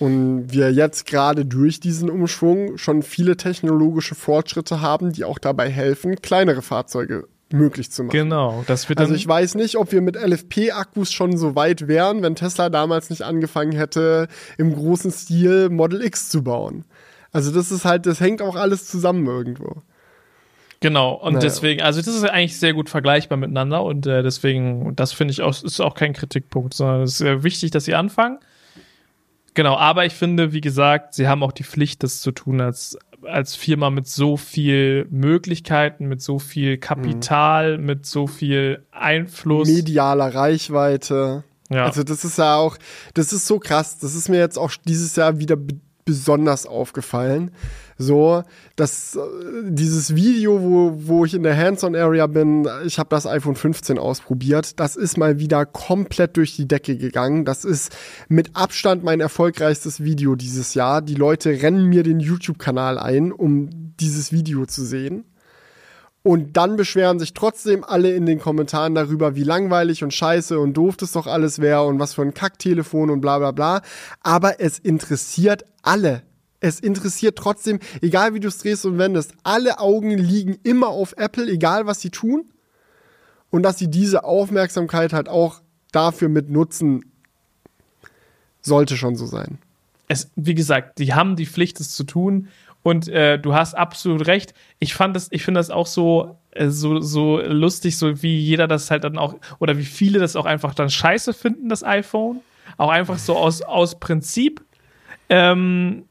Und wir jetzt gerade durch diesen Umschwung schon viele technologische Fortschritte haben, die auch dabei helfen, kleinere Fahrzeuge möglich zu machen. Genau, das wird Also ich weiß nicht, ob wir mit LFP-Akkus schon so weit wären, wenn Tesla damals nicht angefangen hätte, im großen Stil Model X zu bauen. Also das ist halt, das hängt auch alles zusammen irgendwo. Genau, und naja. deswegen, also das ist eigentlich sehr gut vergleichbar miteinander und äh, deswegen, das finde ich auch, ist auch kein Kritikpunkt, sondern es ist sehr wichtig, dass sie anfangen. Genau, aber ich finde, wie gesagt, sie haben auch die Pflicht, das zu tun als als Firma mit so viel Möglichkeiten, mit so viel Kapital, mhm. mit so viel Einfluss. Medialer Reichweite. Ja. Also das ist ja auch, das ist so krass. Das ist mir jetzt auch dieses Jahr wieder besonders aufgefallen. So, dass äh, dieses Video, wo, wo ich in der Hands-on-Area bin, ich habe das iPhone 15 ausprobiert, das ist mal wieder komplett durch die Decke gegangen. Das ist mit Abstand mein erfolgreichstes Video dieses Jahr. Die Leute rennen mir den YouTube-Kanal ein, um dieses Video zu sehen. Und dann beschweren sich trotzdem alle in den Kommentaren darüber, wie langweilig und scheiße und doof das doch alles wäre und was für ein Kacktelefon und bla bla bla. Aber es interessiert alle. Es interessiert trotzdem, egal wie du es drehst und wendest, alle Augen liegen immer auf Apple, egal was sie tun. Und dass sie diese Aufmerksamkeit halt auch dafür mit nutzen, sollte schon so sein. Es, wie gesagt, die haben die Pflicht, es zu tun. Und äh, du hast absolut recht. Ich fand das, ich finde das auch so, äh, so, so lustig, so wie jeder das halt dann auch, oder wie viele das auch einfach dann scheiße finden, das iPhone. Auch einfach so aus, aus Prinzip. Ähm,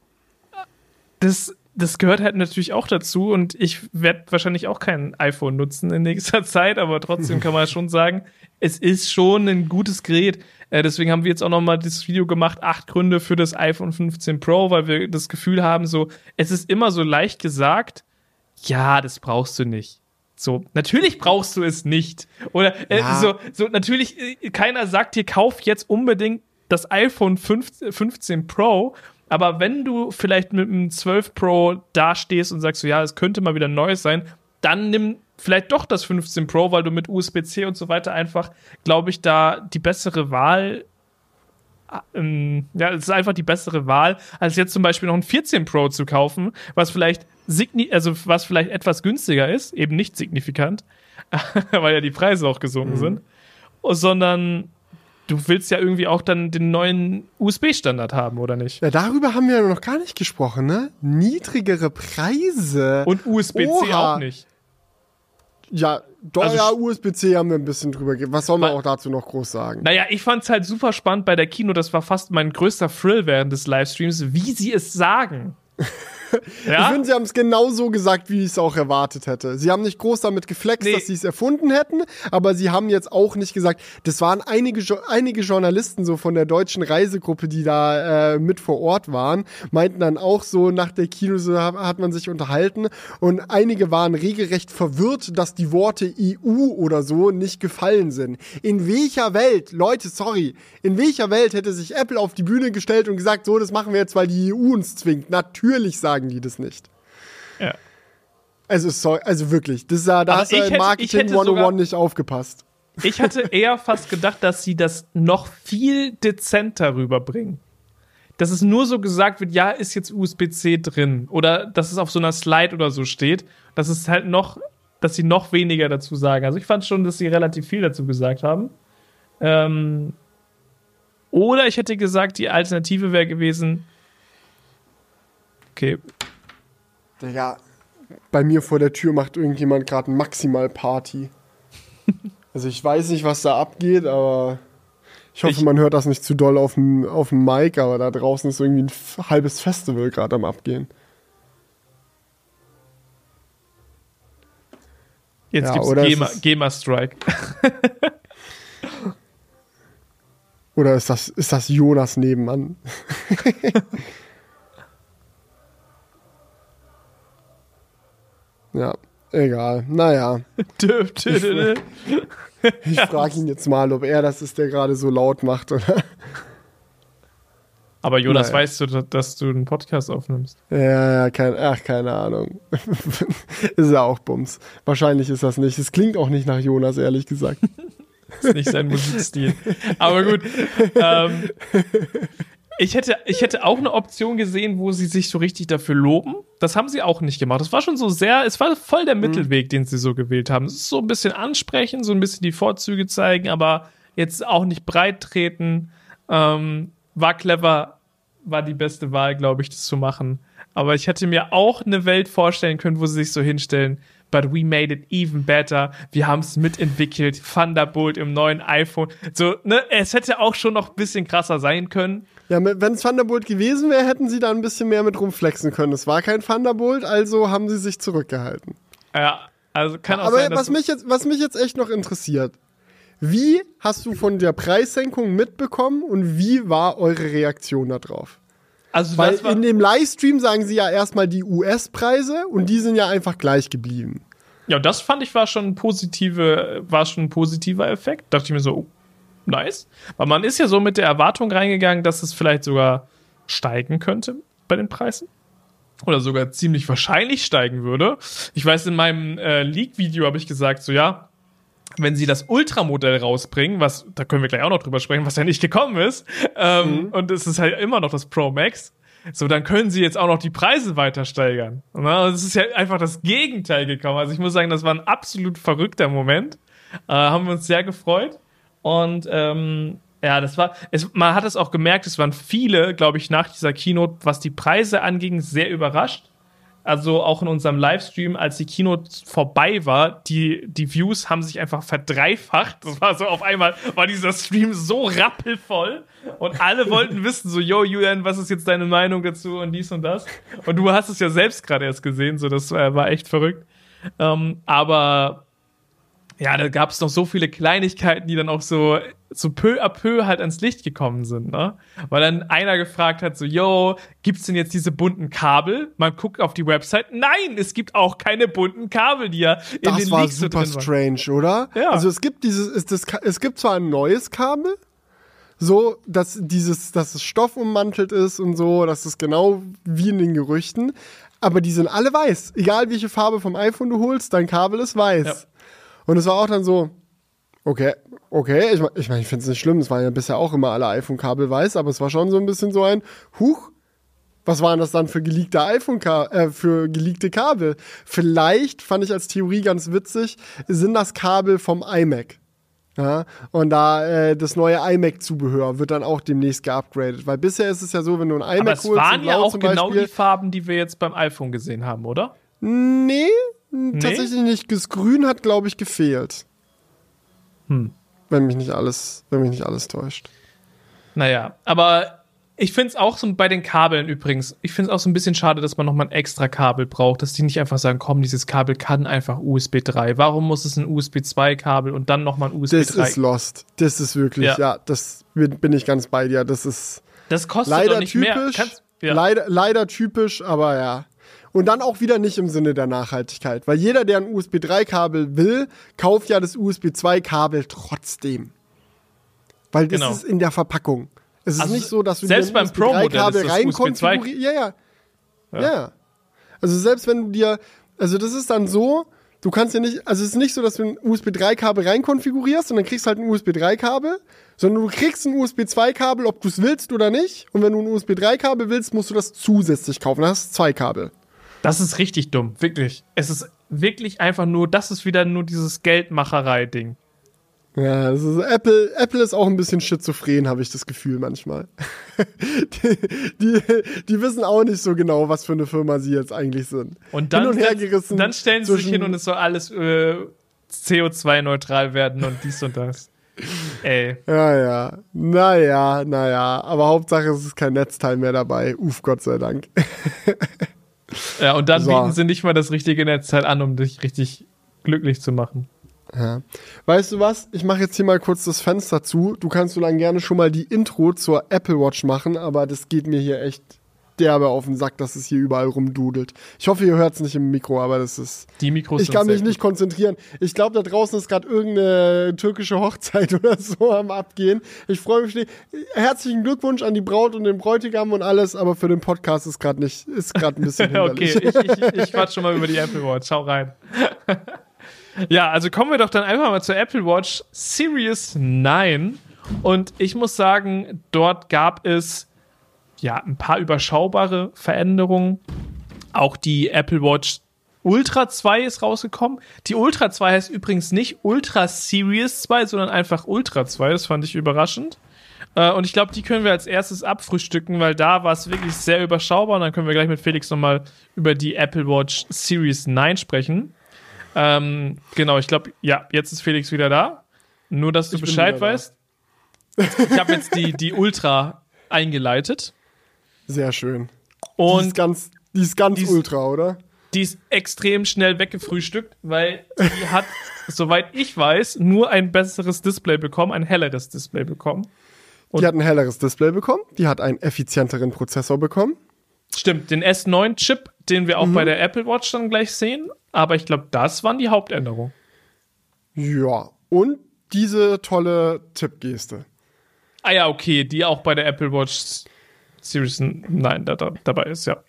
das, das gehört halt natürlich auch dazu und ich werde wahrscheinlich auch kein iPhone nutzen in nächster Zeit, aber trotzdem kann man schon sagen, es ist schon ein gutes Gerät. Äh, deswegen haben wir jetzt auch nochmal das Video gemacht, acht Gründe für das iPhone 15 Pro, weil wir das Gefühl haben, so, es ist immer so leicht gesagt, ja, das brauchst du nicht. So, natürlich brauchst du es nicht. Oder äh, ja. so, so, natürlich, äh, keiner sagt dir, kauf jetzt unbedingt das iPhone 15, 15 Pro, aber wenn du vielleicht mit einem 12 Pro dastehst und sagst so, ja, es könnte mal wieder Neues sein, dann nimm vielleicht doch das 15 Pro, weil du mit USB-C und so weiter einfach, glaube ich, da die bessere Wahl ähm, ja, es ist einfach die bessere Wahl, als jetzt zum Beispiel noch ein 14 Pro zu kaufen, was vielleicht signi also was vielleicht etwas günstiger ist, eben nicht signifikant, weil ja die Preise auch gesunken mhm. sind, sondern du willst ja irgendwie auch dann den neuen USB-Standard haben, oder nicht? Ja, darüber haben wir ja noch gar nicht gesprochen, ne? Niedrigere Preise. Und USB-C auch nicht. Ja, doch, also, ja, USB-C haben wir ein bisschen drüber gegeben. Was soll man auch dazu noch groß sagen? Naja, ich fand's halt super spannend bei der Kino. Das war fast mein größter Thrill während des Livestreams, wie sie es sagen. Ja? Ich finde, sie haben es genau so gesagt, wie ich es auch erwartet hätte. Sie haben nicht groß damit geflext, nee. dass sie es erfunden hätten, aber sie haben jetzt auch nicht gesagt, das waren einige, einige Journalisten so von der deutschen Reisegruppe, die da äh, mit vor Ort waren, meinten dann auch so nach der Kino, so hat man sich unterhalten und einige waren regelrecht verwirrt, dass die Worte EU oder so nicht gefallen sind. In welcher Welt, Leute, sorry, in welcher Welt hätte sich Apple auf die Bühne gestellt und gesagt, so, das machen wir jetzt, weil die EU uns zwingt? Natürlich sagen sagen die das nicht. Ja. Also, sorry, also wirklich, das, da Aber hast du in Marketing 101 nicht aufgepasst. Ich hatte eher fast gedacht, dass sie das noch viel dezenter rüberbringen. Dass es nur so gesagt wird, ja, ist jetzt USB-C drin. Oder dass es auf so einer Slide oder so steht. Dass es halt noch, dass sie noch weniger dazu sagen. Also ich fand schon, dass sie relativ viel dazu gesagt haben. Ähm, oder ich hätte gesagt, die Alternative wäre gewesen, Okay. Ja, bei mir vor der Tür macht irgendjemand gerade maximal Party. also ich weiß nicht, was da abgeht, aber ich hoffe, ich, man hört das nicht zu doll auf dem, auf dem Mic, aber da draußen ist irgendwie ein halbes Festival gerade am Abgehen. Jetzt ja, gibt's GEMA, GEMA Strike. oder ist das, ist das Jonas nebenan? Ja, egal. Naja. ich frage ihn jetzt mal, ob er das ist, der gerade so laut macht, oder? Aber Jonas, naja. weißt du, dass du einen Podcast aufnimmst? Ja, ja, kein, ach, keine Ahnung. ist ja auch Bums. Wahrscheinlich ist das nicht. Es klingt auch nicht nach Jonas, ehrlich gesagt. ist nicht sein Musikstil. Aber gut. Ähm, ich hätte, ich hätte auch eine Option gesehen, wo sie sich so richtig dafür loben. Das haben sie auch nicht gemacht. Das war schon so sehr, es war voll der mhm. Mittelweg, den sie so gewählt haben. Es ist so ein bisschen ansprechen, so ein bisschen die Vorzüge zeigen, aber jetzt auch nicht breit treten. Ähm, war clever, war die beste Wahl, glaube ich, das zu machen. Aber ich hätte mir auch eine Welt vorstellen können, wo sie sich so hinstellen but we made it even better. Wir haben es mitentwickelt. Thunderbolt im neuen iPhone. So, ne, es hätte auch schon noch ein bisschen krasser sein können. Ja, wenn es Thunderbolt gewesen wäre, hätten sie da ein bisschen mehr mit rumflexen können. Es war kein Thunderbolt, also haben sie sich zurückgehalten. Ja, also kann auch Aber sein, was mich jetzt, was mich jetzt echt noch interessiert, wie hast du von der Preissenkung mitbekommen und wie war eure Reaktion darauf? Also Weil in dem Livestream sagen sie ja erstmal die US-Preise und die sind ja einfach gleich geblieben. Ja, das fand ich war schon positive, war schon ein positiver Effekt. Dachte ich mir so, oh, nice. Weil man ist ja so mit der Erwartung reingegangen, dass es vielleicht sogar steigen könnte bei den Preisen. Oder sogar ziemlich wahrscheinlich steigen würde. Ich weiß, in meinem äh, Leak-Video habe ich gesagt, so ja, wenn sie das Ultramodell rausbringen, was, da können wir gleich auch noch drüber sprechen, was ja nicht gekommen ist, ähm, mhm. und es ist halt immer noch das Pro Max, so, dann können sie jetzt auch noch die Preise weiter steigern. Es ist ja einfach das Gegenteil gekommen. Also ich muss sagen, das war ein absolut verrückter Moment. Äh, haben wir uns sehr gefreut. Und ähm, ja, das war, es, man hat es auch gemerkt, es waren viele, glaube ich, nach dieser Keynote, was die Preise anging, sehr überrascht. also auch in unserem Livestream, als die Keynote vorbei war, die, die Views haben sich einfach verdreifacht. Das war so auf einmal, war dieser Stream so rappelvoll und alle wollten wissen, so, yo, Julian, was ist jetzt deine Meinung dazu und dies und das? Und du hast es ja selbst gerade erst gesehen, so, das war echt verrückt. Ähm, aber ja, da gab es noch so viele Kleinigkeiten, die dann auch so, so peu à peu halt ans Licht gekommen sind, ne? Weil dann einer gefragt hat, so, yo, gibt's denn jetzt diese bunten Kabel? Man guckt auf die Website, nein, es gibt auch keine bunten Kabel, die ja in das den war Leaks so super drin waren. strange, oder? Ja. Also es gibt dieses, ist das, es gibt zwar ein neues Kabel, so, dass dieses, dass es Stoff ummantelt ist und so, dass es genau wie in den Gerüchten, aber die sind alle weiß. Egal welche Farbe vom iPhone du holst, dein Kabel ist weiß. Ja. Und es war auch dann so, okay, okay, ich meine, ich, mein, ich finde es nicht schlimm, es waren ja bisher auch immer alle iPhone-Kabel weiß, aber es war schon so ein bisschen so ein, huch, was waren das dann für geleakte iPhone, äh, für geleakte Kabel? Vielleicht, fand ich als Theorie ganz witzig, sind das Kabel vom iMac. Ja, und da äh, das neue iMac-Zubehör wird dann auch demnächst geupgradet. Weil bisher ist es ja so, wenn du ein iMac Aber es holst, waren ja auch zum genau Beispiel, die Farben, die wir jetzt beim iPhone gesehen haben, oder? Nee, tatsächlich nicht. Das Grün hat, glaube ich, gefehlt. Hm. Wenn mich nicht alles, wenn mich nicht alles täuscht. Naja, aber ich finde es auch so bei den Kabeln übrigens, ich finde es auch so ein bisschen schade, dass man nochmal ein extra Kabel braucht, dass die nicht einfach sagen, komm, dieses Kabel kann einfach USB 3. Warum muss es ein USB 2 Kabel und dann nochmal ein USB Das 3? ist lost. Das ist wirklich, ja, Ja. das bin, ich ganz bei dir. Das ist das kostet leider nicht mehr. typisch. Kannst, ja. leider, leider typisch, aber ja. Und dann auch wieder nicht im Sinne der Nachhaltigkeit. Weil jeder, der ein USB 3-Kabel will, kauft ja das USB 2-Kabel trotzdem. Weil das Genau. ist in der Verpackung. Es ist Also nicht so, dass du selbst dir beim ein Pro-Modell USB 3-Kabel ist das rein USB 2 konfigurierst. Ja, ja, ja. Ja. Also selbst wenn du dir, also das ist dann so, du kannst ja nicht, also es ist nicht so, dass du ein USB 3-Kabel rein konfigurierst und dann kriegst du halt ein USB 3-Kabel, sondern du kriegst ein USB 2-Kabel, ob du es willst oder nicht. Und wenn du ein USB 3-Kabel willst, musst du das zusätzlich kaufen. Dann hast du zwei Kabel. Das ist richtig dumm, wirklich. Es ist wirklich einfach nur, das ist wieder nur dieses Geldmacherei-Ding. Ja, das ist, Apple, Apple ist auch ein bisschen schizophren, habe ich das Gefühl manchmal. die, die, die wissen auch nicht so genau, was für eine Firma sie jetzt eigentlich sind. Und dann, hin und her gerissen. dann stellen sie sich hin und es soll alles äh, CO2-neutral werden und dies und das. Ey. Ja, ja. Naja, naja. Aber Hauptsache, es ist kein Netzteil mehr dabei. Uff, Gott sei Dank. Ja, und dann So. bieten sie nicht mal das richtige Netzteil an, um dich richtig glücklich zu machen. Ja. Weißt du was? Ich mache jetzt hier mal kurz das Fenster zu. Du kannst so lange gerne schon mal die Intro zur Apple Watch machen, aber das geht mir hier echt derbe auf den Sack, dass es hier überall rumdudelt. Ich hoffe, ihr hört es nicht im Mikro, aber das ist. Die Mikros Ich kann mich nicht konzentrieren. Ich glaube, da draußen ist gerade irgendeine türkische Hochzeit oder so am Abgehen. Ich freue mich nicht. Herzlichen Glückwunsch an die Braut und den Bräutigam und alles, aber für den Podcast ist gerade nicht, ist gerade ein bisschen okay, ich, ich, ich quatsch schon mal über die Apple Watch. Schau rein. ja, also kommen wir doch dann einfach mal zur Apple Watch Series 9. Und ich muss sagen, dort gab es ja ein paar überschaubare Veränderungen. Auch die Apple Watch Ultra 2 ist rausgekommen. Die Ultra 2 heißt übrigens nicht Ultra Series 2, sondern einfach Ultra 2. Das fand ich überraschend. Äh, und ich glaube, die können wir als erstes abfrühstücken, weil da war es wirklich sehr überschaubar. Und dann können wir gleich mit Felix nochmal über die Apple Watch Series 9 sprechen. Ähm, genau, ich glaube, ja, jetzt ist Felix wieder da. Nur, dass du Ich Bescheid wieder da. weißt. Ich habe jetzt die, die Ultra eingeleitet. Sehr schön. die Und ist ganz, die ist ganz die ist- ultra, oder? die ist extrem schnell weggefrühstückt, weil die hat, soweit ich weiß, nur ein besseres Display bekommen, ein helleres Display bekommen. Die hat ein helleres Display bekommen, die hat einen effizienteren Prozessor bekommen. Stimmt, den S9-Chip, den wir auch bei der Apple Watch dann gleich sehen. Aber ich glaube, das waren die Hauptänderungen. Ja, und diese tolle Tippgeste. Ah ja, okay, die auch bei der Apple Watch Series 9 da, da, dabei ist, ja.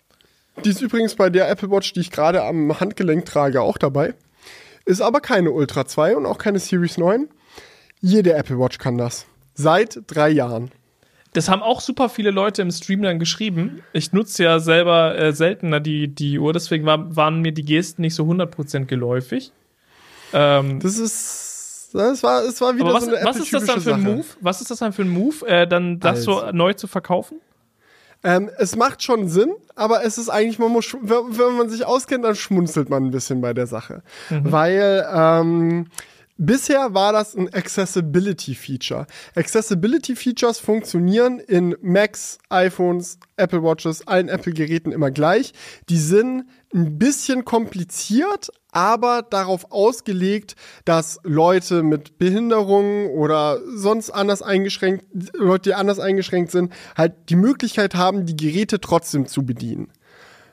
Die ist übrigens bei der Apple Watch, die ich gerade am Handgelenk trage, auch dabei. Ist aber keine Ultra 2 und auch keine Series 9. Jede Apple Watch kann das. Seit drei Jahren. Das haben auch super viele Leute im Stream dann geschrieben. Ich nutze ja selber äh, seltener die, die Uhr, deswegen war, waren mir die Gesten nicht so 100% geläufig. Ähm, Das ist. Das war, es war wieder was, so eine was ist das dann für ein Sache. Move? Was ist das dann für ein Move, äh, dann das so Also. neu zu verkaufen? Ähm, es macht schon Sinn, aber es ist eigentlich, man muss, wenn, man sich auskennt, dann schmunzelt man ein bisschen bei der Sache. Weil ähm, bisher war das ein Accessibility-Feature. Accessibility-Features funktionieren in Macs, iPhones, Apple Watches, allen Apple-Geräten immer gleich. Die sind ein bisschen kompliziert, aber darauf ausgelegt, dass Leute mit Behinderungen oder sonst anders eingeschränkt, Leute, die anders eingeschränkt sind, halt die Möglichkeit haben, die Geräte trotzdem zu bedienen.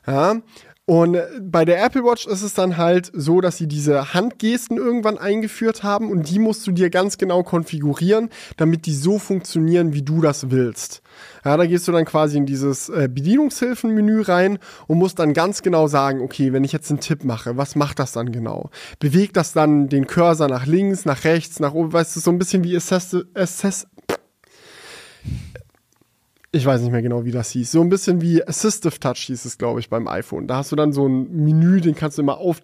Ja. Und bei der Apple Watch ist es dann halt so, dass sie diese Handgesten irgendwann eingeführt haben und die musst du dir ganz genau konfigurieren, damit die so funktionieren, wie du das willst. Ja, da gehst du dann quasi in dieses äh, Bedienungshilfenmenü rein und musst dann ganz genau sagen, okay, wenn ich jetzt einen Tipp mache, was macht das dann genau? Bewegt das dann den Cursor nach links, nach rechts, nach oben? Weißt du, so ein bisschen wie Assess, Assess ich weiß nicht mehr genau, wie das hieß. So ein bisschen wie Assistive Touch hieß es, glaube ich, beim iPhone. Da hast du dann so ein Menü, den kannst du immer auf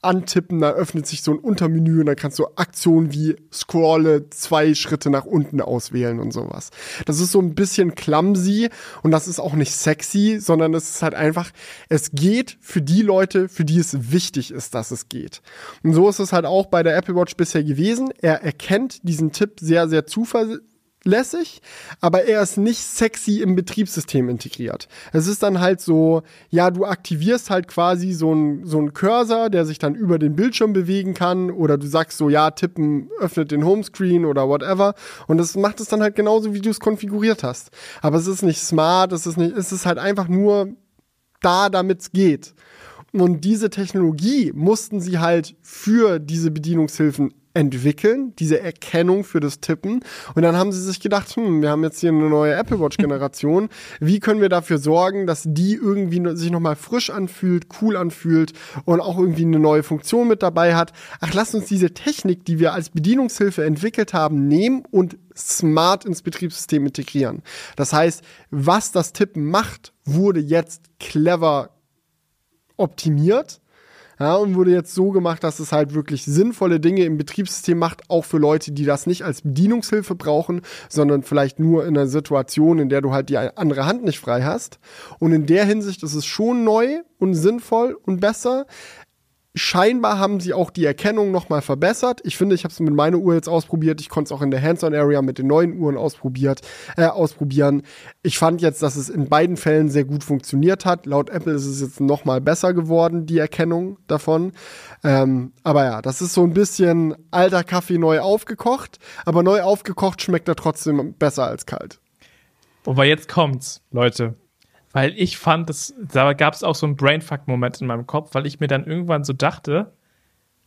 antippen, da öffnet sich so ein Untermenü und dann kannst du Aktionen wie Scrolle zwei Schritte nach unten auswählen und sowas. Das ist so ein bisschen clumsy und das ist auch nicht sexy, sondern es ist halt einfach, es geht für die Leute, für die es wichtig ist, dass es geht. Und so ist es halt auch bei der Apple Watch bisher gewesen. Er erkennt diesen Tipp sehr, sehr zuverlässig lässig, aber er ist nicht sexy im Betriebssystem integriert. Es ist dann halt so, ja, du aktivierst halt quasi so ein so Cursor, der sich dann über den Bildschirm bewegen kann oder du sagst so, ja, tippen öffnet den Homescreen oder whatever und das macht es dann halt genauso, wie du es konfiguriert hast. Aber es ist nicht smart, es ist nicht, es ist halt einfach nur da, damit es geht. Und diese Technologie mussten sie halt für diese Bedienungshilfen entwickeln, diese Erkennung für das Tippen. Und dann haben sie sich gedacht, hm, wir haben jetzt hier eine neue Apple Watch Generation. Wie können wir dafür sorgen, dass die irgendwie sich nochmal frisch anfühlt, cool anfühlt und auch irgendwie eine neue Funktion mit dabei hat? Ach, lass uns diese Technik, die wir als Bedienungshilfe entwickelt haben, nehmen und smart ins Betriebssystem integrieren. Das heißt, was das Tippen macht, wurde jetzt clever optimiert ja, und wurde jetzt so gemacht, dass es halt wirklich sinnvolle Dinge im Betriebssystem macht, auch für Leute, die das nicht als Bedienungshilfe brauchen, sondern vielleicht nur in einer Situation, in der du halt die andere Hand nicht frei hast. Und in der Hinsicht ist es schon neu und sinnvoll und besser. Scheinbar haben sie auch die Erkennung nochmal verbessert. Ich finde, ich habe es mit meiner Uhr jetzt ausprobiert. Ich konnte es auch in der Hands-on-Area mit den neuen Uhren ausprobiert, äh, ausprobieren. Ich fand jetzt, dass es in beiden Fällen sehr gut funktioniert hat. Laut Apple ist es jetzt nochmal besser geworden, die Erkennung davon. Ähm, aber ja, das ist so ein bisschen alter Kaffee neu aufgekocht. Aber neu aufgekocht schmeckt er trotzdem besser als kalt. Wobei jetzt kommt's, Leute weil ich fand, das, da gab es auch so einen Brainfuck-Moment in meinem Kopf, weil ich mir dann irgendwann so dachte,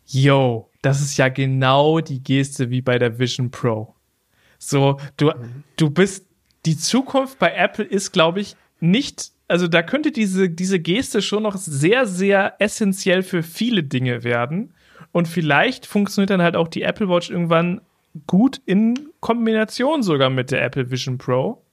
yo, das ist ja genau die Geste wie bei der Vision Pro. So, du, mhm. du bist, die Zukunft bei Apple ist, glaube ich, nicht, also da könnte diese, diese Geste schon noch sehr, sehr essentiell für viele Dinge werden. Und vielleicht funktioniert dann halt auch die Apple Watch irgendwann gut in Kombination sogar mit der Apple Vision Pro.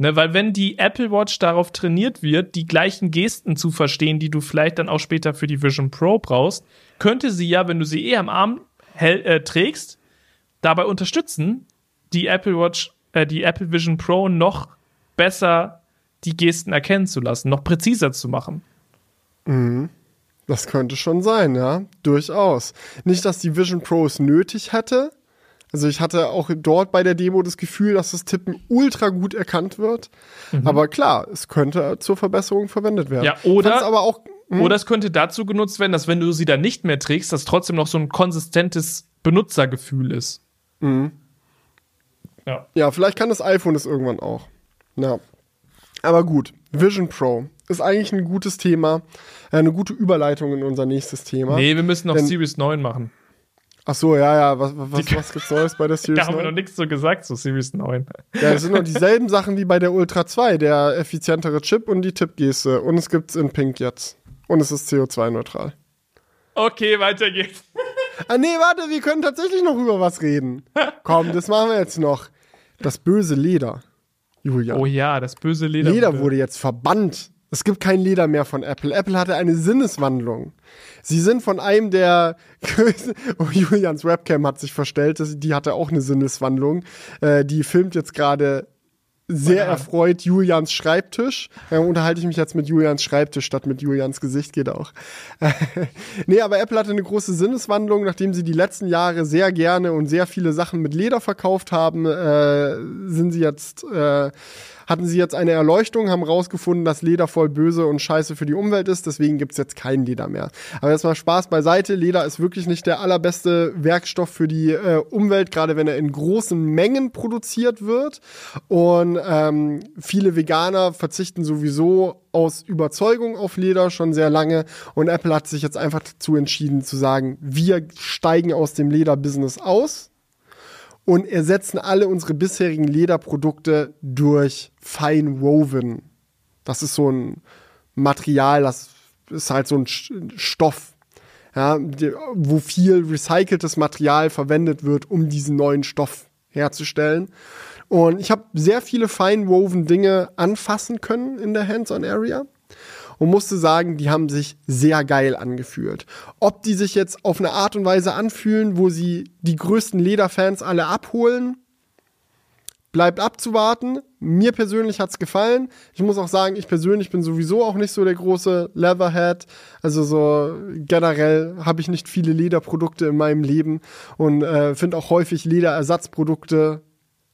Ne, weil wenn die Apple Watch darauf trainiert wird, die gleichen Gesten zu verstehen, die du vielleicht dann auch später für die Vision Pro brauchst, könnte sie ja, wenn du sie eh am Arm äh, trägst, dabei unterstützen, die Apple Watch, äh, die Apple Vision Pro noch besser die Gesten erkennen zu lassen, noch präziser zu machen. Mhm. Das könnte schon sein, ja, durchaus. Nicht, dass die Vision Pro es nötig hätte, also ich hatte auch dort bei der Demo das Gefühl, dass das Tippen ultra gut erkannt wird. Mhm. Aber klar, es könnte zur Verbesserung verwendet werden. Ja, oder aber auch hm? oder es könnte dazu genutzt werden, dass wenn du sie dann nicht mehr trägst, dass trotzdem noch so ein konsistentes Benutzergefühl ist. Mhm. Ja. ja, vielleicht kann das iPhone das irgendwann auch. Ja. Aber gut, Vision Pro ist eigentlich ein gutes Thema, äh, eine gute Überleitung in unser nächstes Thema. Nee, wir müssen noch Series 9 machen. Ach so, ja, ja. Was, was, die, was gibt's Neues bei der Series 9? Da haben wir noch nichts so gesagt zu Series 9. Ja, es sind noch dieselben Sachen wie bei der Ultra 2, der effizientere Chip und die Tippgeste. Und es gibt's in Pink jetzt. Und es ist CO2-neutral. Okay, weiter geht's. ah, nee, warte, wir können tatsächlich noch über was reden. Komm, das machen wir jetzt noch. Das böse Leder. Julia. Oh ja, das böse Leder. Leder wurde jetzt verbannt es gibt kein Leder mehr von Apple. Apple hatte eine Sinneswandlung. Sie sind von einem der oh, Julians Webcam hat sich verstellt, die hatte auch eine Sinneswandlung. Äh, die filmt jetzt gerade sehr erfreut Julians Schreibtisch. Ja, unterhalte ich mich jetzt mit Julians Schreibtisch statt mit Julians Gesicht, geht auch. nee, aber Apple hatte eine große Sinneswandlung, nachdem sie die letzten Jahre sehr gerne und sehr viele Sachen mit Leder verkauft haben, äh, sind sie jetzt äh, hatten sie jetzt eine Erleuchtung, haben rausgefunden, dass Leder voll böse und scheiße für die Umwelt ist, deswegen gibt's jetzt kein Leder mehr. Aber jetzt mal Spaß beiseite, Leder ist wirklich nicht der allerbeste Werkstoff für die äh, Umwelt, gerade wenn er in großen Mengen produziert wird. Und ähm, viele Veganer verzichten sowieso aus Überzeugung auf Leder schon sehr lange und Apple hat sich jetzt einfach dazu entschieden zu sagen, wir steigen aus dem Lederbusiness aus und ersetzen alle unsere bisherigen Lederprodukte durch Fine Woven. Das ist so ein Material, das ist halt so ein Stoff, ja, wo viel recyceltes Material verwendet wird, um diesen neuen Stoff herzustellen. Und ich habe sehr viele Fine Woven Dinge anfassen können in der Hands-on-Area und musste sagen, die haben sich sehr geil angefühlt. Ob die sich jetzt auf eine Art und Weise anfühlen, wo sie die größten Lederfans alle abholen, bleibt abzuwarten. Mir persönlich hat's gefallen. Ich muss auch sagen, ich persönlich bin sowieso auch nicht so der große Leatherhead. Also so generell habe ich nicht viele Lederprodukte in meinem Leben und äh, finde auch häufig Lederersatzprodukte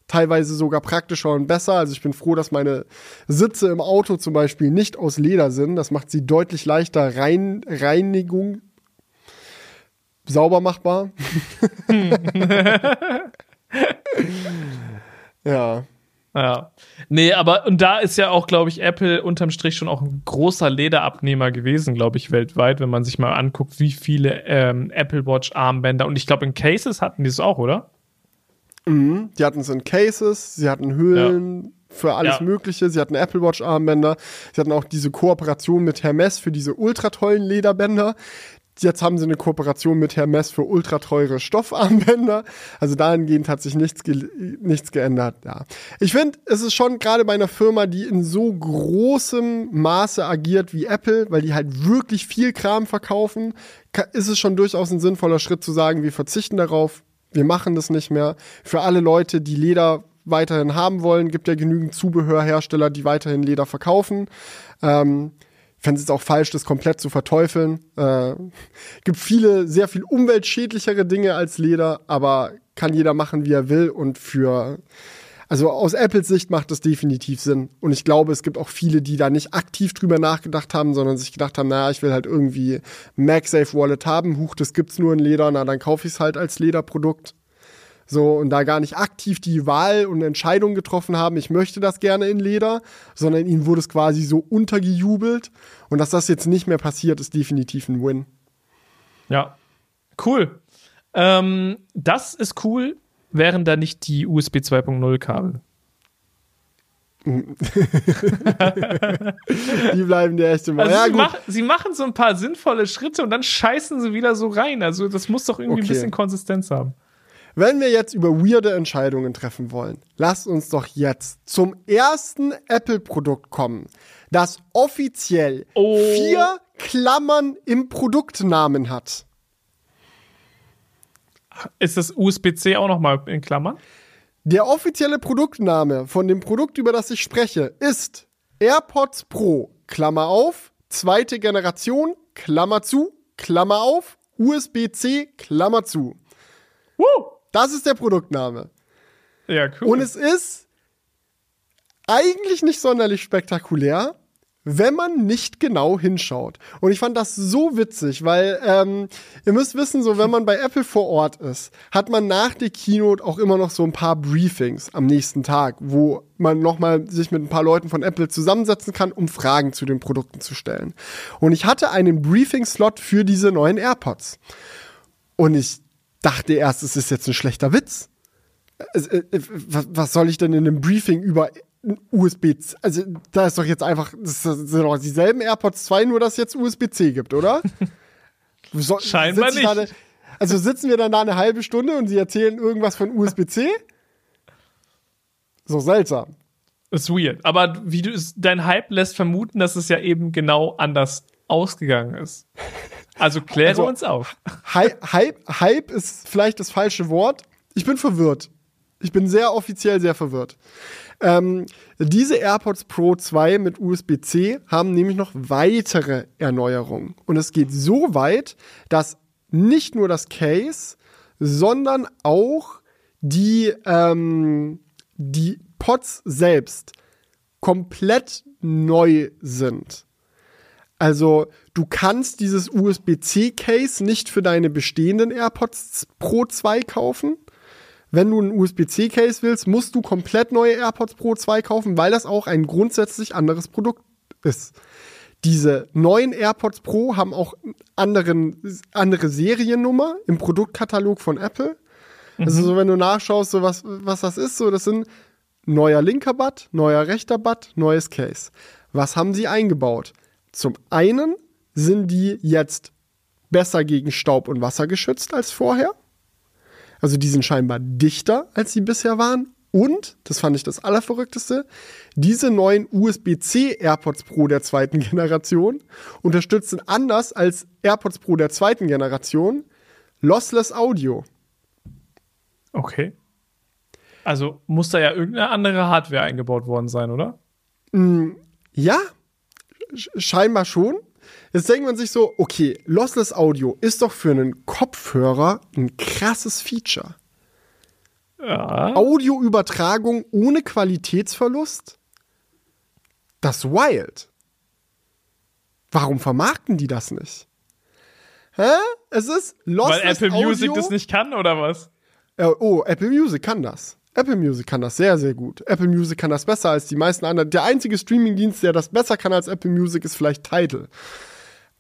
teilweise sogar praktischer und besser. Also ich bin froh, dass meine Sitze im Auto zum Beispiel nicht aus Leder sind. Das macht sie deutlich leichter rein, Reinigung sauber machbar. ja. Ja. Nee, aber und da ist ja auch, glaube ich, Apple unterm Strich schon auch ein großer Lederabnehmer gewesen, glaube ich, weltweit, wenn man sich mal anguckt, wie viele ähm, Apple Watch Armbänder und ich glaube in Cases hatten die es auch, oder? Mhm. Die hatten es in Cases, sie hatten Höhlen ja. für alles ja. Mögliche, sie hatten Apple Watch Armbänder, sie hatten auch diese Kooperation mit Hermes für diese ultra tollen Lederbänder. Jetzt haben sie eine Kooperation mit Hermes für ultra teure Stoffarmbänder. Also dahingehend hat sich nichts, ge nichts geändert. Ja. Ich finde, es ist schon gerade bei einer Firma, die in so großem Maße agiert wie Apple, weil die halt wirklich viel Kram verkaufen, ist es schon durchaus ein sinnvoller Schritt zu sagen, wir verzichten darauf, wir machen das nicht mehr. Für alle Leute, die Leder weiterhin haben wollen, gibt ja genügend Zubehörhersteller, die weiterhin Leder verkaufen. Ähm, fände es auch falsch, das komplett zu verteufeln. Äh, gibt viele, sehr viel umweltschädlichere Dinge als Leder, aber kann jeder machen, wie er will und für also aus Apples Sicht macht das definitiv Sinn. Und ich glaube, es gibt auch viele, die da nicht aktiv drüber nachgedacht haben, sondern sich gedacht haben, naja, ich will halt irgendwie MagSafe Wallet haben. Huch, das gibt's nur in Leder, na, dann kaufe ich es halt als Lederprodukt. So, und da gar nicht aktiv die Wahl und Entscheidung getroffen haben, ich möchte das gerne in Leder, sondern ihnen wurde es quasi so untergejubelt. Und dass das jetzt nicht mehr passiert, ist definitiv ein Win. Ja, cool. Ähm, das ist cool wären da nicht die USB 2.0 Kabel? die bleiben der echte Mal. Also ja, sie, mach, sie, machen so ein paar sinnvolle Schritte und dann scheißen sie wieder so rein. Also das muss doch irgendwie okay. ein bisschen Konsistenz haben. Wenn wir jetzt über weirde Entscheidungen treffen wollen, lasst uns doch jetzt zum ersten Apple-Produkt kommen, das offiziell oh. vier Klammern im Produktnamen hat. Ist das USB-C auch nochmal in Klammern? Der offizielle Produktname von dem Produkt, über das ich spreche, ist AirPods Pro, Klammer auf, zweite Generation, Klammer zu, Klammer auf, USB-C, Klammer zu. Woo! Das ist der Produktname. Ja, cool. Und es ist eigentlich nicht sonderlich spektakulär, wenn man nicht genau hinschaut. Und ich fand das so witzig, weil ähm, ihr müsst wissen, so wenn man bei Apple vor Ort ist, hat man nach der Keynote auch immer noch so ein paar Briefings am nächsten Tag, wo man nochmal sich mit ein paar Leuten von Apple zusammensetzen kann, um Fragen zu den Produkten zu stellen. Und ich hatte einen Briefing-Slot für diese neuen AirPods. Und ich dachte erst, es ist jetzt ein schlechter Witz. Äh, äh, was soll ich denn in einem Briefing über USB, also da ist doch jetzt einfach, das sind doch dieselben AirPods 2, nur dass es jetzt USB-C gibt, oder? So, Scheinbar nicht. Eine, also sitzen wir dann da eine halbe Stunde und sie erzählen irgendwas von USB-C? So seltsam. ist weird. Aber wie du dein Hype lässt vermuten, dass es ja eben genau anders ausgegangen ist. Also kläre also, uns auf. Hype, Hype, Hype ist vielleicht das falsche Wort. Ich bin verwirrt. ich bin sehr offiziell sehr verwirrt. Ähm, diese AirPods Pro 2 mit USB-C haben nämlich noch weitere Erneuerungen. Und es geht so weit, dass nicht nur das Case, sondern auch die, ähm, die Pods selbst komplett neu sind. Also du kannst dieses USB-C-Case nicht für deine bestehenden AirPods Pro 2 kaufen. Wenn du ein USB-C-Case willst, musst du komplett neue AirPods Pro 2 kaufen, weil das auch ein grundsätzlich anderes Produkt ist. Diese neuen AirPods Pro haben auch anderen, andere Seriennummer im Produktkatalog von Apple. Also mhm. Also so, wenn du nachschaust, so was, was das ist, so das sind neuer linker Butt, neuer rechter Butt, neues Case. Was haben sie eingebaut? Zum einen sind die jetzt besser gegen Staub und Wasser geschützt als vorher. Also die sind scheinbar dichter, als sie bisher waren. Und, das fand ich das Allerverrückteste, diese neuen USB-C AirPods Pro der zweiten Generation unterstützen anders als AirPods Pro der zweiten Generation Lossless Audio. Okay. Also muss da ja irgendeine andere Hardware eingebaut worden sein, oder? Mm, ja, scheinbar schon. Jetzt denkt man sich so, okay, Lossless Audio ist doch für einen Kopfhörer ein krasses Feature. Ja. Audioübertragung ohne Qualitätsverlust? Das ist wild. Warum vermarkten die das nicht? Hä? Es ist Lossless Weil Apple Audio. Music das nicht kann, oder was? oh, Apple Music kann das. Apple Music kann das sehr, sehr gut. Apple Music kann das besser als die meisten anderen. Der einzige Streamingdienst, der das besser kann als Apple Music, ist vielleicht Tidal.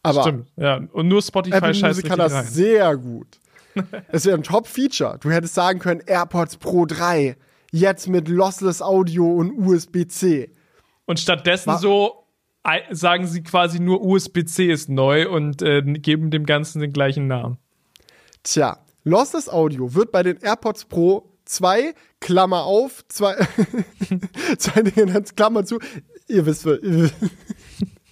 Aber Stimmt, ja. Und nur Spotify Apple Music kann das rein. sehr gut. Es wäre ein Top-Feature. Du hättest sagen können, AirPods Pro 3, jetzt mit Lossless Audio und USB-C. Und stattdessen War so sagen sie quasi nur USB-C ist neu und äh, geben dem Ganzen den gleichen Namen. Tja, Lossless Audio wird bei den AirPods Pro 2, Klammer auf, zwei, zwei Dinge, Klammer zu. Ihr wisst, das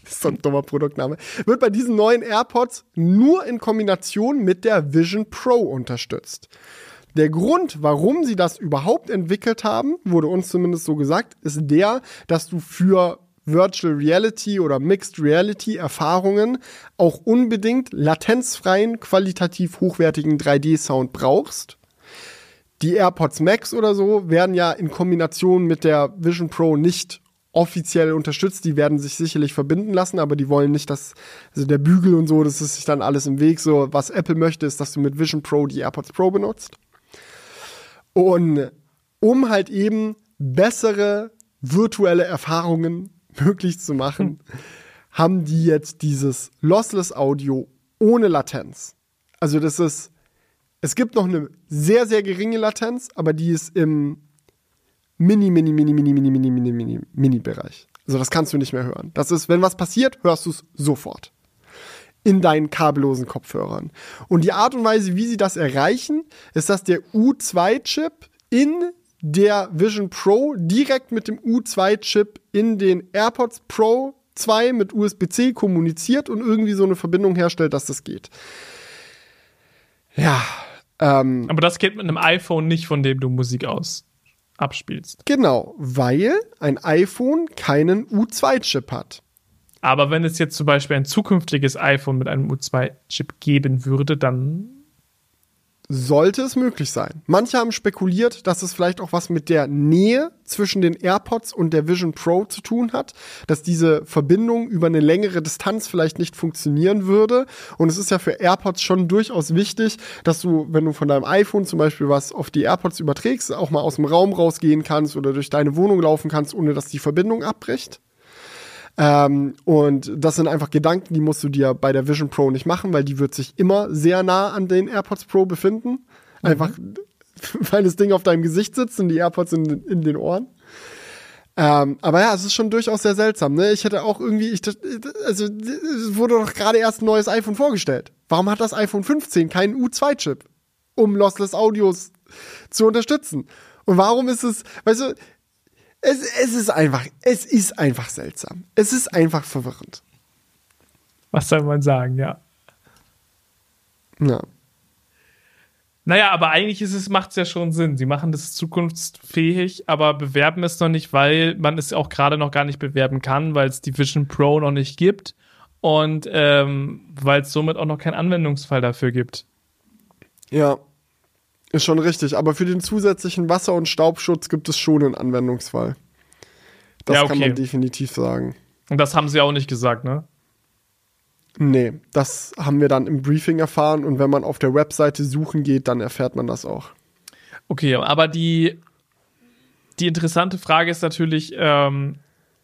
ist so ein dummer Produktname. Wird bei diesen neuen AirPods nur in Kombination mit der Vision Pro unterstützt. Der Grund, warum sie das überhaupt entwickelt haben, wurde uns zumindest so gesagt, ist der, dass du für Virtual Reality oder Mixed Reality Erfahrungen auch unbedingt latenzfreien, qualitativ hochwertigen 3D-Sound brauchst. Die AirPods Max oder so werden ja in Kombination mit der Vision Pro nicht offiziell unterstützt. Die werden sich sicherlich verbinden lassen, aber die wollen nicht, dass, also der Bügel und so, das ist sich dann alles im Weg. So, was Apple möchte, ist, dass du mit Vision Pro die AirPods Pro benutzt. Und um halt eben bessere virtuelle Erfahrungen möglich zu machen, hm. haben die jetzt dieses Lossless Audio ohne Latenz. Also das ist, es gibt noch eine sehr, sehr geringe Latenz, aber die ist im Mini, Mini, Mini, Mini, Mini, Mini, Mini, Mini, Mini-Bereich. Also das kannst du nicht mehr hören. Das ist, wenn was passiert, hörst du es sofort. In deinen kabellosen Kopfhörern. Und die Art und Weise, wie sie das erreichen, ist, dass der U2-Chip in der Vision Pro direkt mit dem U2-Chip in den AirPods Pro 2 mit USB-C kommuniziert und irgendwie so eine Verbindung herstellt, dass das geht. Ja. Ähm, Aber das geht mit einem iPhone nicht, von dem du Musik aus abspielst. Genau, weil ein iPhone keinen U2-Chip hat. Aber wenn es jetzt zum Beispiel ein zukünftiges iPhone mit einem U2-Chip geben würde, dann sollte es möglich sein. Manche haben spekuliert, dass es vielleicht auch was mit der Nähe zwischen den AirPods und der Vision Pro zu tun hat, dass diese Verbindung über eine längere Distanz vielleicht nicht funktionieren würde. Und es ist ja für AirPods schon durchaus wichtig, dass du, wenn du von deinem iPhone zum Beispiel was auf die AirPods überträgst, auch mal aus dem Raum rausgehen kannst oder durch deine Wohnung laufen kannst, ohne dass die Verbindung abbricht. Ähm, und das sind einfach Gedanken, die musst du dir bei der Vision Pro nicht machen, weil die wird sich immer sehr nah an den AirPods Pro befinden. Mhm. Einfach, weil das Ding auf deinem Gesicht sitzt und die AirPods in, in den Ohren. Ähm, aber ja, es ist schon durchaus sehr seltsam. Ne? Ich hätte auch irgendwie, ich, also es wurde doch gerade erst ein neues iPhone vorgestellt. Warum hat das iPhone 15 keinen U2-Chip, um Lossless Audios zu unterstützen? Und warum ist es, weißt du, es, es ist einfach, es ist einfach seltsam. Es ist einfach verwirrend. Was soll man sagen, ja. Ja. Naja, aber eigentlich ist es, macht es ja schon Sinn. Sie machen das zukunftsfähig, aber bewerben es noch nicht, weil man es auch gerade noch gar nicht bewerben kann, weil es die Vision Pro noch nicht gibt und ähm, weil es somit auch noch keinen Anwendungsfall dafür gibt. Ja, ist schon richtig. Aber für den zusätzlichen Wasser- und Staubschutz gibt es schon einen Anwendungsfall. Das Ja, okay. kann man definitiv sagen. Und das haben sie auch nicht gesagt, ne? Nee, das haben wir dann im Briefing erfahren und wenn man auf der Webseite suchen geht, dann erfährt man das auch. Okay, aber die, die interessante Frage ist natürlich, ähm,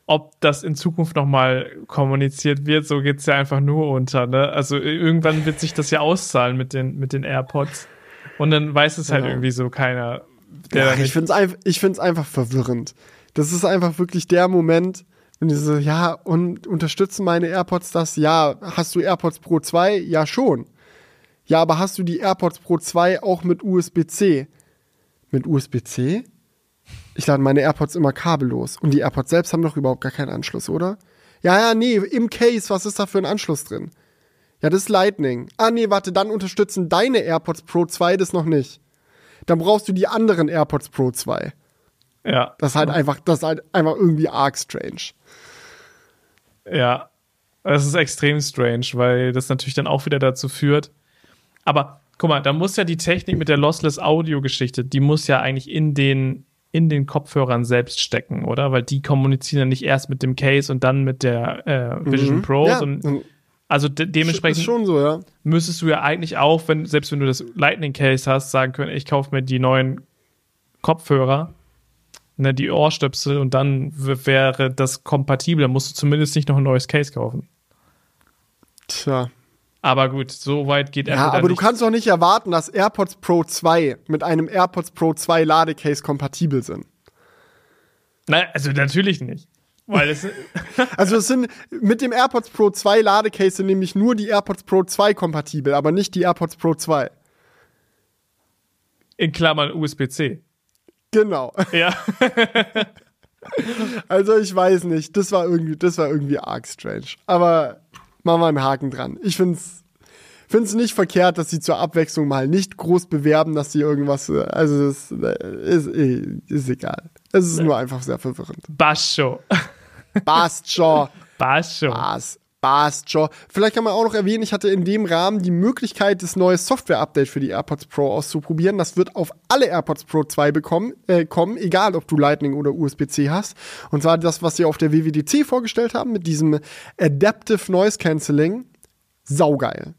ob das in Zukunft nochmal kommuniziert wird. So geht's ja einfach nur unter. Ne? Also irgendwann wird sich das ja auszahlen mit den, mit den AirPods. Und dann weiß es halt Ja. irgendwie so keiner. Der Ja, ich finde es ich find's einfach verwirrend. Das ist einfach wirklich der Moment, wenn die so, ja, und unterstützen meine AirPods das? Ja, hast du AirPods Pro 2? Ja, schon. Ja, aber hast du die AirPods Pro 2 auch mit USB-C? Mit USB-C? Ich lade meine AirPods immer kabellos. Und die AirPods selbst haben doch überhaupt gar keinen Anschluss, oder? Ja, ja, nee, im Case, was ist da für ein Anschluss drin? Ja, das ist Lightning. Ah, nee, warte, dann unterstützen deine AirPods Pro 2 das noch nicht. Dann brauchst du die anderen AirPods Pro 2. ja, Das ist halt einfach, das ist halt einfach irgendwie arg strange. ja. Das ist extrem strange, weil das natürlich dann auch wieder dazu führt. Aber guck mal, da muss ja die Technik mit der Lossless Audio Geschichte, die muss ja eigentlich in den in den Kopfhörern selbst stecken, oder? Weil die kommunizieren ja nicht erst mit dem Case und dann mit der äh, Vision Mhm. Pro. ja, sondern- also de dementsprechend so, ja. müsstest du ja eigentlich auch, wenn, selbst wenn du das Lightning Case hast, sagen können, ich kaufe mir die neuen Kopfhörer, ne, die Ohrstöpsel und dann wäre das kompatibel. Dann musst du zumindest nicht noch ein neues Case kaufen. Tja. Aber gut, so weit geht Ja, Apple dann aber du nicht. kannst doch nicht erwarten, dass AirPods Pro 2 mit einem AirPods Pro 2 Ladecase kompatibel sind. Nein, also natürlich nicht. Weil es, Also es sind mit dem AirPods Pro 2 Ladecase sind nämlich nur die AirPods Pro 2 kompatibel, aber nicht die AirPods Pro 2. in Klammern USB-C. Genau. Ja. Also ich weiß nicht, das war irgendwie, das war irgendwie arg strange. Aber machen wir einen Haken dran. Ich find's, find's nicht verkehrt, dass sie zur Abwechslung mal nicht groß bewerben, dass sie irgendwas, äh, also es äh, ist, eh- ist egal. Es ist nur einfach sehr verwirrend. Bascho. Passt schon. Bascho. Passt. Passt schon. Vielleicht kann man auch noch erwähnen, ich hatte in dem Rahmen die Möglichkeit, das neue Software-Update für die AirPods Pro auszuprobieren. Das wird auf alle AirPods Pro 2 bekommen, äh, kommen, egal ob du Lightning oder USB-C hast. Und zwar das, was sie auf der WWDC vorgestellt haben, mit diesem Adaptive Noise Cancelling. Saugeil.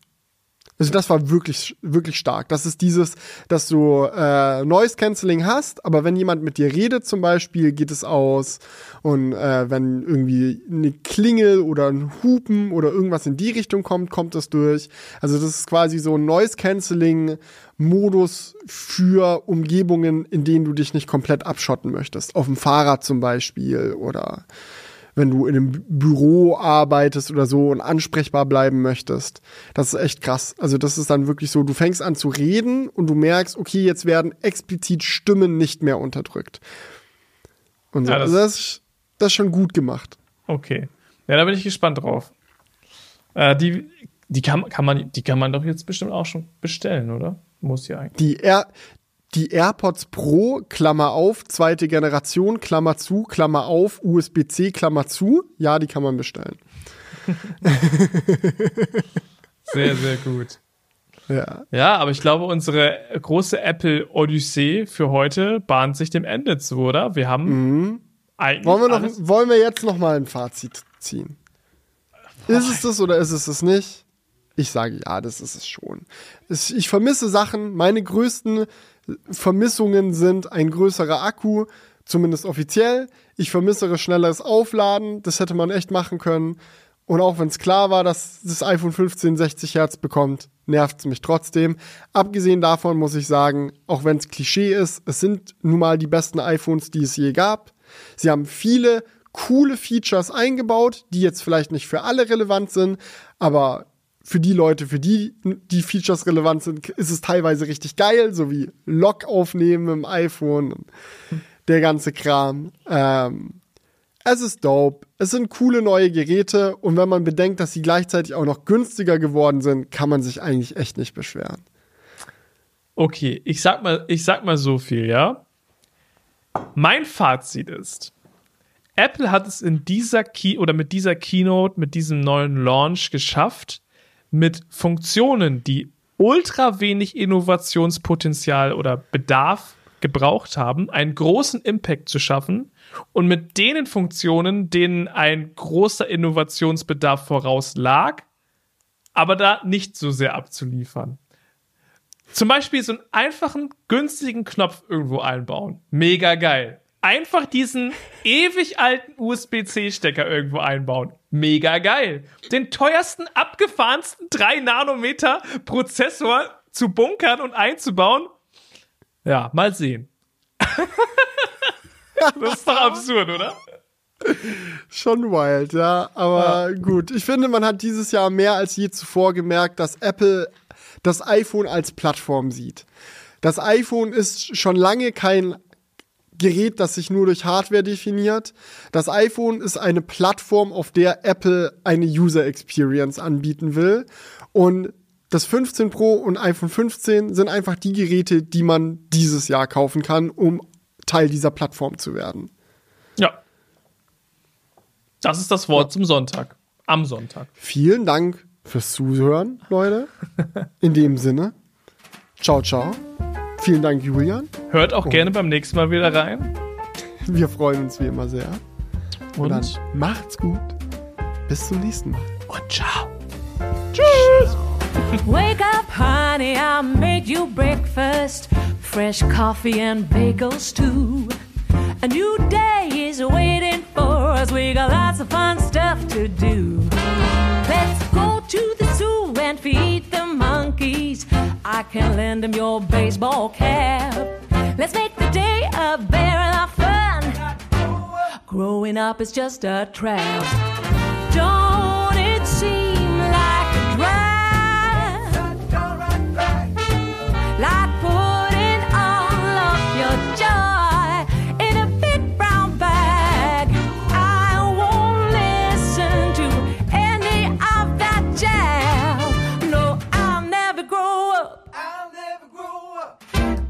Also das war wirklich, wirklich stark. Das ist dieses, dass du äh, Noise Cancelling hast, aber wenn jemand mit dir redet zum Beispiel, geht es aus. Und äh, wenn irgendwie eine Klingel oder ein Hupen oder irgendwas in die Richtung kommt, kommt das durch. Also das ist quasi so ein Noise Cancelling Modus für Umgebungen, in denen du dich nicht komplett abschotten möchtest. Auf dem Fahrrad zum Beispiel oder wenn du in einem Büro arbeitest oder so und ansprechbar bleiben möchtest. Das ist echt krass. Also das ist dann wirklich so, du fängst an zu reden und du merkst, okay, jetzt werden explizit Stimmen nicht mehr unterdrückt. Und so. Ja, das- also das, ist- das ist schon gut gemacht. Okay. Ja, da bin ich gespannt drauf. Äh, die die kann, kann man, die kann man doch jetzt bestimmt auch schon bestellen, oder? Muss ja eigentlich. Die, Air, die AirPods Pro, Klammer auf, zweite Generation, Klammer zu, Klammer auf, USB-C, Klammer zu. Ja, die kann man bestellen. Sehr, sehr gut. Ja. Ja, aber ich glaube, unsere große Apple-Odyssee für heute bahnt sich dem Ende zu, oder? Wir haben eigentlich. Mhm. Wollen wir, noch, wollen wir jetzt noch mal ein Fazit ziehen? Ist es das oder ist es es nicht? Ich sage ja, das ist es schon. Ich vermisse Sachen. Meine größten Vermissungen sind ein größerer Akku, zumindest offiziell. Ich vermisse schnelleres Aufladen. Das hätte man echt machen können. Und auch wenn es klar war, dass das iPhone 15 60 Hertz bekommt, nervt es mich trotzdem. Abgesehen davon muss ich sagen, auch wenn es Klischee ist, es sind nun mal die besten iPhones, die es je gab. Sie haben viele coole Features eingebaut, die jetzt vielleicht nicht für alle relevant sind, aber für die Leute, für die die Features relevant sind, ist es teilweise richtig geil, so wie Lock aufnehmen im iPhone, und der ganze Kram. Ähm, es ist dope. Es sind coole neue Geräte und wenn man bedenkt, dass sie gleichzeitig auch noch günstiger geworden sind, kann man sich eigentlich echt nicht beschweren. Okay, ich sag mal, ich sag mal so viel, ja. Mein Fazit ist, Apple hat es in dieser Key oder mit dieser Keynote, mit diesem neuen Launch geschafft, mit Funktionen, die ultra wenig Innovationspotenzial oder Bedarf gebraucht haben, einen großen Impact zu schaffen und mit denen Funktionen, denen ein großer Innovationsbedarf voraus lag, aber da nicht so sehr abzuliefern. Zum Beispiel so einen einfachen, günstigen Knopf irgendwo einbauen. Mega geil. Einfach diesen ewig alten USB-C-Stecker irgendwo einbauen. Mega geil. Den teuersten, abgefahrensten 3 Nanometer Prozessor zu bunkern und einzubauen. Ja, mal sehen. das ist doch absurd, oder? Schon wild, ja. Aber ja. gut. Ich finde, man hat dieses Jahr mehr als je zuvor gemerkt, dass Apple das iPhone als Plattform sieht. Das iPhone ist schon lange kein Gerät, das sich nur durch Hardware definiert. Das iPhone ist eine Plattform, auf der Apple eine User Experience anbieten will. Und das 15 Pro und iPhone 15 sind einfach die Geräte, die man dieses Jahr kaufen kann, um Teil dieser Plattform zu werden. Ja. Das ist das Wort ja. zum Sonntag. Am Sonntag. Vielen Dank fürs Zuhören, Leute. In dem Sinne. Ciao, ciao. Vielen Dank, Julian. Hört auch Und gerne beim nächsten Mal wieder rein. Wir freuen uns wie immer sehr. Und, Und dann macht's gut. Bis zum nächsten Mal. Und ciao. Tschüss. Wake up, honey, I made you breakfast. Fresh coffee and bagels too. A new day is waiting for us. We got lots of fun stuff to do. Let's go to the zoo and feed. I can lend him your baseball cap. Let's make the day a barrel of fun. Growing up is just a trap. Don't